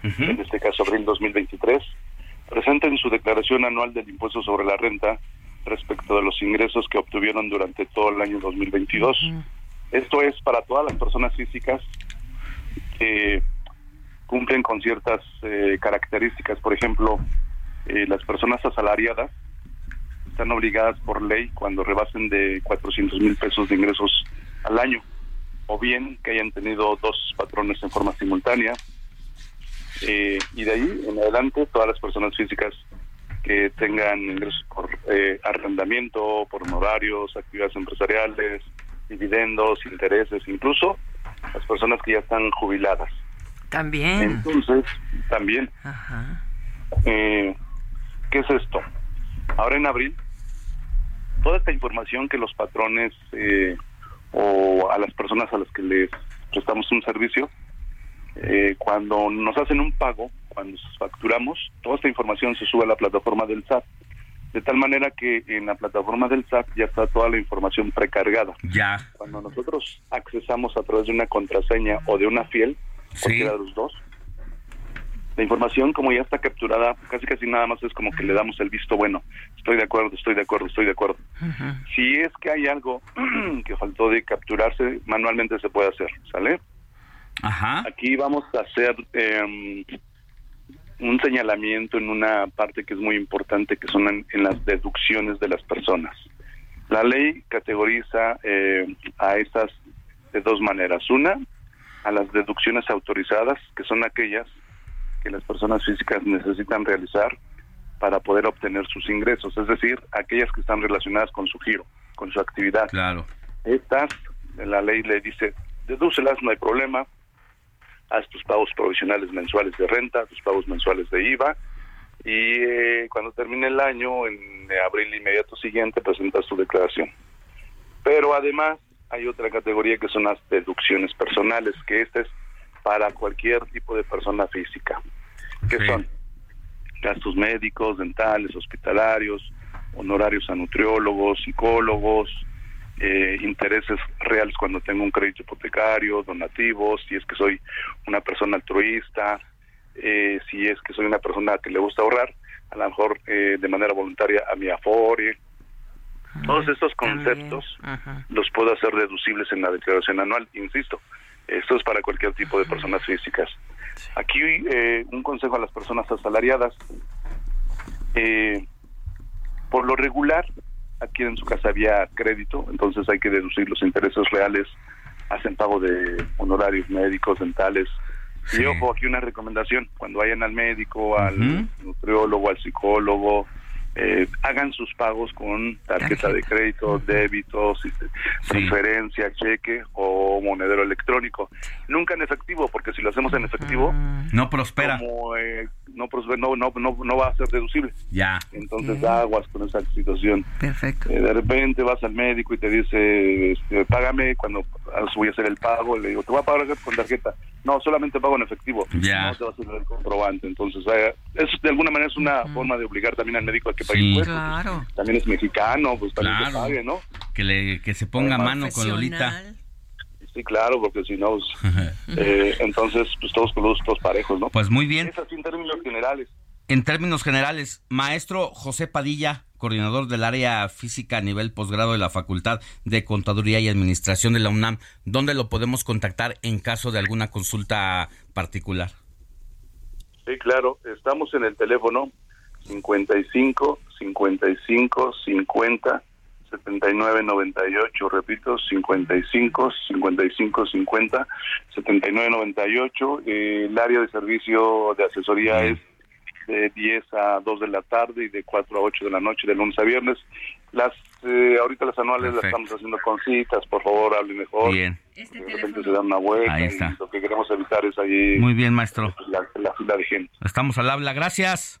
en este caso abril 2023, presenten su declaración anual del impuesto sobre la renta respecto de los ingresos que obtuvieron durante todo el año 2022. Esto es para todas las personas físicas que cumplen con ciertas eh, características, por ejemplo, eh, las personas asalariadas están obligadas por ley cuando rebasen de 400 mil pesos de ingresos al año, o bien que hayan tenido dos patrones en forma simultánea. Eh, y de ahí en adelante, todas las personas físicas que tengan ingresos por eh, arrendamiento, por honorarios, actividades empresariales, dividendos, intereses, incluso las personas que ya están jubiladas. También. Entonces, también. Eh, ¿Qué es esto? Ahora en abril, toda esta información que los patrones eh, o a las personas a las que les prestamos un servicio, eh, cuando nos hacen un pago, cuando facturamos, toda esta información se sube a la plataforma del SAT. De tal manera que en la plataforma del SAT ya está toda la información precargada. Ya. Cuando nosotros accesamos a través de una contraseña o de una fiel, cualquiera de los dos, la información como ya está capturada, casi casi nada más es como que le damos el visto bueno. Estoy de acuerdo, estoy de acuerdo, estoy de acuerdo. Si es que hay algo que faltó de capturarse, manualmente se puede hacer, ¿sale? Ajá. Aquí vamos a hacer eh, un señalamiento en una parte que es muy importante, que son en, en las deducciones de las personas. La ley categoriza eh, a estas de dos maneras. Una, a las deducciones autorizadas, que son aquellas que las personas físicas necesitan realizar para poder obtener sus ingresos, es decir, aquellas que están relacionadas con su giro, con su actividad. Claro. Estas, la ley le dice, dedúcelas, no hay problema, haz tus pagos provisionales mensuales de renta, tus pagos mensuales de IVA, y eh, cuando termine el año, en abril inmediato siguiente, presentas tu declaración. Pero además hay otra categoría que son las deducciones personales, que esta es para cualquier tipo de persona física, que son gastos médicos, dentales, hospitalarios, honorarios a nutriólogos, psicólogos, eh, intereses reales cuando tengo un crédito hipotecario, donativos, si es que soy una persona altruista, eh, si es que soy una persona que le gusta ahorrar, a lo mejor eh, de manera voluntaria a mi Afore. Todos estos conceptos los puedo hacer deducibles en la declaración anual, insisto. Esto es para cualquier tipo de personas físicas. Aquí eh, un consejo a las personas asalariadas. Eh, por lo regular, aquí en su casa había crédito, entonces hay que deducir los intereses reales, hacen pago de honorarios médicos, dentales. Y ojo, aquí una recomendación, cuando vayan al médico, al nutriólogo, al psicólogo, eh, hagan sus pagos con tarjeta, de crédito, débito, transferencia, cheque o monedero electrónico. Nunca en efectivo, porque si lo hacemos en efectivo, no prospera. Como, eh, no, prospera no, no, no, no, va a ser deducible. Ya. Entonces aguas con esa situación. Perfecto. Eh, de repente vas al médico y te dice, este, págame cuando voy a hacer el pago, le digo, te voy a pagar con tarjeta. No, solamente pago en efectivo. Ya. No te vas a hacer el comprobante. Entonces, eh, eso de alguna manera es una forma de obligar también al médico a que pague Sí. impuestos. Claro. También es mexicano, pues también que Claro. pague, ¿no? Que, le, que se ponga a mano con Lolita. Sí, claro, porque si no, pues, eh, entonces, pues todos con los todos parejos, ¿no? Pues muy bien. Es así en términos generales. En términos generales, maestro José Padilla, coordinador del área física a nivel posgrado de la Facultad de Contaduría y Administración de la UNAM, ¿dónde lo podemos contactar en caso de alguna consulta particular? Sí, claro, estamos en el teléfono 55 55 50 79 98, repito, 55 55 50 79 98. Eh, el área de servicio de asesoría es de 10 a 2 de la tarde y de 4 a 8 de la noche, de lunes a viernes. Las eh, ahorita las anuales las Perfecto. estamos haciendo con citas, por favor, hable mejor. Bien. De repente se dan una vuelta. Ahí y está. lo que queremos evitar es ahí Muy bien, maestro. la, la fila de gente. Estamos al habla. Gracias.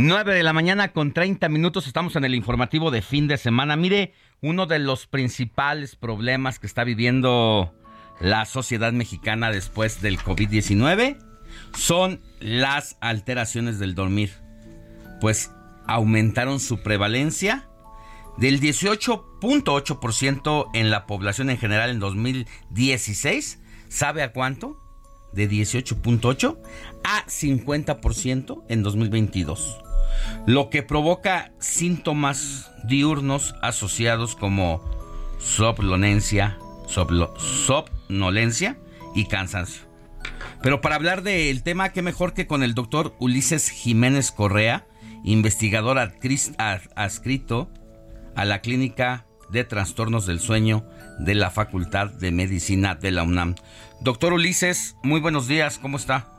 9 de la mañana con 30 minutos estamos en el informativo de fin de semana. Mire, uno de los principales problemas que está viviendo la sociedad mexicana después del COVID-19 son las alteraciones del dormir. Pues aumentaron su prevalencia del 18.8% en la población en general en 2016. ¿Sabe a cuánto? De 18.8 a 50% en 2022. Lo que provoca síntomas diurnos asociados como somnolencia, somnolencia y cansancio. Pero para hablar del tema, qué mejor que con el doctor Ulises Jiménez Correa, investigador adscrito a la Clínica de Trastornos del Sueño de la Facultad de Medicina de la UNAM. Doctor Ulises, muy buenos días, ¿cómo está?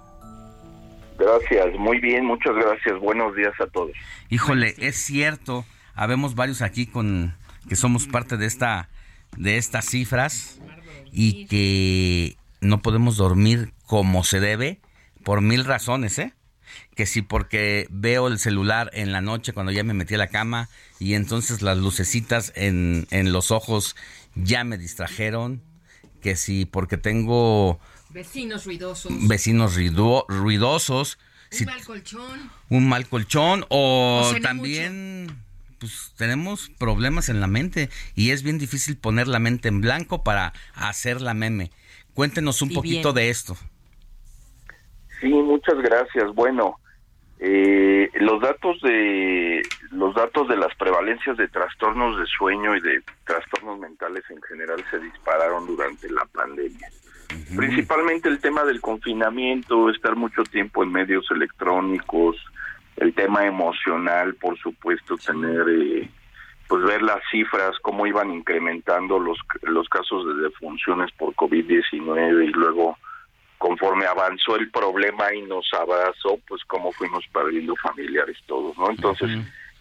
Gracias, muy bien, muchas gracias. Buenos días a todos. Híjole, es cierto, habemos varios aquí con que somos parte de esta de estas cifras y que no podemos dormir como se debe por mil razones, ¿eh? que si porque veo el celular en la noche cuando ya me metí a la cama y entonces las lucecitas en, en los ojos ya me distrajeron, que si porque tengo vecinos ruidosos, vecinos ruidosos, un mal colchón, un mal colchón o, también pues tenemos problemas en la mente y es bien difícil poner la mente en blanco para hacer la meme. Cuéntenos un poquito de esto. Sí, muchas gracias. Bueno, eh, los datos de los datos de las prevalencias de trastornos de sueño y de trastornos mentales en general se dispararon durante la pandemia. Principalmente el tema del confinamiento, estar mucho tiempo en medios electrónicos, el tema emocional, por supuesto, tener eh, pues ver las cifras cómo iban incrementando los los casos de defunciones por COVID-19 y luego conforme avanzó el problema y nos abrazó, pues como fuimos perdiendo familiares todos, ¿no? Entonces,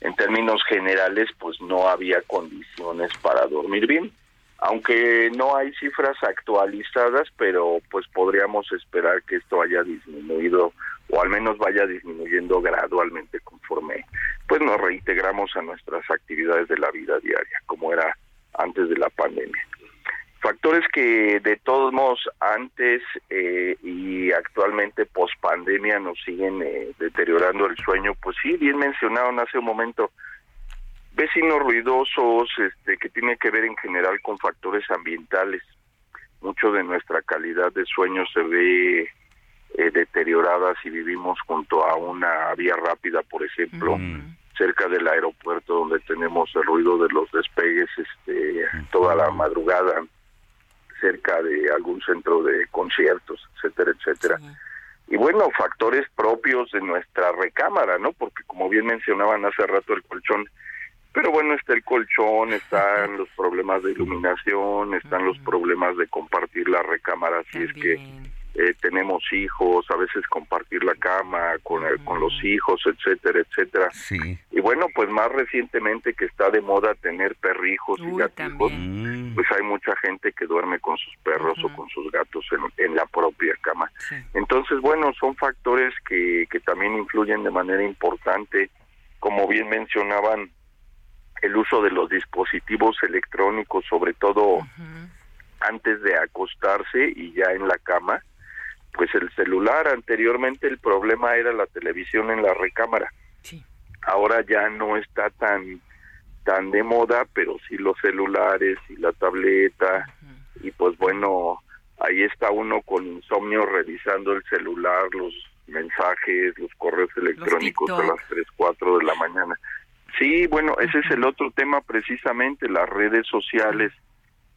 en términos generales, pues no había condiciones para dormir bien. Aunque no hay cifras actualizadas, pero pues podríamos esperar que esto haya disminuido o al menos vaya disminuyendo gradualmente conforme pues nos reintegramos a nuestras actividades de la vida diaria, como era antes de la pandemia. Factores que de todos modos antes eh, y actualmente post pandemia nos siguen eh, deteriorando el sueño, pues sí, bien mencionaron hace un momento, vecinos ruidosos, este, que tiene que ver en general con factores ambientales. Mucho de nuestra calidad de sueño se ve eh, deteriorada si vivimos junto a una vía rápida, por ejemplo, cerca del aeropuerto donde tenemos el ruido de los despegues este, toda la madrugada cerca de algún centro de conciertos, etcétera, etcétera. Y bueno, factores propios de nuestra recámara, ¿no? Porque como bien mencionaban hace rato el colchón, pero bueno, está el colchón, están los problemas de iluminación, están los problemas de compartir la recámara si es que eh, tenemos hijos, a veces compartir la cama con, con los hijos, etcétera, etcétera. Y bueno, pues más recientemente que está de moda tener perrijos y gatos, mm. pues hay mucha gente que duerme con sus perros o con sus gatos en, en la propia cama. Entonces, bueno, son factores que, que también influyen de manera importante, como bien mencionaban, el uso de los dispositivos electrónicos, sobre todo antes de acostarse y ya en la cama, pues el celular anteriormente el problema era la televisión en la recámara. Ahora ya no está tan tan de moda, pero sí los celulares y la tableta. Y pues bueno, ahí está uno con insomnio revisando el celular, los mensajes, los correos electrónicos a las 3, 4 de la mañana. Sí, bueno, ese es el otro tema precisamente, las redes sociales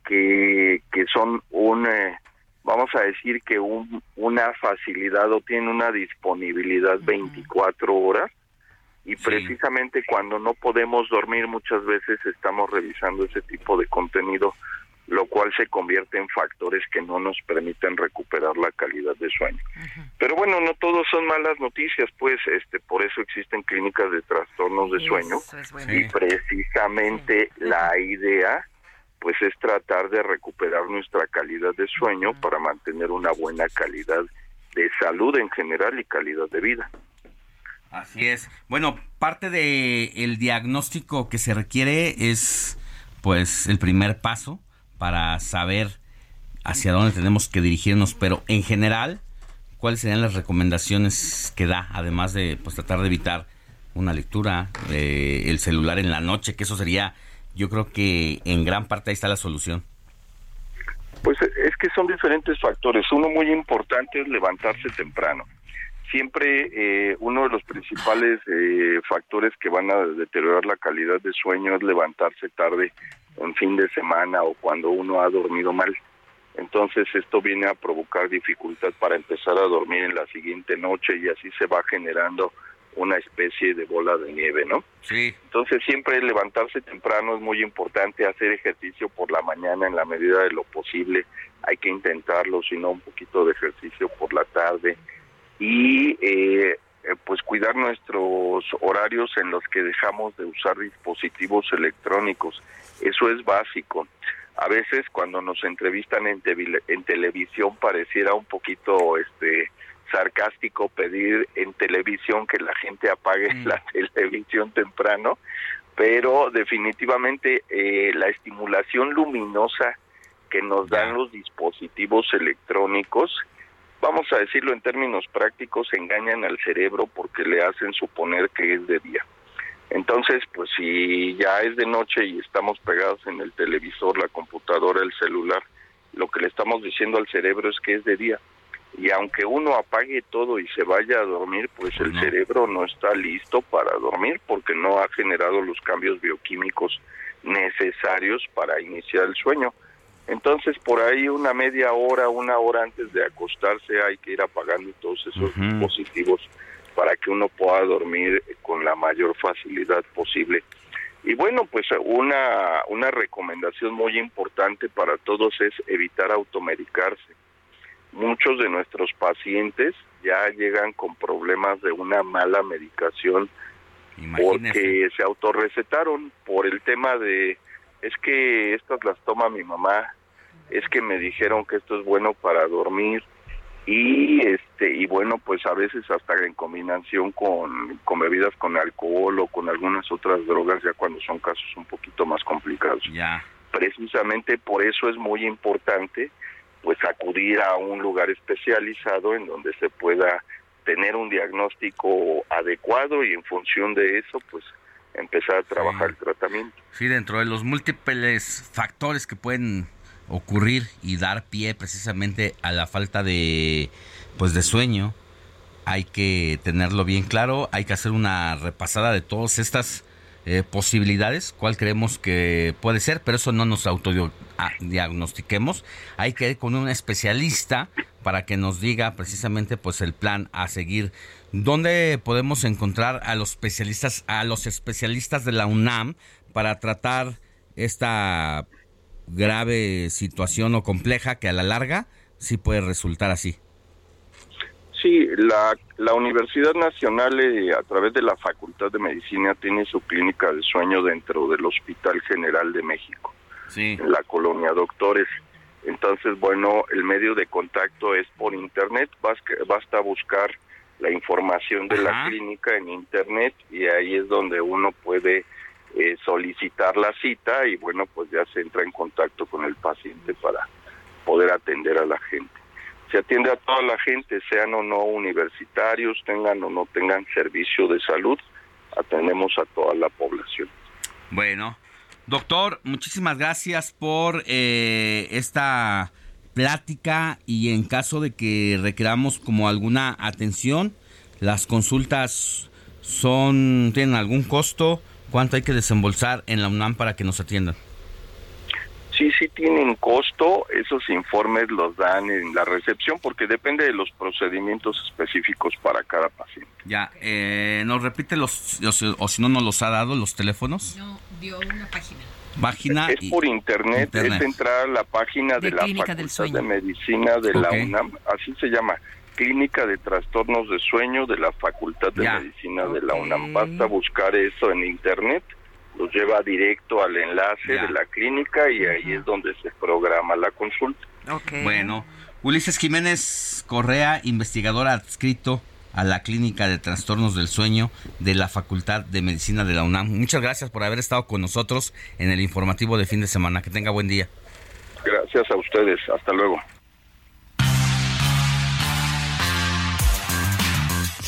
que, que son un eh, vamos a decir que un, una facilidad o tiene una disponibilidad 24 horas y precisamente cuando no podemos dormir muchas veces estamos revisando ese tipo de contenido lo cual se convierte en factores que no nos permiten recuperar la calidad de sueño. Pero bueno, no todos son malas noticias, pues este por eso existen clínicas de trastornos de sueño y precisamente la idea pues es tratar de recuperar nuestra calidad de sueño para mantener una buena calidad de salud en general y calidad de vida. Así es. Bueno, parte de el diagnóstico que se requiere es pues el primer paso para saber hacia dónde tenemos que dirigirnos, pero en general, ¿cuáles serían las recomendaciones que da además de pues tratar de evitar una lectura del celular en la noche, que eso sería yo creo que en gran parte ahí está la solución. Pues es que son diferentes factores. Uno muy importante es levantarse temprano. Siempre eh, uno de los principales eh, factores que van a deteriorar la calidad de sueño es levantarse tarde en fin de semana o cuando uno ha dormido mal. Entonces esto viene a provocar dificultad para empezar a dormir en la siguiente noche y así se va generando una especie de bola de nieve, ¿no? Sí. Entonces siempre levantarse temprano es muy importante, hacer ejercicio por la mañana en la medida de lo posible, hay que intentarlo, sino un poquito de ejercicio por la tarde y eh, eh, pues cuidar nuestros horarios en los que dejamos de usar dispositivos electrónicos, eso es básico. A veces cuando nos entrevistan en, en televisión pareciera un poquito este sarcástico pedir en televisión que la gente apague mm. la televisión temprano, pero definitivamente eh, la estimulación luminosa que nos dan los dispositivos electrónicos, vamos a decirlo en términos prácticos, engañan al cerebro porque le hacen suponer que es de día. Entonces, pues si ya es de noche y estamos pegados en el televisor, la computadora, el celular, lo que le estamos diciendo al cerebro es que es de día y aunque uno apague todo y se vaya a dormir, pues el cerebro no está listo para dormir porque no ha generado los cambios bioquímicos necesarios para iniciar el sueño. Entonces, por ahí una media hora, una hora antes de acostarse hay que ir apagando todos esos dispositivos para que uno pueda dormir con la mayor facilidad posible. Y bueno, pues una, una recomendación muy importante para todos es evitar automedicarse. Muchos de nuestros pacientes ya llegan con problemas de una mala medicación porque se autorrecetaron por el tema de es que estas las toma mi mamá, es que me dijeron que esto es bueno para dormir y este y bueno pues a veces hasta en combinación con, con bebidas con alcohol o con algunas otras drogas ya cuando son casos un poquito más complicados. Ya. Precisamente por eso es muy importante pues acudir a un lugar especializado en donde se pueda tener un diagnóstico adecuado y en función de eso pues empezar a trabajar el tratamiento. Sí, dentro de los múltiples factores que pueden ocurrir y dar pie precisamente a la falta de pues de sueño, hay que tenerlo bien claro, hay que hacer una repasada de todas estas eh, posibilidades, cuál creemos que puede ser, pero eso no nos autodiagnostiquemos. Hay que ir con un especialista para que nos diga precisamente pues el plan a seguir. ¿Dónde podemos encontrar a los especialistas, a los especialistas de la UNAM para tratar esta grave situación o compleja que a la larga sí puede resultar así? Sí, la, la Universidad Nacional eh, a través de la Facultad de Medicina tiene su clínica de sueño dentro del Hospital General de México, sí. en la colonia Doctores. Entonces, bueno, el medio de contacto es por Internet, basta buscar la información de la clínica en Internet y ahí es donde uno puede eh, solicitar la cita y bueno, pues ya se entra en contacto con el paciente para poder atender a la gente se atiende a toda la gente, sean o no universitarios, tengan o no tengan servicio de salud, atendemos a toda la población. Bueno, doctor, muchísimas gracias por eh, esta plática y en caso de que requeramos como alguna atención, las consultas son tienen algún costo, ¿cuánto hay que desembolsar en la UNAM para que nos atiendan? sí, sí tienen costo, esos informes los dan en la recepción porque depende de los procedimientos específicos para cada paciente. Ya, eh, ¿nos repite los, o si no nos los ha dado los teléfonos? No, dio una página. Página es por internet, es entrar a la página de, la Facultad de Medicina de la UNAM, así se llama, Clínica de Trastornos de Sueño de la Facultad de Medicina de la UNAM. Basta buscar eso en internet los lleva directo al enlace de la clínica y ahí es donde se programa la consulta. Bueno, Ulises Jiménez Correa, investigador adscrito a la Clínica de Trastornos del Sueño de la Facultad de Medicina de la UNAM. Muchas gracias por haber estado con nosotros en el informativo de fin de semana. Que tenga buen día. Gracias a ustedes. Hasta luego.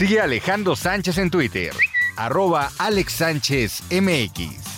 Sigue Alejandro Sánchez en Twitter, arroba Alex Sánchez MX.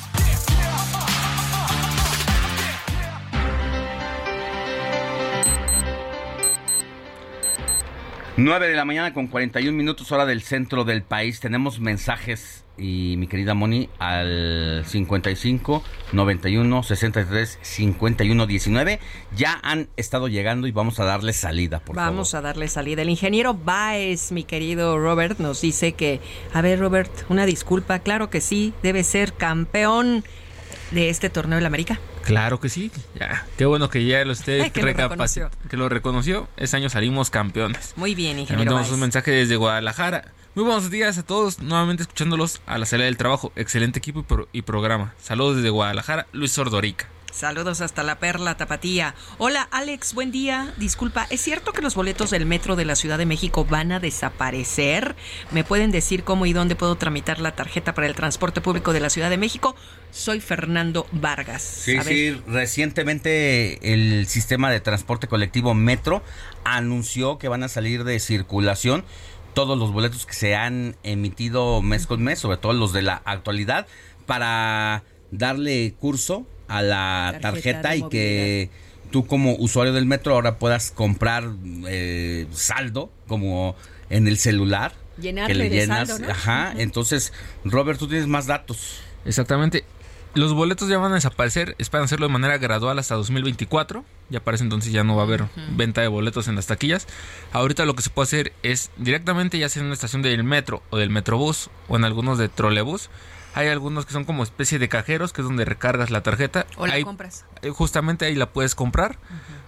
9 de la mañana con 41 minutos hora del centro del país. Tenemos mensajes y mi querida Moni al 55 91 63 51 19 ya han estado llegando y vamos a darle salida, por vamos favor. a darle salida. El ingeniero Baez, mi querido Robert, nos dice que, a ver Robert, una disculpa, claro que sí, debe ser campeón de este torneo la América. Claro que sí. Ya. Qué bueno que ya lo esté que, lo que lo reconoció. Ese año salimos campeones. Muy bien, ingeniero. Tenemos un mensaje desde Guadalajara. Muy buenos días a todos, nuevamente escuchándolos a la salida del trabajo. Excelente equipo y, pro y programa. Saludos desde Guadalajara, Luis Sordorica. Saludos hasta la Perla Tapatía. Hola Alex, buen día. Disculpa, ¿es cierto que los boletos del metro de la Ciudad de México van a desaparecer? ¿Me pueden decir cómo y dónde puedo tramitar la tarjeta para el transporte público de la Ciudad de México? Soy Fernando Vargas. Sí, sí, recientemente el sistema de transporte colectivo Metro anunció que van a salir de circulación todos los boletos que se han emitido mes con mes, sobre todo los de la actualidad, para darle curso a la tarjeta, y que tú como usuario del metro ahora puedas comprar eh, saldo como en el celular. que le llenas. Saldo, Ajá. Entonces, Robert, tú tienes más datos. Exactamente. Los boletos ya van a desaparecer, esperan hacerlo de manera gradual hasta 2024. Ya parece entonces ya no va a haber venta de boletos en las taquillas. Ahorita lo que se puede hacer es directamente ya sea en una estación del metro o del metrobús o en algunos de trolebús hay algunos que son como especie de cajeros, que es donde recargas la tarjeta. O la compras. Eh, justamente ahí la puedes comprar.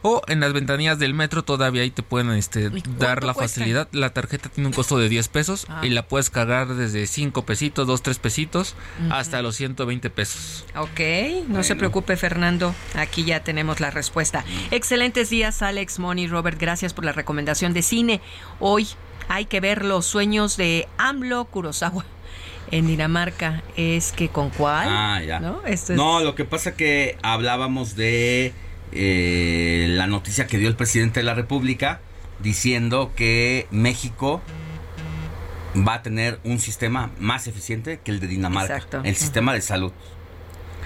O en las ventanillas del metro todavía ahí te pueden este, dar la facilidad. La tarjeta tiene un costo de 10 pesos ah. y la puedes cargar desde 5 pesitos, 2, 3 pesitos, hasta los 120 pesos. Ok, no se preocupe Fernando, aquí ya tenemos la respuesta. Excelentes días Alex, Moni, Robert, gracias por la recomendación de cine. Hoy hay que ver los sueños de AMLO Kurosawa en Dinamarca es que con cuál. Ah, ya. ¿no? lo que pasa que hablábamos de eh, la noticia que dio el presidente de la República diciendo que México va a tener un sistema más eficiente que el de Dinamarca, Exacto. el sistema de salud.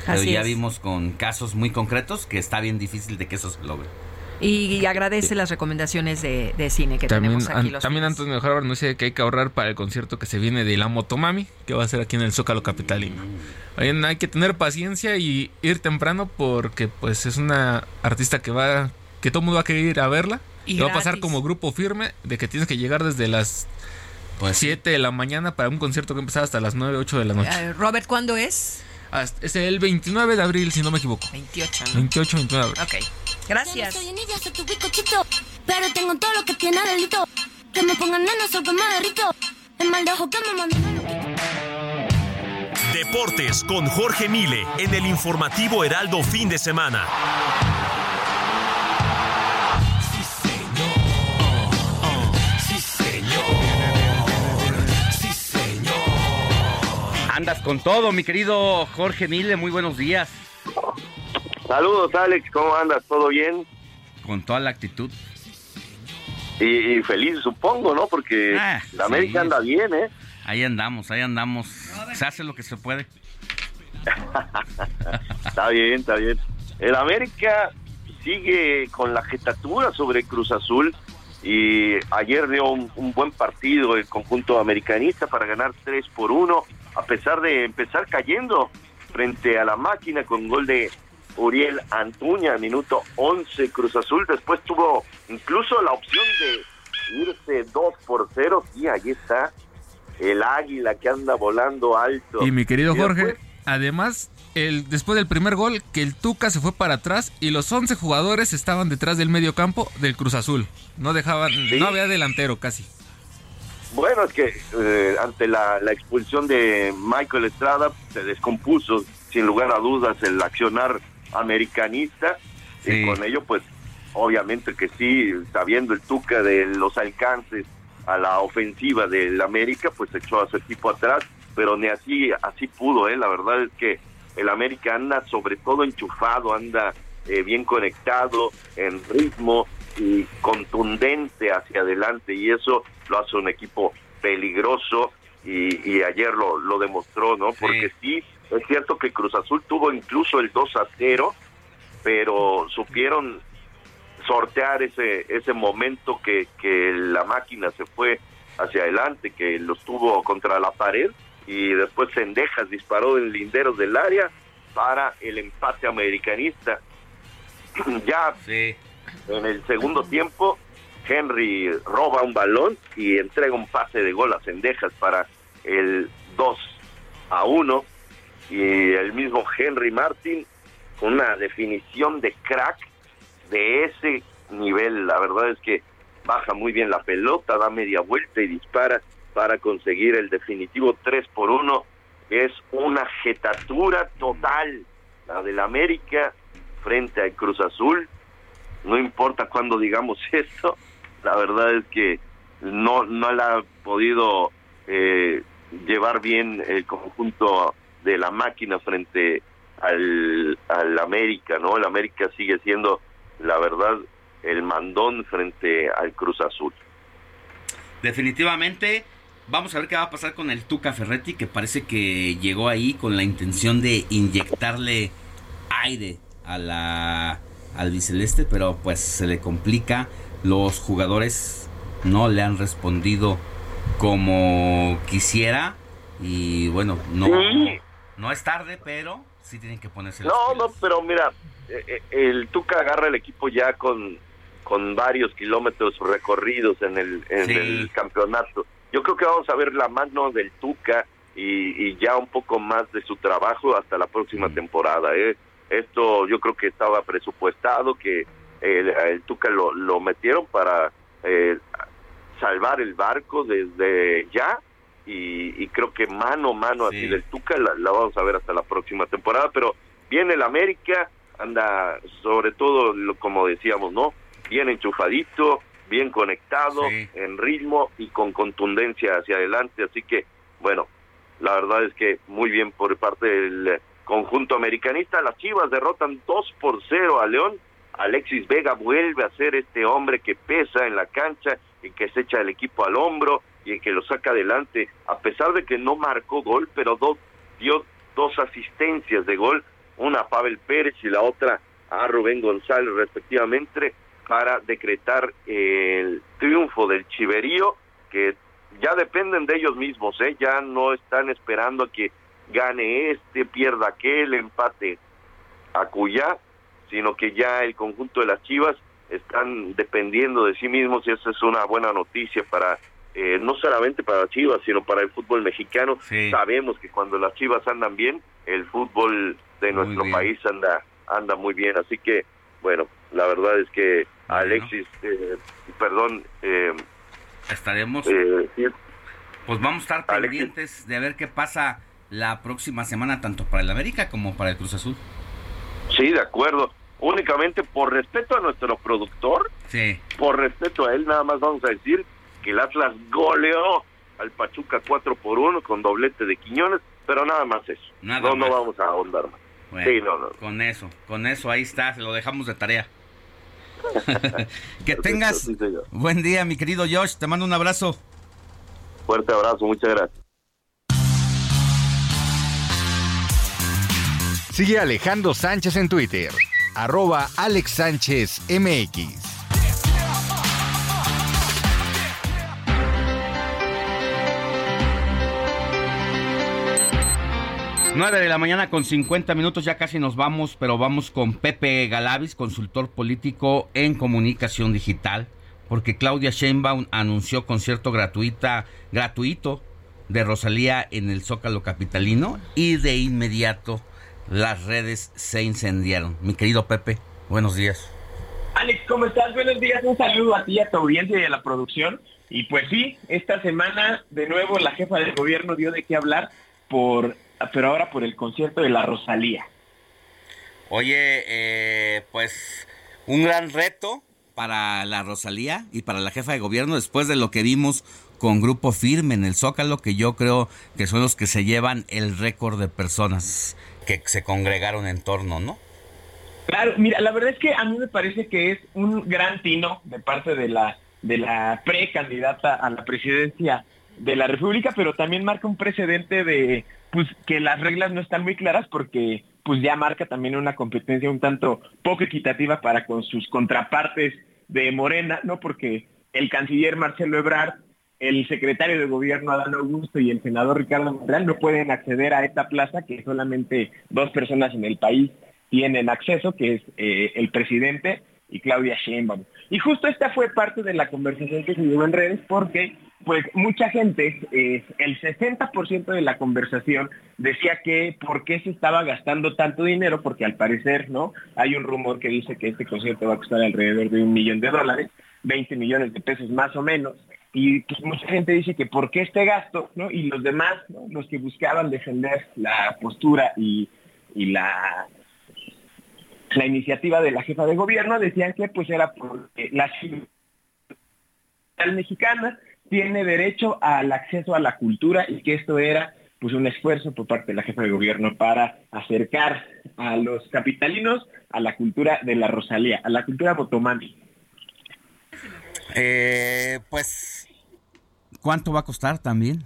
Pero ya vimos con casos muy concretos que está bien difícil de que eso se logre. Y agradece las recomendaciones de, cine que tenemos aquí. Los también Antonio Harvard nos dice que hay que ahorrar para el concierto que se viene de La Motomami, que va a ser aquí en el Zócalo Capitalino. hay que tener paciencia y ir temprano porque pues es una artista que va que todo el mundo va a querer ir a verla. Y va a pasar como grupo firme de que tienes que llegar desde las 7 pues de la mañana para un concierto que empezaba hasta las 9, 8 de la noche. Eh, Robert, ¿cuándo es? Es el 29 de abril, si no me equivoco. 28, 28, 29 de abril. Ok. Gracias. Pero tengo todo lo que tiene delito. Que me pongan nenos o que me derrito. El mal de que me mandan. Deportes con Jorge Mile en el informativo Heraldo fin de semana. Andas con todo, mi querido Jorge Mile, muy buenos días. Saludos, Alex, ¿cómo andas? ¿Todo bien? Con toda la actitud. Y, feliz, supongo, ¿no? Porque ah, la América anda bien, ¿eh? Ahí andamos, ahí andamos. Se hace lo que se puede. está bien, está bien. El América sigue con la jetatura sobre Cruz Azul y ayer dio un, un, buen partido el conjunto americanista para ganar 3 por 1 a pesar de empezar cayendo frente a la máquina con gol de Uriel Antuña, minuto 11 Cruz Azul, después tuvo incluso la opción de irse 2 por 0 y ahí está el águila que anda volando alto. Y mi querido Jorge, además el, después del primer gol, que el Tuca se fue para atrás y los 11 jugadores estaban detrás del medio campo del Cruz Azul. No dejaban, no había delantero casi. Bueno, es que eh, ante la, expulsión de Michael Estrada se descompuso sin lugar a dudas el accionar americanista y con ello pues obviamente que sí, sabiendo el Tuca de los alcances a la ofensiva del América, pues echó a su equipo atrás, pero ni así, así pudo, ¿eh? La verdad es que el América anda sobre todo enchufado, anda eh, bien conectado, en ritmo y contundente hacia adelante, y eso lo hace un equipo peligroso, y, y ayer lo, lo demostró, ¿no? Porque sí, es cierto que Cruz Azul tuvo incluso el 2 a 0, pero supieron sortear ese ese momento que, que la máquina se fue hacia adelante, que los tuvo contra la pared y después Sendejas disparó en linderos del área para el empate americanista. ya en el segundo tiempo Henry roba un balón y entrega un pase de gol a Sendejas para el 2 a 1 y el mismo Henry Martin una definición de crack de ese nivel. La verdad es que baja muy bien la pelota, da media vuelta y dispara para conseguir el definitivo 3 por 1. Es una jetatura total la del América frente al Cruz Azul. No importa cuándo digamos esto, la verdad es que no, no la ha podido eh, llevar bien el conjunto de la máquina frente al, al América, ¿no? El América sigue siendo, la verdad, el mandón frente al Cruz Azul. Definitivamente, vamos a ver qué va a pasar con el Tuca Ferretti, que parece que llegó ahí con la intención de inyectarle aire a la al biceleste, pero pues se le complica. Los jugadores no le han respondido como quisiera y bueno, no, no es tarde, pero sí tienen que ponerse No, no, pero mira, eh, eh, el Tuca agarra el equipo ya con, con varios kilómetros recorridos en el, en Sí. el campeonato. Yo creo que vamos a ver la mano del Tuca y, y ya un poco más de su trabajo hasta la próxima temporada. ¿eh? Esto yo creo que estaba presupuestado, que el, el Tuca lo, lo metieron para eh, salvar el barco desde ya y, y creo que mano a mano así del Tuca la, la vamos a ver hasta la próxima temporada, pero viene el América, anda sobre todo, lo- como decíamos, ¿no? Bien enchufadito, bien conectado, en ritmo y con contundencia hacia adelante, así que, bueno, la verdad es que muy bien por parte del conjunto americanista, las Chivas derrotan 2 por 0 a León, Alexis Vega vuelve a ser este hombre que pesa en la cancha y que se echa el equipo al hombro y el que lo saca adelante, a pesar de que no marcó gol, pero do- dio dos asistencias de gol, una a Pavel Pérez y la otra a Rubén González respectivamente, para decretar el triunfo del Chiverío, que ya dependen de ellos mismos, ¿eh? ya no están esperando a que gane este, pierda aquel, empate a Cuyá, sino que ya el conjunto de las Chivas están dependiendo de sí mismos y esa es una buena noticia para eh, no solamente para Chivas, sino para el fútbol mexicano. Sabemos que cuando las Chivas andan bien, el fútbol de nuestro bien. país anda anda muy bien, así que bueno, la verdad es que Alexis, eh, perdón, eh, Estaremos, eh, pues vamos a estar pendientes de ver qué pasa la próxima semana, tanto para el América como para el Cruz Azul. sí, de acuerdo. Únicamente por respeto a nuestro productor, Sí. por respeto a él, nada más vamos a decir que el Atlas goleó al Pachuca 4 por 1 con doblete de Quiñones, pero nada más eso. Nada no, no más. vamos a ahondar más. Bueno, Sí, no, no. Con eso, con eso ahí está, se lo dejamos de tarea. que tengas buen día, mi querido Josh, te mando un abrazo. Fuerte abrazo, muchas gracias. Sigue Alejandro Sánchez en Twitter, arroba Alex Sánchez MX. 9 de la mañana con 50 minutos, ya casi nos vamos, pero vamos con Pepe Galavis, consultor político en comunicación digital, porque Claudia Sheinbaum anunció concierto gratuita, gratuito de Rosalía en el Zócalo Capitalino y de inmediato las redes se incendiaron. Mi querido Pepe, buenos días. Alex, ¿cómo estás? Buenos días, un saludo a ti, a tu audiencia y a la producción. Y pues sí, esta semana de nuevo la jefa del gobierno dio de qué hablar, por, pero ahora por el concierto de la Rosalía. Oye, eh, pues un gran reto para la Rosalía y para la jefa de gobierno después de lo que vimos con Grupo Firme en el Zócalo, que yo creo que son los que se llevan el récord de personas que se congregaron en torno, ¿no? Claro, mira, la verdad es que a mí me parece que es un gran tino de parte de la de la precandidata a la presidencia de la República, pero también marca un precedente de pues que las reglas no están muy claras porque pues ya marca también una competencia un tanto poco equitativa para con sus contrapartes de Morena, ¿no? Porque el canciller Marcelo Ebrard, el secretario de gobierno Adán Augusto y el senador Ricardo Monreal no pueden acceder a esta plaza que solamente dos personas en el país tienen acceso, que es eh, el presidente y Claudia Sheinbaum. Y justo esta fue parte de la conversación que se llevó en redes porque pues mucha gente, eh, el 60% de la conversación decía que por qué se estaba gastando tanto dinero, porque al parecer, ¿no? Hay un rumor que dice que este concierto va a costar alrededor de un millón de dólares, 20 millones de pesos más o menos, y pues mucha gente dice que por qué este gasto, ¿no? Y los demás, los que buscaban defender la postura y, y la la iniciativa de la jefa de gobierno decían que pues era porque la ciudad mexicana tiene derecho al acceso a la cultura y que esto era pues un esfuerzo por parte de la jefa de gobierno para acercar a los capitalinos a la cultura de la Rosalía, a la cultura botomami. Eh, pues, ¿cuánto va a costar también?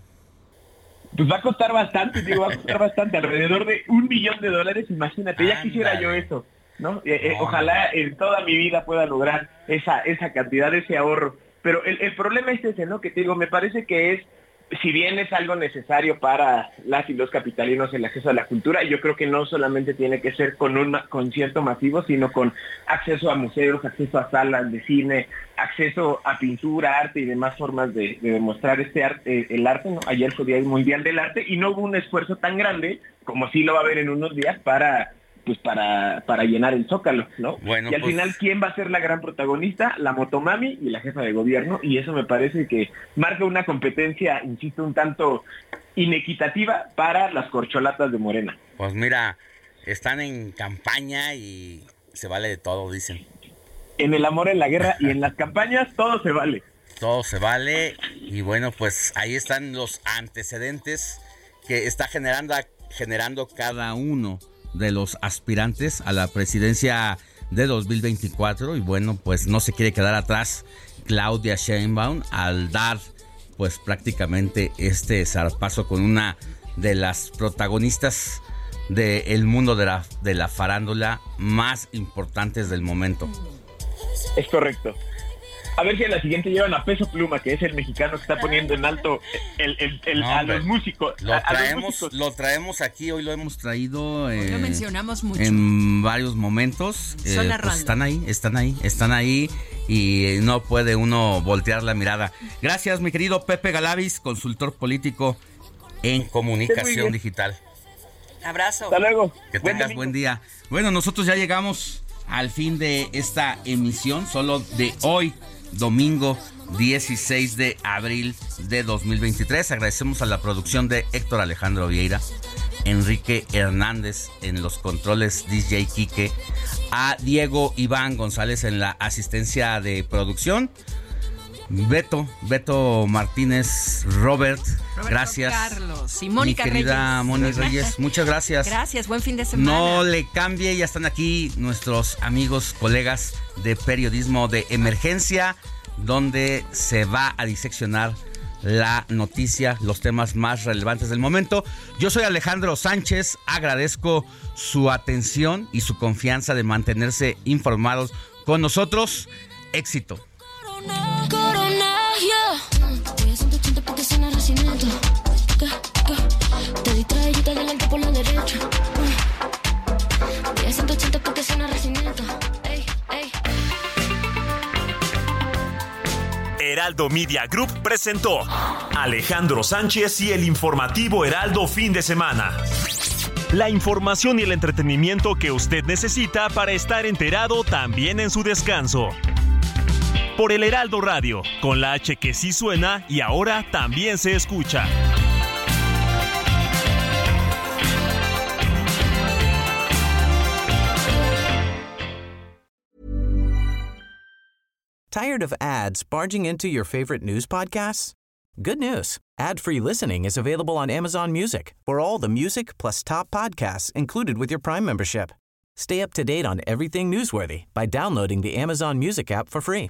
Pues va a costar bastante, digo, va a costar bastante, alrededor de un millón de dólares, imagínate, ya quisiera yo eso. ¿no? Eh, eh, ojalá en toda mi vida pueda lograr esa, esa cantidad, ese ahorro. Pero el, el, problema es ese, ¿no? Que te digo, me parece que es, si bien es algo necesario para las y los capitalinos el acceso a la cultura, yo creo que no solamente tiene que ser con un concierto masivo, sino con acceso a museos, acceso a salas de cine, acceso a pintura, arte y demás formas de, de demostrar este arte, el arte. ¿no? Ayer fue Día Mundial del Arte y no hubo un esfuerzo tan grande como sí lo va a haber en unos días para pues para, para llenar el zócalo, ¿no? Bueno, y al pues- final, ¿quién va a ser la gran protagonista? La motomami y la jefa de gobierno, y eso me parece que marca una competencia, insisto, un tanto inequitativa para las corcholatas de Morena. Pues mira, están en campaña y se vale de todo, dicen. En el amor, en la guerra y en las campañas, todo se vale. Todo se vale y bueno, pues ahí están los antecedentes que está generando, generando cada uno de los aspirantes a la presidencia de 2024 y bueno, pues no se quiere quedar atrás Claudia Sheinbaum al dar pues prácticamente este zarpazo con una de las protagonistas del mundo de la, de la farándula más importantes del momento. Es correcto. A ver si en la siguiente llevan a Peso Pluma, que es el mexicano que está poniendo en alto el, el, el, No, a los músicos. Lo a- a los traemos, músicos. lo traemos aquí, hoy lo hemos traído eh, lo mencionamos mucho. en varios momentos. Eh, Son pues están ahí, están ahí, están ahí y no puede uno voltear la mirada. Gracias, mi querido Pepe Galavis, consultor político en comunicación digital. Abrazo. Hasta luego. Que Buen tengas domingo. buen día. Bueno, nosotros ya llegamos al fin de esta emisión, solo de hoy, domingo 16 de abril de 2023. Agradecemos a la producción de Héctor Alejandro Vieira, Enrique Hernández en los controles DJ Quique, a Diego Iván González en la asistencia de producción. Beto, Beto Martínez, Robert, Roberto gracias. Carlos y Mónica Mi querida Reyes. Moni Reyes, muchas gracias. Gracias, buen fin de semana. No le cambie, ya están aquí nuestros amigos, colegas de periodismo de emergencia, donde se va a diseccionar la noticia, los temas más relevantes del momento. Yo soy Alejandro Sánchez, agradezco su atención y su confianza de mantenerse informados con nosotros. Éxito. Corona, yeah. Voy a 180 porque suena nacimiento. ¿Qué? ¿Qué? Te distrae y te adelante por la derecha. Voy a 180 porque suena nacimiento. Ey, ey. Heraldo Media Group presentó Alejandro Sánchez y el informativo Heraldo fin de semana. La información y el entretenimiento que usted necesita para estar enterado también en su descanso. Por el Heraldo Radio, con la H que sí suena y ahora también se escucha. Tired of ads barging into your favorite news podcasts? Good news. Ad-free listening is available on Amazon Music for all the music plus top podcasts included with your Prime membership. Stay up to date on everything newsworthy by downloading the Amazon Music app for free